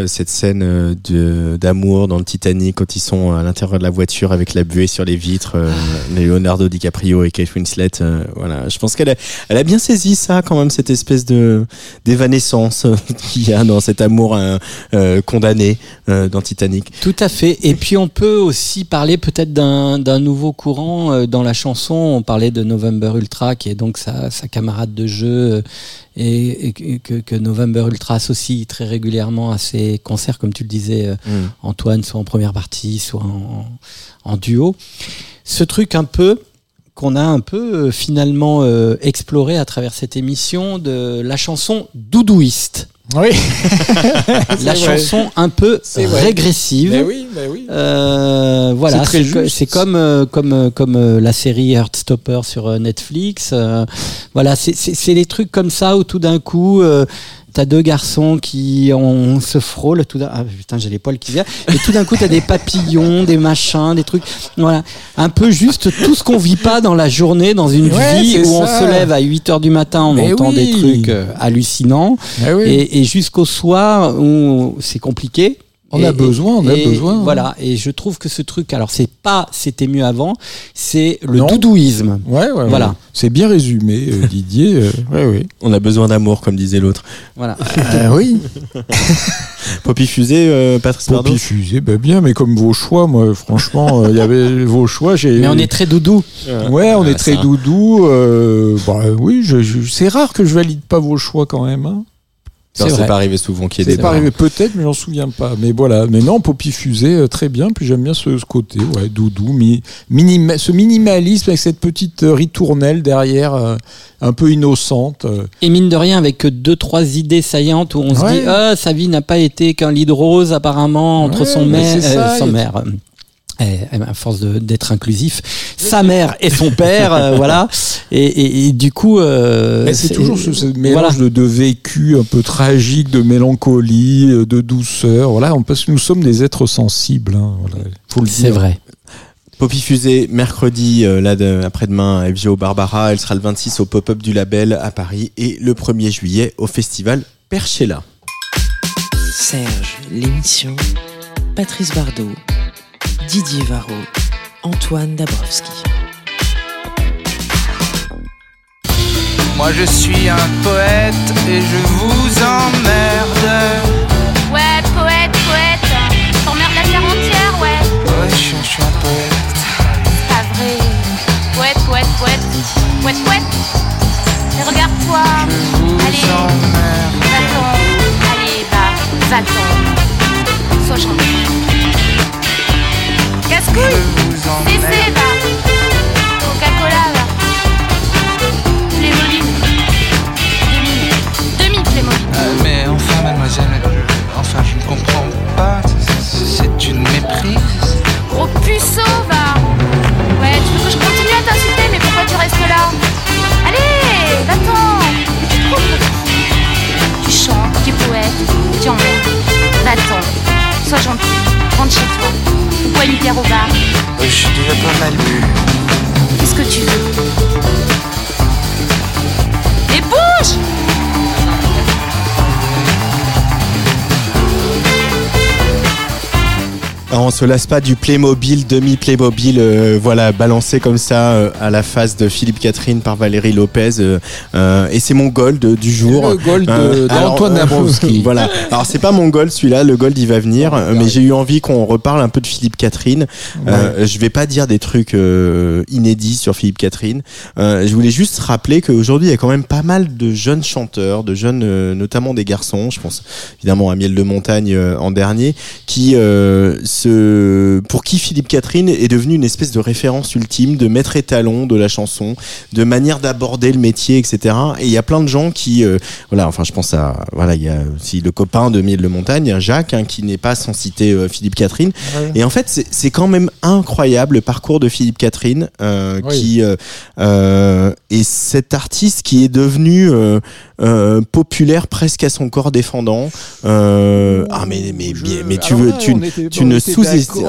cette scène euh, d'amour dans le Titanic quand ils sont à l'intérieur de la voiture avec la buée sur les vitres, euh, Leonardo DiCaprio et Kate Winslet. euh, voilà, je pense qu'elle a, elle a bien saisi ça quand même, cette espèce de d'évanescence qu'il y a dans cet amour euh, condamné dans Titanic. Tout à fait. Et puis on peut aussi parler peut-être d'un nouveau courant dans la chanson. On parlait de November Ultra, qui est donc sa, sa camarade de jeu et, et que, que November Ultra associe très régulièrement à ses concerts, comme tu le disais, euh, Mm. Antoine, soit en première partie, soit en, en duo. Ce truc un peu qu'on a un peu euh, finalement euh, exploré à travers cette émission de la chanson doudouiste. Oui. [laughs] La vrai. chanson un peu régressive. Mais oui, mais oui. Euh, voilà, C'est comme euh, comme euh, comme euh, la série Heartstopper sur Netflix. euh, voilà, c'est c'est c'est des trucs comme ça où tout d'un coup. Euh, T'as deux garçons qui on se frôlent tout d'un ah putain j'ai les poils qui viennent. Et tout d'un coup t'as des papillons des machins des trucs. Voilà. Un peu juste tout ce qu'on vit pas dans la journée dans une Ouais, vie où on se lève à 8 heures du matin on Mais entend des trucs euh, hallucinants. Oui. et, et jusqu'au soir où c'est compliqué. On Et- a besoin, on a et besoin, hein. Voilà, et je trouve que ce truc, alors c'est pas c'était mieux avant, c'est le Non. doudouisme. Ouais, ouais, Voilà. ouais. C'est bien résumé, euh, [laughs] Didier. euh, ouais, ouais. On a besoin d'amour, comme disait l'autre. Voilà. Ah [laughs] oui. [laughs] Poppy Fusée, euh, Patrice Bardot Poppy fusée, bah bien, mais comme vos choix, moi, franchement, euh, il y avait vos choix. J'ai. Mais on est très doudou. Ouais, on est très ça. doudou. euh, bah oui, je, je- c'est rare que je valide pas vos choix quand même. Hein. Non, C'est C'est pas arrivé souvent qu'il y ait C'est des pas arrivé peut-être, mais j'en souviens pas. Mais voilà. Mais non, Poppy Fusée, euh, très bien. Puis j'aime bien ce, ce côté, ouais, doudou, mi, minima- ce minimalisme avec cette petite euh, ritournelle derrière, euh, un peu innocente. euh. Et mine de rien, avec que deux trois idées saillantes où on se Ouais. dit ah sa vie n'a pas été qu'un lit de rose apparemment entre Ouais, son mère, c'est ça, son mère. À force d'être inclusif, sa mère et son père, euh, [laughs] voilà. Et, et- et du coup, euh, c'est toujours ce, ce mélange voilà. de, de vécu un peu tragique, de mélancolie, euh, de douceur. Voilà, on- parce que nous sommes des êtres sensibles. hein, voilà, faut le C'est vrai. Poppy Fusée, mercredi, euh, là, de- après-demain, à FGO Barbara. Elle sera le 26 au pop-up du label à Paris et le 1er juillet au festival Perchella. Serge, l'émission. Patrice Bardot. Didier Varro. Antoine Dabrowski. Moi je suis un poète et je vous emmerde. Ouais, poète, poète. T'emmerdes la terre entière, ouais. Ouais, je suis, je suis un poète. Pas vrai. Poète, poète, poète. Poète, poète. Mais regarde-toi. Allez. Va-t'en. Allez, va. Va-t'en. Sois gentil. Casse-couille. va. Coca-Cola, va. Playmobil. Demi. Demi. Euh, mais enfin, mademoiselle, je- enfin, je ne comprends pas. C'est- une méprise. Gros puceau, va Ouais, tu veux que je continue à t'insulter, mais pourquoi tu restes là? Allez, va-t'en Tu chantes, tu es poète, tu emmerdes. Va-t'en, sois gentil, rentre chez toi. Ou bois une bière au bar. Je suis déjà pas mal bu. Qu'est-ce que tu veux? Et bouge on se lasse pas du Playmobil, demi-Playmobil, euh, voilà, balancé comme ça euh, à la face de Philippe Catherine par Valérie Lopez. euh, euh, et c'est mon gold du jour. Le gold Euh, d'Antoine euh, Dabrowski. [laughs] voilà. Alors c'est pas mon gold celui-là, le gold il va venir, euh, mais j'ai eu envie qu'on reparle un peu de Philippe Catherine. Euh, je vais pas dire des trucs euh, inédits sur Philippe Catherine. Euh, je voulais juste rappeler qu'aujourd'hui il y a quand même pas mal de jeunes chanteurs, de jeunes, euh, notamment des garçons. Je pense évidemment à Miel de Montagne euh, en dernier, qui euh, pour qui Philippe Catherine est devenu une espèce de référence ultime, de maître étalon de la chanson, de manière d'aborder le métier, etc. Et il y a plein de gens qui, euh, voilà, enfin je pense à, voilà, il y a aussi le copain de Miel de Montagne, Jacques, hein, qui n'est pas sans citer euh, Philippe Catherine. Et en fait, c'est- c'est quand même incroyable le parcours de Philippe Catherine, euh, Oui. qui euh, euh, est cet artiste qui est devenu euh, euh, populaire presque à son corps défendant. Euh, ah mais mais Je- mais, mais tu alors veux là, tu, était- tu ne sous-estimes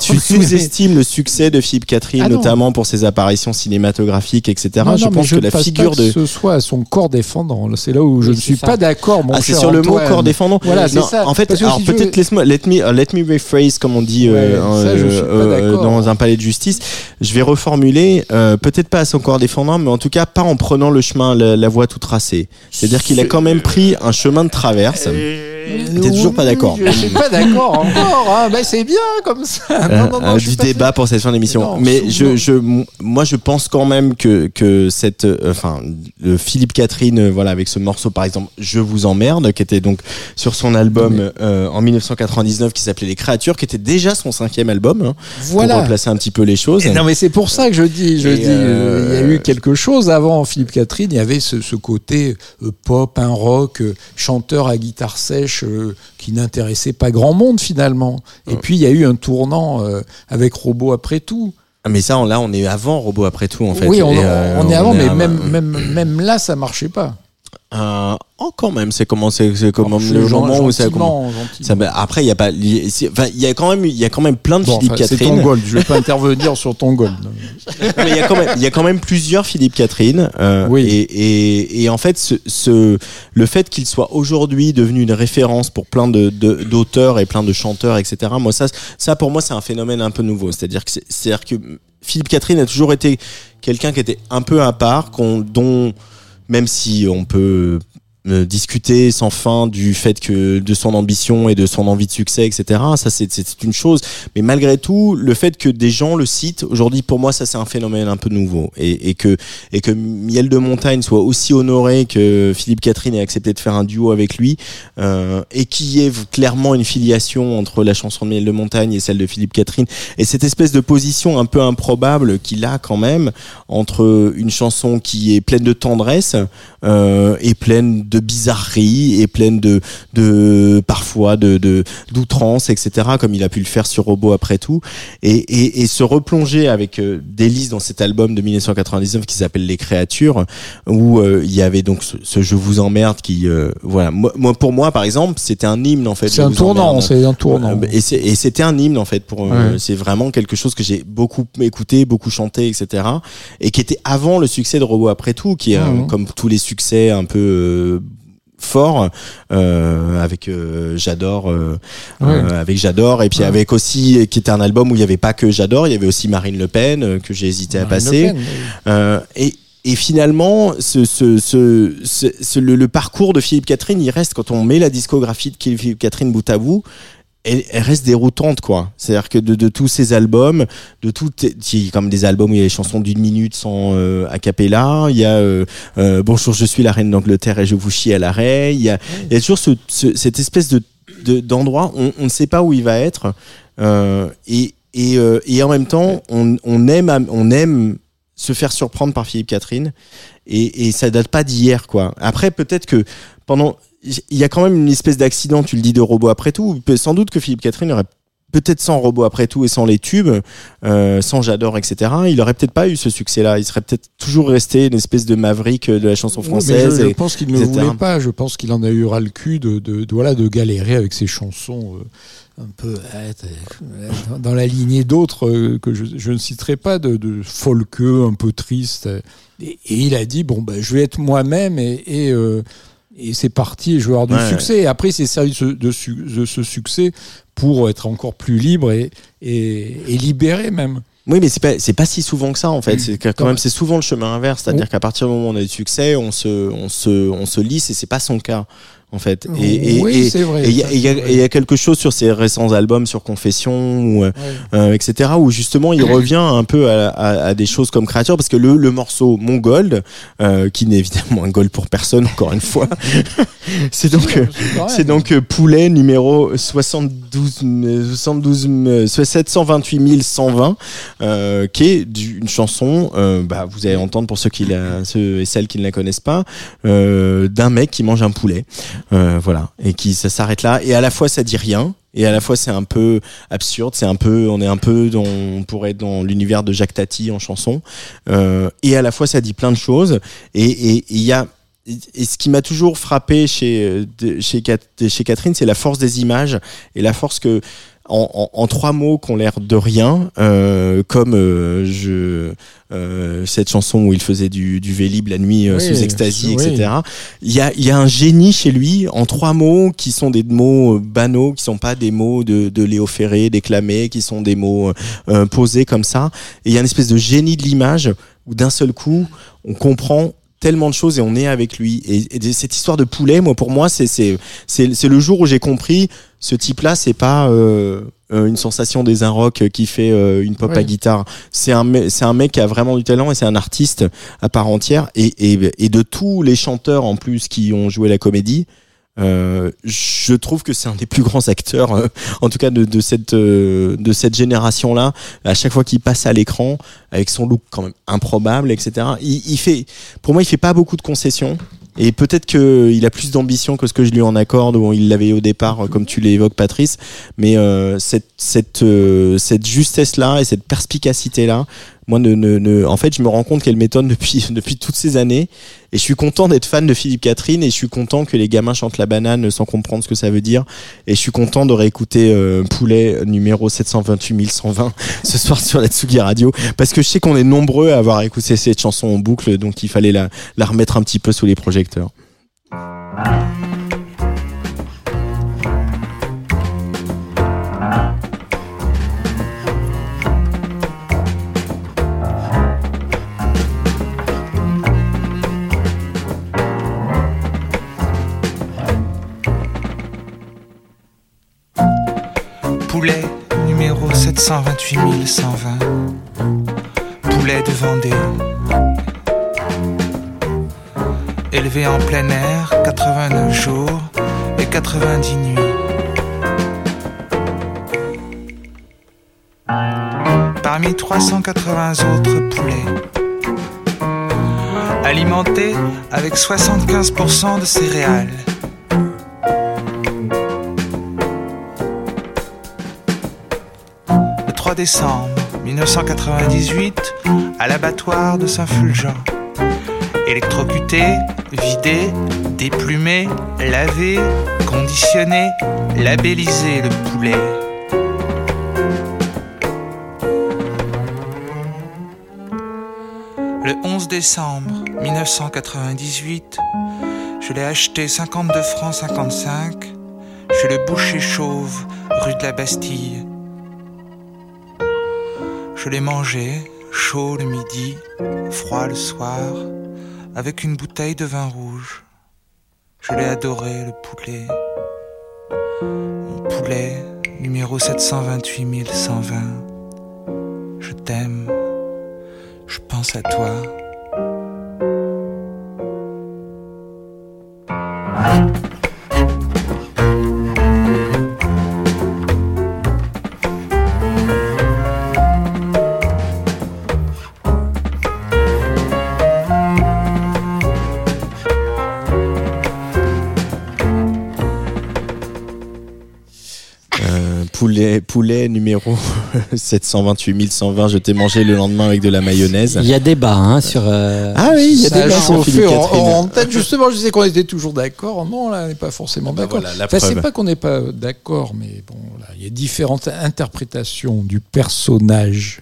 tu [laughs] sous-estimes le succès de Philippe Catherine, Ah notamment pour ses apparitions cinématographiques, etc. Non, je non, pense je que la figure pas que de ce soit à son corps défendant. Là, C'est là où je ne suis ça. pas d'accord, mon ah, c'est sur le mot Antoine. corps défendant. Voilà, c'est Non, ça. En fait, Parce alors si peut-être veux- laisse-moi, let me, uh, let me rephrase comme on dit euh, Ouais, ça, je euh, d'accord. dans un palais de justice. Je vais reformuler, euh, peut-être pas à son corps défendant, mais en tout cas pas en prenant le chemin, la, la voie tout tracée. C'est-à-dire qu'il a quand même pris un chemin de traverse. T'es toujours pas d'accord. Je suis pas d'accord encore. Hein. Ben, c'est bien comme ça. Non, non, non, Euh, suis du débat pour cette fin d'émission. Mais je, je, moi, je pense quand même que que cette, euh, enfin, Philippe Catherine, euh, voilà, avec ce morceau par exemple, je vous emmerde, qui était donc sur son album euh, en 1999, qui s'appelait Les Créatures, qui était déjà son cinquième album, hein, Voilà. pour replacer un petit peu les choses. Et non, mais c'est pour ça que je dis, je Et, dis, euh, il y a euh, eu quelque chose avant Philippe Catherine. Il y avait ce, ce côté euh, pop, un rock, euh, chanteur à guitare sèche euh, qui n'intéressait pas grand monde finalement. Et puis il y a eu un tournant euh, avec Robot après tout. Ah, Mais ça, on- là, on est avant Robot après tout, en fait. oui, on, euh, on est avant, mais même, même là, ça marchait pas. Euh, oh, quand même, c'est comment, c'est c'est comment Alors, le moment où ça commence. bah, après, il y a pas, il c'est- enfin, il y a quand même, il y a quand même plein de Bon, Philippe enfin, c'est Catherine. ton gold. Je vais pas intervenir sur ton gold. [laughs] Mais il y a quand même, il y a quand même plusieurs Philippe Catherine. euh, Oui. Et, et, et en fait, ce, ce, le fait qu'il soit aujourd'hui devenu une référence pour plein de, de- d'auteurs et plein de chanteurs, etc. Moi, ça, ça pour moi, c'est un phénomène un peu nouveau. C'est-à-dire que, c'est, c'est-à-dire que Philippe Catherine a toujours été quelqu'un qui était un peu à part, qu'on, dont, même si on peut discuter sans fin du fait que de son ambition et de son envie de succès, etc. Ça, c'est, c'est une chose. Mais malgré tout, le fait que des gens le citent aujourd'hui, pour moi, ça c'est un phénomène un peu nouveau, et, et que et que Miel de Montagne soit aussi honoré que Philippe Catherine ait accepté de faire un duo avec lui, euh, et qu'il y ait clairement une filiation entre la chanson de Miel de Montagne et celle de Philippe Catherine, et cette espèce de position un peu improbable qu'il a quand même entre une chanson qui est pleine de tendresse euh, et pleine de bizarreries et pleine de de parfois de de d'outrance etc comme il a pu le faire sur Robot après tout et et, et se replonger avec euh, Délice dans cet album de 1999 qui s'appelle Les Créatures où euh, il y avait donc ce, ce Je vous emmerde qui euh, voilà moi, pour moi par exemple c'était un hymne en fait C'est un tournant, c'est un tournant. Euh, et c'était un hymne en fait pour euh, Ouais. c'est vraiment quelque chose que j'ai beaucoup écouté beaucoup chanté etc et qui était avant le succès de Robot après tout qui est euh, Mhm. comme tous les succès un peu forts euh, avec euh, j'adore euh, Ouais. euh, avec j'adore et puis Ouais. avec aussi qui était un album où il y avait pas que j'adore il y avait aussi Marine Le Pen euh, que j'ai hésité à Marine passer Pen, oui. euh, et et finalement, ce, ce, ce, ce- ce- le, le parcours de Philippe Catherine, il reste quand on met la discographie de Philippe Catherine bout à bout, elle, elle reste déroutante quoi. C'est-à-dire que de, de tous ces albums, de tout, il y a comme des albums où il y a des chansons d'une minute sans euh, a cappella, il y a euh, euh, Bonjour, je suis la reine d'Angleterre et je vous chie à l'arrêt. Il y a, il y a toujours ce, ce- cette espèce de de- d'endroit, on, on ne sait pas où il va être, euh, et et, euh, et en même temps, on, on aime on aime se faire surprendre par Philippe Catherine et, et ça date pas d'hier quoi. Après peut-être que pendant il y a quand même une espèce d'accident, tu le dis de robot après tout, sans doute que Philippe Catherine aurait peut-être sans robot après tout et sans les tubes, euh, sans j'adore etc. Il aurait peut-être pas eu ce succès-là. Il serait peut-être toujours resté une espèce de maverick de la chanson Oui, française. je, je et- pense qu'il ne etc. voulait pas. Je pense qu'il en a eu ras le cul de, de, de- voilà, de galérer avec ses chansons euh, un peu euh, dans- la lignée d'autres euh, que je, je ne citerai pas, de, de folkeux, un peu triste. Et, et il a dit bon, ben, je vais être moi-même et. et, euh, et c'est parti, avoir du Ouais. succès. Et après, il s'est servi de ce, de su- de ce succès pour être encore plus libre et, et, et libéré même. Oui, mais c'est pas c'est pas si souvent que ça en fait. C'est quand Ouais. même c'est souvent le chemin inverse, c'est-à-dire qu'à partir du moment où on a du succès, on se on se on se lisse et c'est pas son cas en fait. Et, et, Oui, et- vrai, Et il y, y a- quelque chose sur ses récents albums, sur Confession, ou, euh, euh, etc., où justement il revient un peu à, à- à des choses comme créature, parce que le, le morceau Mon Gold, euh, qui n'est évidemment un gold pour personne, encore une fois, [laughs] c'est donc, euh, c'est donc euh, Poulet numéro 72, euh, 72 euh, 728 120, euh, qui est une chanson, bah, vous allez entendre pour ceux, qui la, ceux et celles qui ne la connaissent pas, d'un mec qui mange un poulet. Euh, voilà. Et qui, ça s'arrête là. Et à la fois, ça dit rien. Et à la fois, c'est un peu absurde. C'est un peu, on est un peu dans, on pourrait être dans l'univers de Jacques Tati en chanson. Euh, et à la fois, ça dit plein de choses. Et il y a, et ce qui m'a toujours frappé chez, euh, chez, chez Catherine, c'est la force des images et la force que, en, en, en trois mots qui ont l'air de rien, euh, comme euh, je, euh, cette chanson où il faisait du, du vélib la nuit euh, Oui, sous ecstasy, oui. etc. Il y a, y a un génie chez lui en trois mots qui sont des mots euh, banaux, qui sont pas des mots de, de Léo Ferré déclamés, qui sont des mots euh, posés comme ça. Et il y a une espèce de génie de l'image où d'un seul coup, on comprend tellement de choses et on est avec lui. Et, et cette histoire de poulet, moi, pour moi, c'est c'est c'est c'est le jour où j'ai compris ce type-là, c'est pas euh, euh, une sensation des un rock qui fait euh, une pop à guitare. C'est un c'est un mec qui a vraiment du talent et c'est un artiste à part entière. Et, et et de tous les chanteurs en plus qui ont joué la comédie. Euh, je trouve que c'est un des plus grands acteurs, euh, en tout cas de, de cette euh, de cette génération-là. À chaque fois qu'il passe à l'écran, avec son look quand même improbable, etc. Il, il fait, pour moi, il fait pas beaucoup de concessions. Et peut-être qu'il a plus d'ambition que ce que je lui en accorde, ou il l'avait au départ, comme tu l'évoques, Patrice. Mais euh, cette cette euh, cette justesse-là et cette perspicacité-là, moi, en fait, je me rends compte qu'elle m'étonne [laughs] depuis toutes ces années. Et je suis content d'être fan de Philippe Catherine, et je suis content que les gamins chantent la banane sans comprendre ce que ça veut dire. Et je suis content de réécouter euh, Poulet numéro 728 120 [laughs] ce soir sur la Tsugi Radio, parce que je sais qu'on est nombreux à avoir écouté cette chanson en boucle, donc il fallait la, la remettre un petit peu sous les projecteurs. Poulet numéro 728 120. Poulet de Vendée. Élevé en plein air, 89 jours et 90 nuits. Parmi 380 autres poulets. Alimenté avec 75% de céréales. Décembre 1998 à l'abattoir de Saint-Fulgent. Électrocuté, vidé, déplumé, lavé, conditionné, labellisé le poulet. Le 11 décembre 1998, je l'ai acheté 52 francs 55 chez le boucher chauve rue de la Bastille. Je l'ai mangé, chaud le midi, froid le soir, avec une bouteille de vin rouge. Je l'ai adoré, le poulet. Mon poulet, numéro 728 120. Je t'aime, je pense à toi. [laughs] 728 120, je t'ai mangé le lendemain avec de la mayonnaise. Il y a débat hein, sur. euh, Ah oui, il y a gens sur Philippe en- Catherine. en tête, justement, je disais qu'on était toujours d'accord. Non, là, on n'est pas forcément bah d'accord. voilà, la Enfin, c'est preuve. pas qu'on n'est pas d'accord, mais bon, là, il y a différentes interprétations du personnage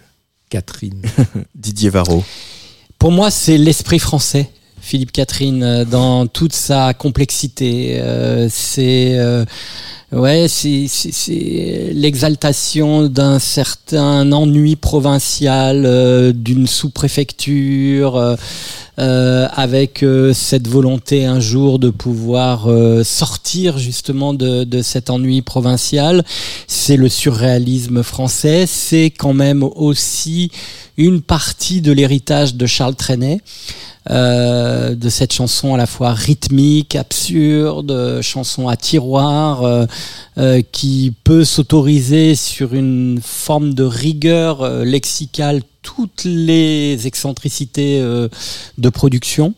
Catherine. [laughs] Didier Varro. Pour moi, c'est l'esprit français. Philippe Catherine, euh, dans toute sa complexité, euh, c'est euh, c'est l'exaltation d'un certain ennui provincial, d'une sous-préfecture, avec cette volonté un jour de pouvoir sortir justement de, de cet ennui provincial. C'est le surréalisme français. C'est quand même aussi une partie de l'héritage de Charles Trenet. Euh, de cette chanson à la fois rythmique, absurde, euh, chanson à tiroir, euh, qui peut s'autoriser sur une forme de rigueur lexicale toutes les excentricités de production.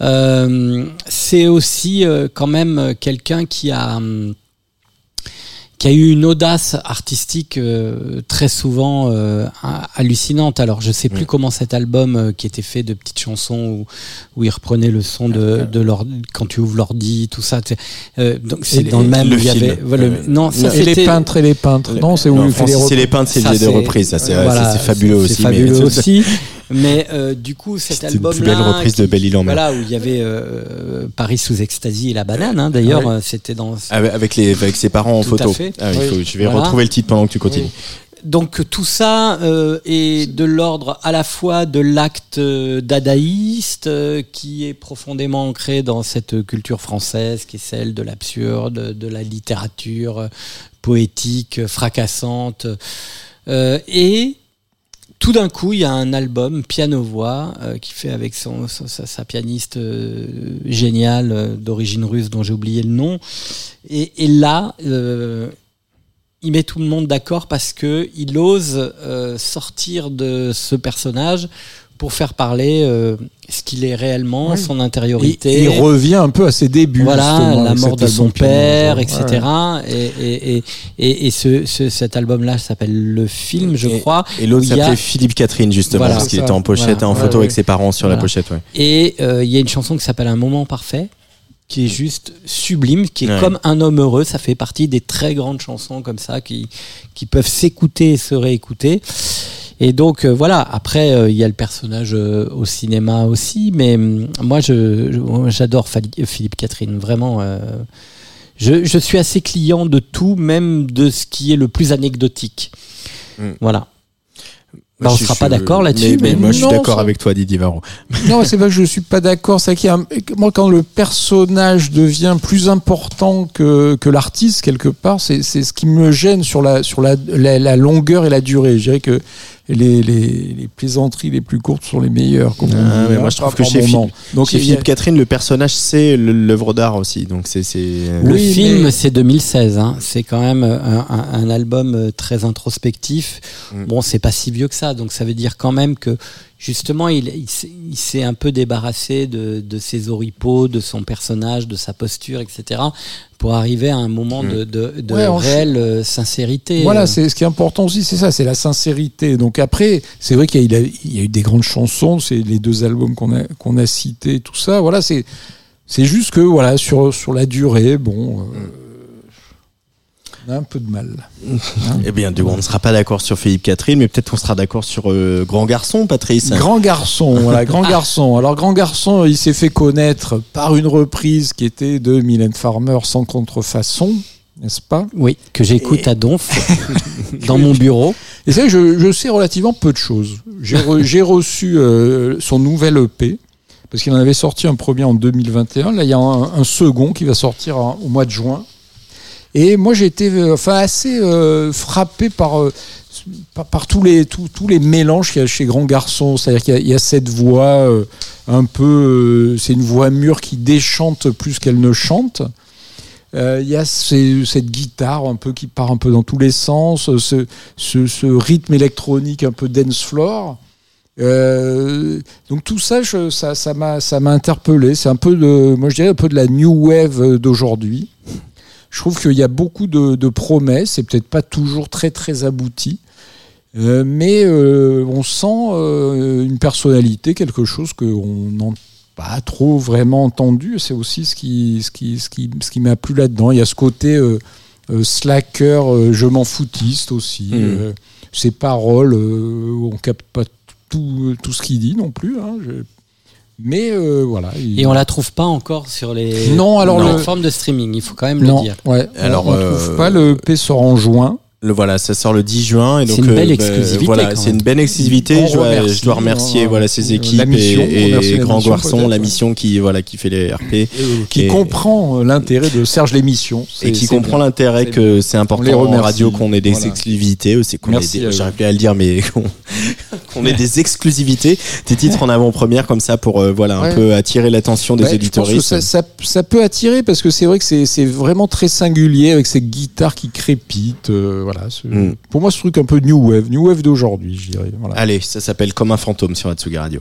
C'est aussi quand même quelqu'un qui a hum, qui a eu une audace artistique euh, très souvent euh, ha- hallucinante. Alors je sais plus Mm. comment cet album euh, qui était fait de petites chansons où, où il reprenait le son de, de l'ordi quand tu ouvres l'ordi, tout ça. tu sais. Euh, donc c'est dans le même le où il y film. avait voilà, Euh, non ça et les peintres et les peintres. Non, c'est où Non, il fait les peintres, c'est Ça, des c'est- reprises. Ça, c'est voilà, fabuleux c'est aussi. fabuleux mais- aussi. [laughs] Mais euh, du coup, cet une album plus belle reprise de Belle Île en Mer. Voilà, où il y avait euh, Paris sous extasie et la banane. Hein, D'ailleurs, Oui. euh, c'était dans. Avec, avec les, avec ses parents en Tout photo. à fait. Ah, il Oui. faut- je vais Voilà. retrouver le titre pendant que tu continues. donc tout ça euh, est de l'ordre à la fois de l'acte euh, dadaïste euh, qui est profondément ancré dans cette culture française qui est celle de l'absurde, de la littérature euh, poétique, fracassante. Euh, et tout d'un coup, il y a un album piano-voix euh, qui fait avec son, sa, pianiste euh, géniale euh, d'origine russe dont j'ai oublié le nom. Et, là, il met tout le monde d'accord parce que il ose sortir de ce personnage pour faire parler euh, ce qu'il est réellement, son intériorité. et il revient un peu à ses débuts. Voilà, la mort de son père, ouais. etc. Et, et, et, et, et ce, ce- cet album-là s'appelle Le Film, je Et- crois. Et l'autre a- s'appelait Philippe Catherine, justement, Voilà. parce qu'il était en pochette, Voilà. en photo ouais. avec ses parents sur Voilà. la pochette. Ouais. Et euh, il y a une chanson qui s'appelle Un moment parfait, qui est juste sublime, qui est Ouais. comme Un homme heureux. Ça fait partie des très grandes chansons comme ça qui, qui peuvent s'écouter et se réécouter. Et donc euh, voilà, après euh, il y a le personnage euh, au cinéma aussi, mais hum, moi je, je- moi, j'adore Philippe Catherine, vraiment. euh, je, je suis assez client de tout, même de ce qui est le plus anecdotique. Mm. Voilà. Bah, on Je- sera pas d'accord là-dessus, Mais, mais mais moi, je suis non, d'accord ça- avec toi, Didier Varro. [laughs] Non, c'est pas que je suis pas d'accord. C'est un- moi quand le personnage devient plus important que, que l'artiste quelque part, c'est c'est ce qui me gêne sur la sur la, la, la longueur et la durée. Je dirais que les, les, les plaisanteries les plus courtes sont les meilleures. Comme Ah, mais hein, moi, je trouve que chez. Philippe- donc Chez a- Philippe Catherine, le personnage, c'est l'œuvre d'art aussi. Donc, c'est. c'est- Le Oui, film, mais- c'est 2016. Hein. C'est quand même un, un- un album euh, très introspectif. Mm. Bon, c'est pas si vieux que ça, donc ça veut dire quand même que justement, il, il s'est- il s'est un peu débarrassé de, de ses oripeaux, de son personnage, de sa posture, etc., pour arriver à un moment de, de, de Ouais, on- réelle euh, sincérité. Voilà, c'est ce qui est important aussi, c'est ça, c'est la sincérité. Donc après, c'est vrai qu'il y, y a eu des grandes chansons, c'est les deux albums qu'on a qu'on a cités, tout ça. Voilà, c'est c'est juste que voilà sur sur la durée, bon, euh, on a un peu de mal. [laughs] Eh bien, du coup, on ne sera pas d'accord sur Philippe Catherine, mais peut-être qu'on sera d'accord sur euh, Grand Garçon, Patrice. Grand garçon, [laughs] voilà, grand garçon. Alors grand garçon, il s'est fait connaître par une reprise qui était de Mylène Farmer sans contrefaçon, n'est-ce pas? Oui, que j'écoute à Donf [laughs] dans mon bureau. Et c'est vrai que je, je sais relativement peu de choses. J'ai re- j'ai reçu euh, son nouvel EP, parce qu'il en avait sorti un premier en 2021. Là, il y a un, un second qui va sortir en- au mois de juin. Et moi, j'ai été euh, enfin, assez euh, frappé par, euh, par, par tous, les, tous, tous les mélanges qu'il y a chez Grand Garçon. C'est-à-dire qu'il y a- cette voix un peu. c'est une voix mûre qui déchante plus qu'elle ne chante. Il y a cette guitare un peu qui part un peu dans tous les sens, ce, ce, rythme électronique un peu dance floor. Donc tout ça, ça, m'a, ça interpellé. C'est un peu de, moi je dirais un peu de la new wave d'aujourd'hui. Je trouve qu'il y a beaucoup de, de promesses, c'est peut-être pas toujours très très abouti, Euh, mais euh, on sent euh, une personnalité, quelque chose qu'on n'a pas trop vraiment entendu. C'est aussi ce qui, ce qui, ce qui, ce qui m'a plu là-dedans. Il y a ce côté euh, slacker, je m'en foutiste aussi. Euh, ses paroles, on capte pas tout, tout ce qu'il dit non plus. hein. Je- Mais euh, voilà. il- Et on la trouve pas encore sur les Non, alors le- plateformes de streaming, il faut quand même non, le dire. ouais. Alors, on, on euh, trouve pas le P sort en juin. Le, voilà, ça sort le 10 juin. et C'est donc, une belle bah, exclusivité, Voilà, c'est une belle exclusivité. Je remercie, je dois remercier hein, voilà, euh, équipes mission, on et, et Grand Garçon, la mission qui, voilà, qui fait les RP. qui Et- comprend euh, l'intérêt de Serge l'émission. Et C'est- qui c'est comprend l'intérêt C'est que c'est On les important en radio qu'on ait des Voilà. exclusivités aussi, qu'on j'arrive plus à le dire, mais [laughs] qu'on qu'on ait des exclusivités, des titres en avant-première comme ça pour euh, voilà un Ouais. peu attirer l'attention des Ouais, éditoristes. ça, ça, ça peut attirer parce que c'est vrai que c'est c'est vraiment très singulier avec ces guitares qui crépitent. euh, voilà, Mm. Pour moi, ce truc un peu new wave, new wave d'aujourd'hui, je dirais. Voilà. Allez, ça s'appelle Comme un fantôme sur Atsugi Radio.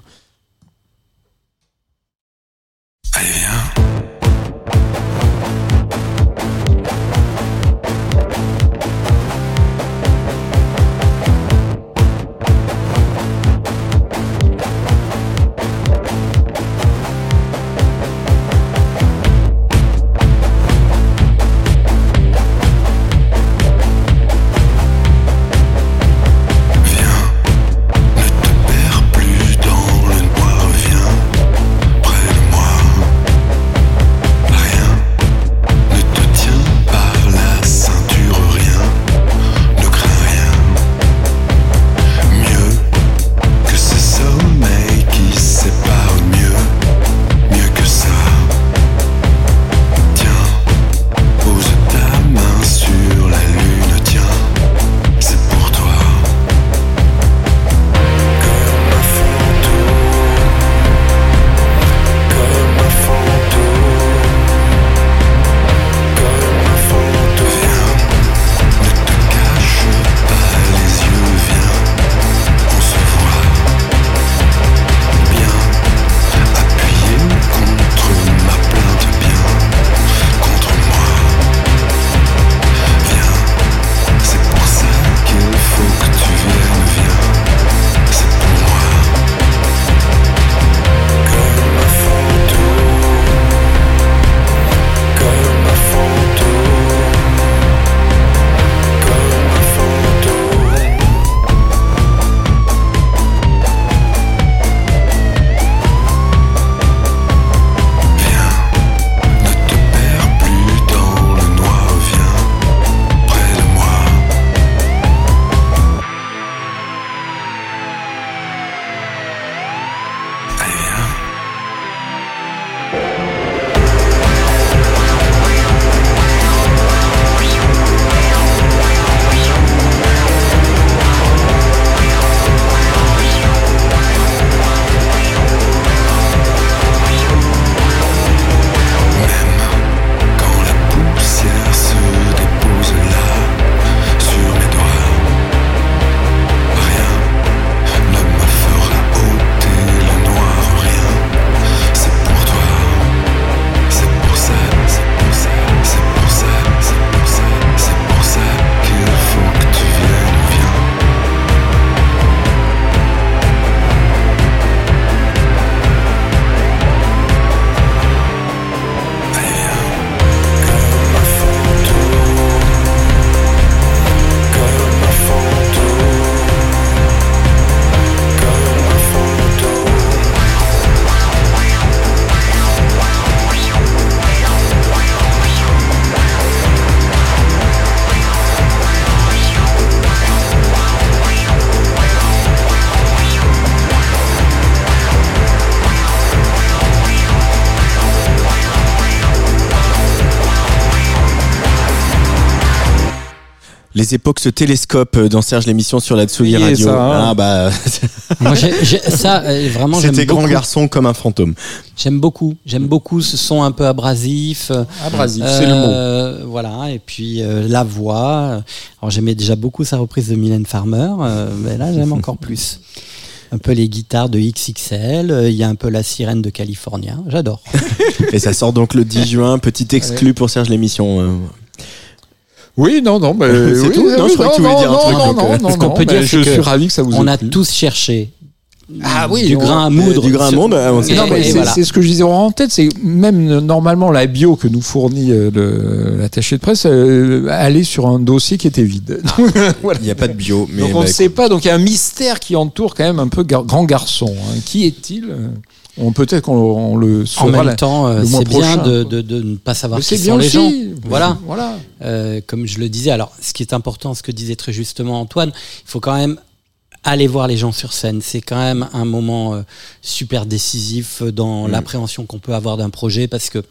Les époques se télescopent euh, dans Serge l'émission sur la Tsugi Radio. ça, hein. ah bah, [laughs] Moi, ça, euh, vraiment, j'aime c'était grand beaucoup. garçon comme un fantôme. J'aime beaucoup. J'aime beaucoup ce son un peu abrasif. euh, Abrasif, c'est le mot. euh, Voilà. Et puis euh, la voix. Alors j'aimais déjà beaucoup sa reprise de Mylène Farmer, euh, mais là j'aime encore [laughs] plus. Un peu les guitares de XXL. euh, Il y a un peu la sirène de California. J'adore. [laughs] Et ça sort donc le 10 juin. Petit exclu pour Serge l'émission. euh. Oui, non, non, mais [laughs] C'est oui, tout oui, Non, je croyais que tu voulais non, dire un non, truc, Non, donc, non, euh, non, ce qu'on non, peut dire, je c'est suis que ravi que ça vous On a plu. tous cherché. Ah oui, du on- grain à euh, moudre. du grain à moudre, euh, Non, et c'est voilà. ce que je disais en tête, c'est même euh, normalement la bio que nous fournit euh, l'attaché de presse, euh, allait sur un dossier qui était vide. [laughs] Voilà. Il n'y a pas de bio. Mais Donc on bah, ne sait pas, donc il y a un mystère qui entoure quand même un peu gar- grand garçon. hein. Qui est-il on Peut-être qu'on on le En saura. même la- temps, euh, c'est bien de, quoi. de- de ne pas savoir qui c'est sont bien les aussi. gens. Voilà. Voilà. Euh, comme je le disais, alors ce qui est important, ce que disait très justement Antoine, il faut quand même aller voir les gens sur scène. C'est quand même un moment euh, super décisif dans Mm. l'appréhension qu'on peut avoir d'un projet parce que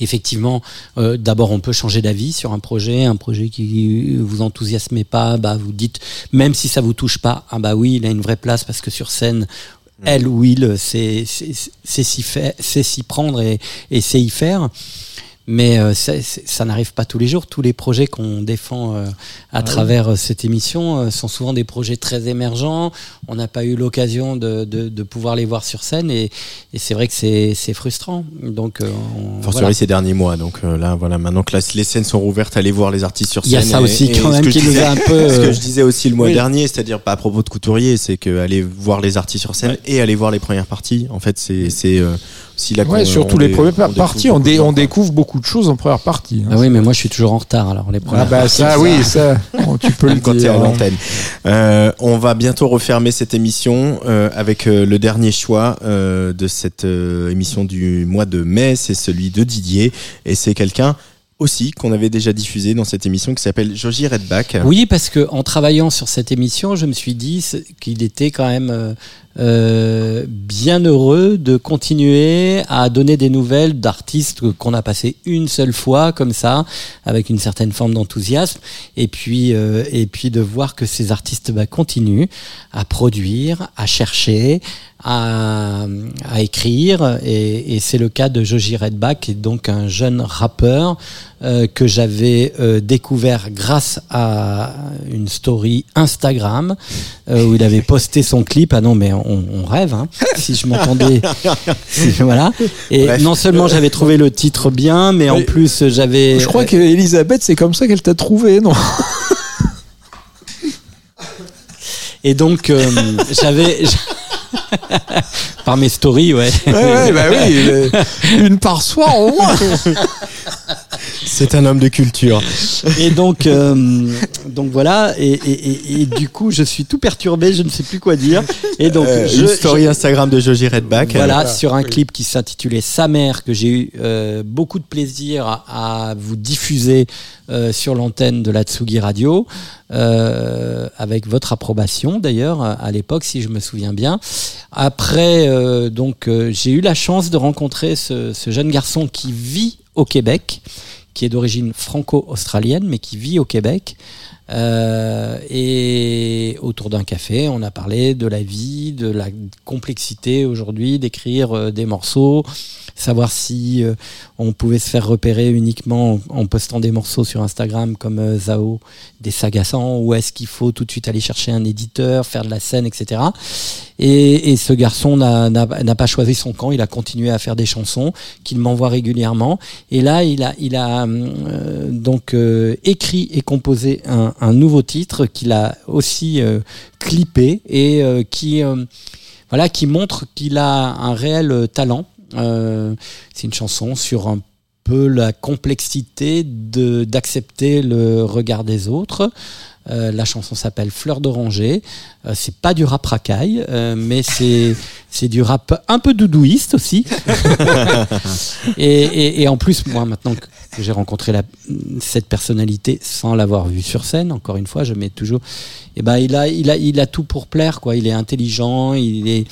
Effectivement, euh, d'abord on peut changer d'avis sur un projet, un projet qui vous enthousiasmez pas, bah vous dites même si ça vous touche pas, ah bah oui il a une vraie place parce que sur scène elle ou il c'est c'est c'est s'y prendre et et c'est y faire. Mais euh, c'est- ça n'arrive pas tous les jours. Tous les projets qu'on défend euh, à travers euh, cette émission euh, sont souvent des projets très émergents. On n'a pas eu l'occasion de, de, de pouvoir les voir sur scène et, et c'est vrai que c'est c'est frustrant. Donc, euh, on- voilà. ces derniers mois. Donc euh, là, voilà, maintenant que la- les scènes sont rouvertes, allez voir les artistes sur scène. Il y a ça Et- aussi et quand même qui nous a un peu. [laughs] Ce que je disais aussi le mois oui. dernier, c'est-à-dire pas à propos de Couturier, c'est que aller voir les artistes sur scène et aller voir les premières parties. En fait, c'est aussi là Ouais, surtout on les premières parties, on, dé- découvre beaucoup de choses en première partie. hein. Ah oui, mais moi je suis toujours en retard alors les Ah premières bah parties, ça, oui, ça, [laughs] tu peux le Même quand dire. à hein. l'antenne. Euh, on va bientôt refermer cette émission euh, avec euh, le dernier choix euh, de cette euh, émission du mois de mai, c'est celui de Didier et c'est quelqu'un aussi qu'on avait déjà diffusé dans cette émission qui s'appelle Joji Redback. Oui, parce que en travaillant sur cette émission, je me suis dit qu'il était quand même euh, bien heureux de continuer à donner des nouvelles d'artistes qu'on a passé une seule fois comme ça, avec une certaine forme d'enthousiasme, et puis euh, et puis de voir que ces artistes bah, continuent à produire, à chercher, à, à écrire, et, et c'est le cas de Joji Redback, qui est donc un jeune rappeur euh, que j'avais euh, découvert grâce à une story Instagram euh, où il avait posté son clip. Ah non, mais on, on rêve. Hein. Si je m'entendais, si- [laughs] voilà. Et Bref. non seulement j'avais trouvé le titre bien, mais en plus j'avais. Je crois qu'Elisabeth, c'est comme ça qu'elle t'a trouvé, non? Et donc euh, [laughs] j'avais. [laughs] Par mes stories, ouais. Ouais, ouais, bah oui, [laughs] euh, une par soir au moins. C'est un homme de culture. Et donc, euh, donc voilà. Et, et, et, et du coup, je suis tout perturbé. Je ne sais plus quoi dire. Et donc, Euh, je, une story Instagram de Joji Redback. Voilà, sur un clip qui s'intitulait Sa mère, que j'ai eu euh, beaucoup de plaisir à, à vous diffuser sur l'antenne de la Tsugi Radio, avec votre approbation d'ailleurs, à l'époque, si je me souviens bien. Après, euh, donc, euh, j'ai eu la chance de rencontrer ce, jeune garçon qui vit au Québec, qui est d'origine franco-australienne, mais qui vit au Québec. Euh, et autour d'un café, on a parlé de la vie, de la complexité aujourd'hui d'écrire des morceaux, savoir si euh, on pouvait se faire repérer uniquement en, postant des morceaux sur Instagram comme euh, Zao, des sagassants, ou est-ce qu'il faut tout de suite aller chercher un éditeur, faire de la scène, etc. Et, et ce garçon n'a- pas choisi son camp, il a continué à faire des chansons qu'il m'envoie régulièrement. Et là, il a, il a euh, donc euh, écrit et composé un, nouveau titre qu'il a aussi clippé et qui, voilà, qui montre qu'il a un réel talent. Euh, C'est une chanson sur un peu la complexité de d'accepter le regard des autres. Euh, la chanson s'appelle Fleur d'oranger. Euh, c'est pas du rap racaille, euh, mais c'est [laughs] c'est du rap un peu doudouiste aussi. [laughs] et, et, et en plus, moi, maintenant que j'ai rencontré la, cette personnalité sans l'avoir vue sur scène, encore une fois, je mets toujours. Et ben, il a, il a, il a tout pour plaire, quoi. Il est intelligent, il est,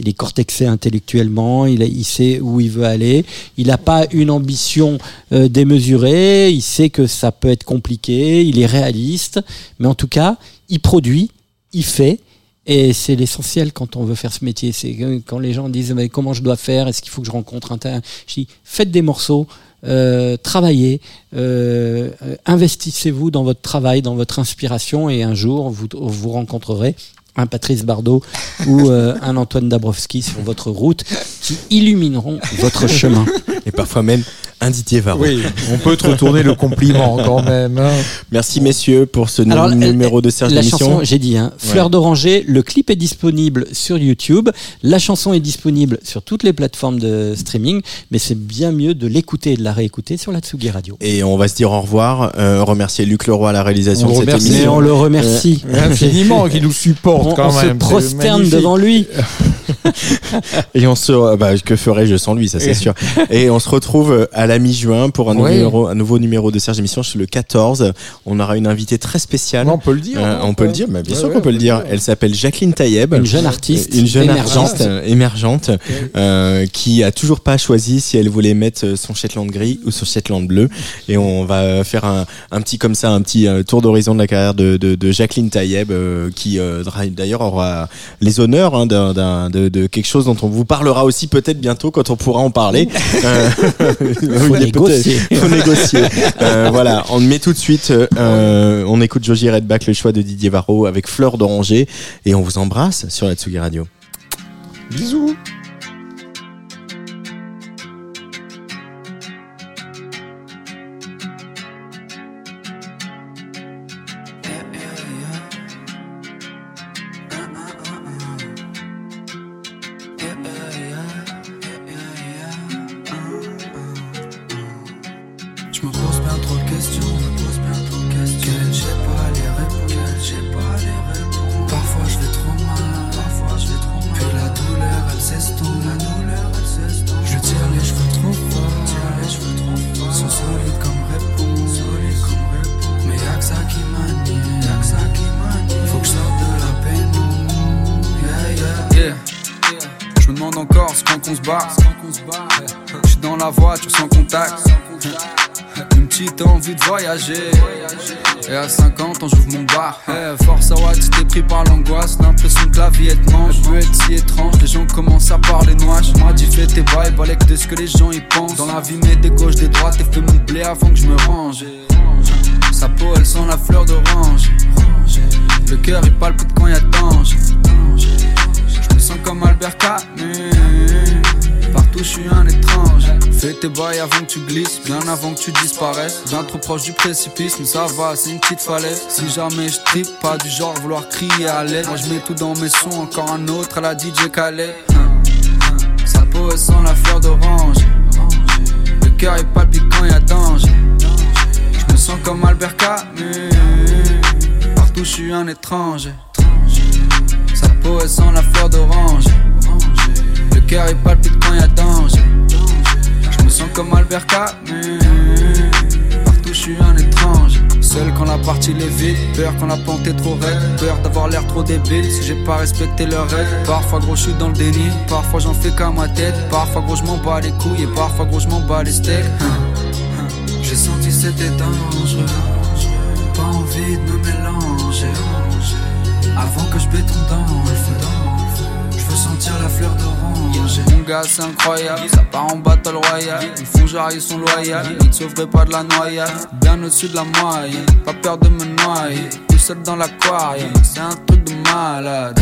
il est cortexé intellectuellement, il, sait où il veut aller, il n'a pas une ambition euh, démesurée, il sait que ça peut être compliqué, il est réaliste, mais en tout cas, il produit, il fait. Et c'est l'essentiel quand on veut faire ce métier. C'est quand les gens disent mais comment je dois faire, est-ce qu'il faut que je rencontre un tel? Je dis faites des morceaux, euh, travaillez, euh, investissez-vous dans votre travail, dans votre inspiration, et un jour vous, vous rencontrerez un Patrice Bardot ou euh, un Antoine Dabrowski sur votre route qui illumineront votre chemin. Et parfois même un Didier Varro. Oui, on peut te retourner le compliment [laughs] quand même. hein. Merci messieurs pour ce Alors, nu- elle- numéro de Serge La chanson, j'ai dit, hein, Fleur Ouais. d'oranger, le clip est disponible sur YouTube, la chanson est disponible sur toutes les plateformes de streaming, mais c'est bien mieux de l'écouter et de la réécouter sur la Tsugi Radio. Et on va se dire au revoir, euh, remercier Luc Leroy à la réalisation On de cette émission. on le remercie. Infiniment qui nous supporte On, quand on se même. prosterne devant lui. [laughs] Et on se, euh, bah, que ferais-je sans lui, ça c'est sûr. Et on se retrouve euh, à la mi-juin pour un, Ouais. numéro, un nouveau numéro de Serge Émission, c'est le 14. On aura une invitée très spéciale. On peut le dire. Euh, non, on peut le dire, mais bien Ouais, sûr ouais, qu'on peut le dire. Elle s'appelle Jacqueline Taïeb. Une jeune artiste Une jeune émergente. artiste euh, émergente euh, qui a toujours pas choisi si elle voulait mettre son Shetland gris ou son Shetland bleu. Et on va faire un, un petit comme ça, un petit tour d'horizon de la carrière de, de, de Jacqueline Taïeb, euh, qui euh, d'ailleurs aura les honneurs hein, d'un- d'un- de, de quelque chose dont on vous parlera aussi peut-être bientôt quand on pourra en parler. [laughs] Faut négocier. [laughs] Faut négocier. Euh, voilà, on met tout de suite, euh, on écoute Joji Redback, le choix de Didier Varro avec Fleur d'Oranger, et on vous embrasse sur la Tsugi Radio. Bisous. Avant que tu disparaisses. Bien trop proche du précipice, mais ça va, c'est une petite falaise. Si jamais je tripe, pas du genre vouloir crier à l'aide. Moi je mets tout dans mes sons, encore un autre à la DJ Khaled. Sa peau elle sent la fleur d'orange. Le cœur il palpite quand y a danger. Je me sens comme Albert Camus. Partout je suis un étranger. Sa peau elle sent la fleur d'orange. Le cœur il palpite quand y a danger. Je me sens comme Albert Camus. Je suis un étrange. Seul quand la partie est vide, peur quand la pente est trop raide, peur d'avoir l'air trop débile si j'ai pas respecté leurs règles. Parfois gros je suis dans le déni, parfois j'en fais qu'à ma tête, parfois gros je m'en bats les couilles et parfois gros je m'en bats les steaks. J'ai senti c'était dangereux, pas envie de me mélanger. Avant que je béton dans le sentir la fleur d'orange. Mon gars, c'est incroyable, ça part en battle royale. Ils font genre, ils sont loyaux, ils ne sauveraient pas de la noyade. Bien au-dessus de la moyenne, pas peur de me noyer. Tout seul dans l'aquarium, c'est un truc de malade.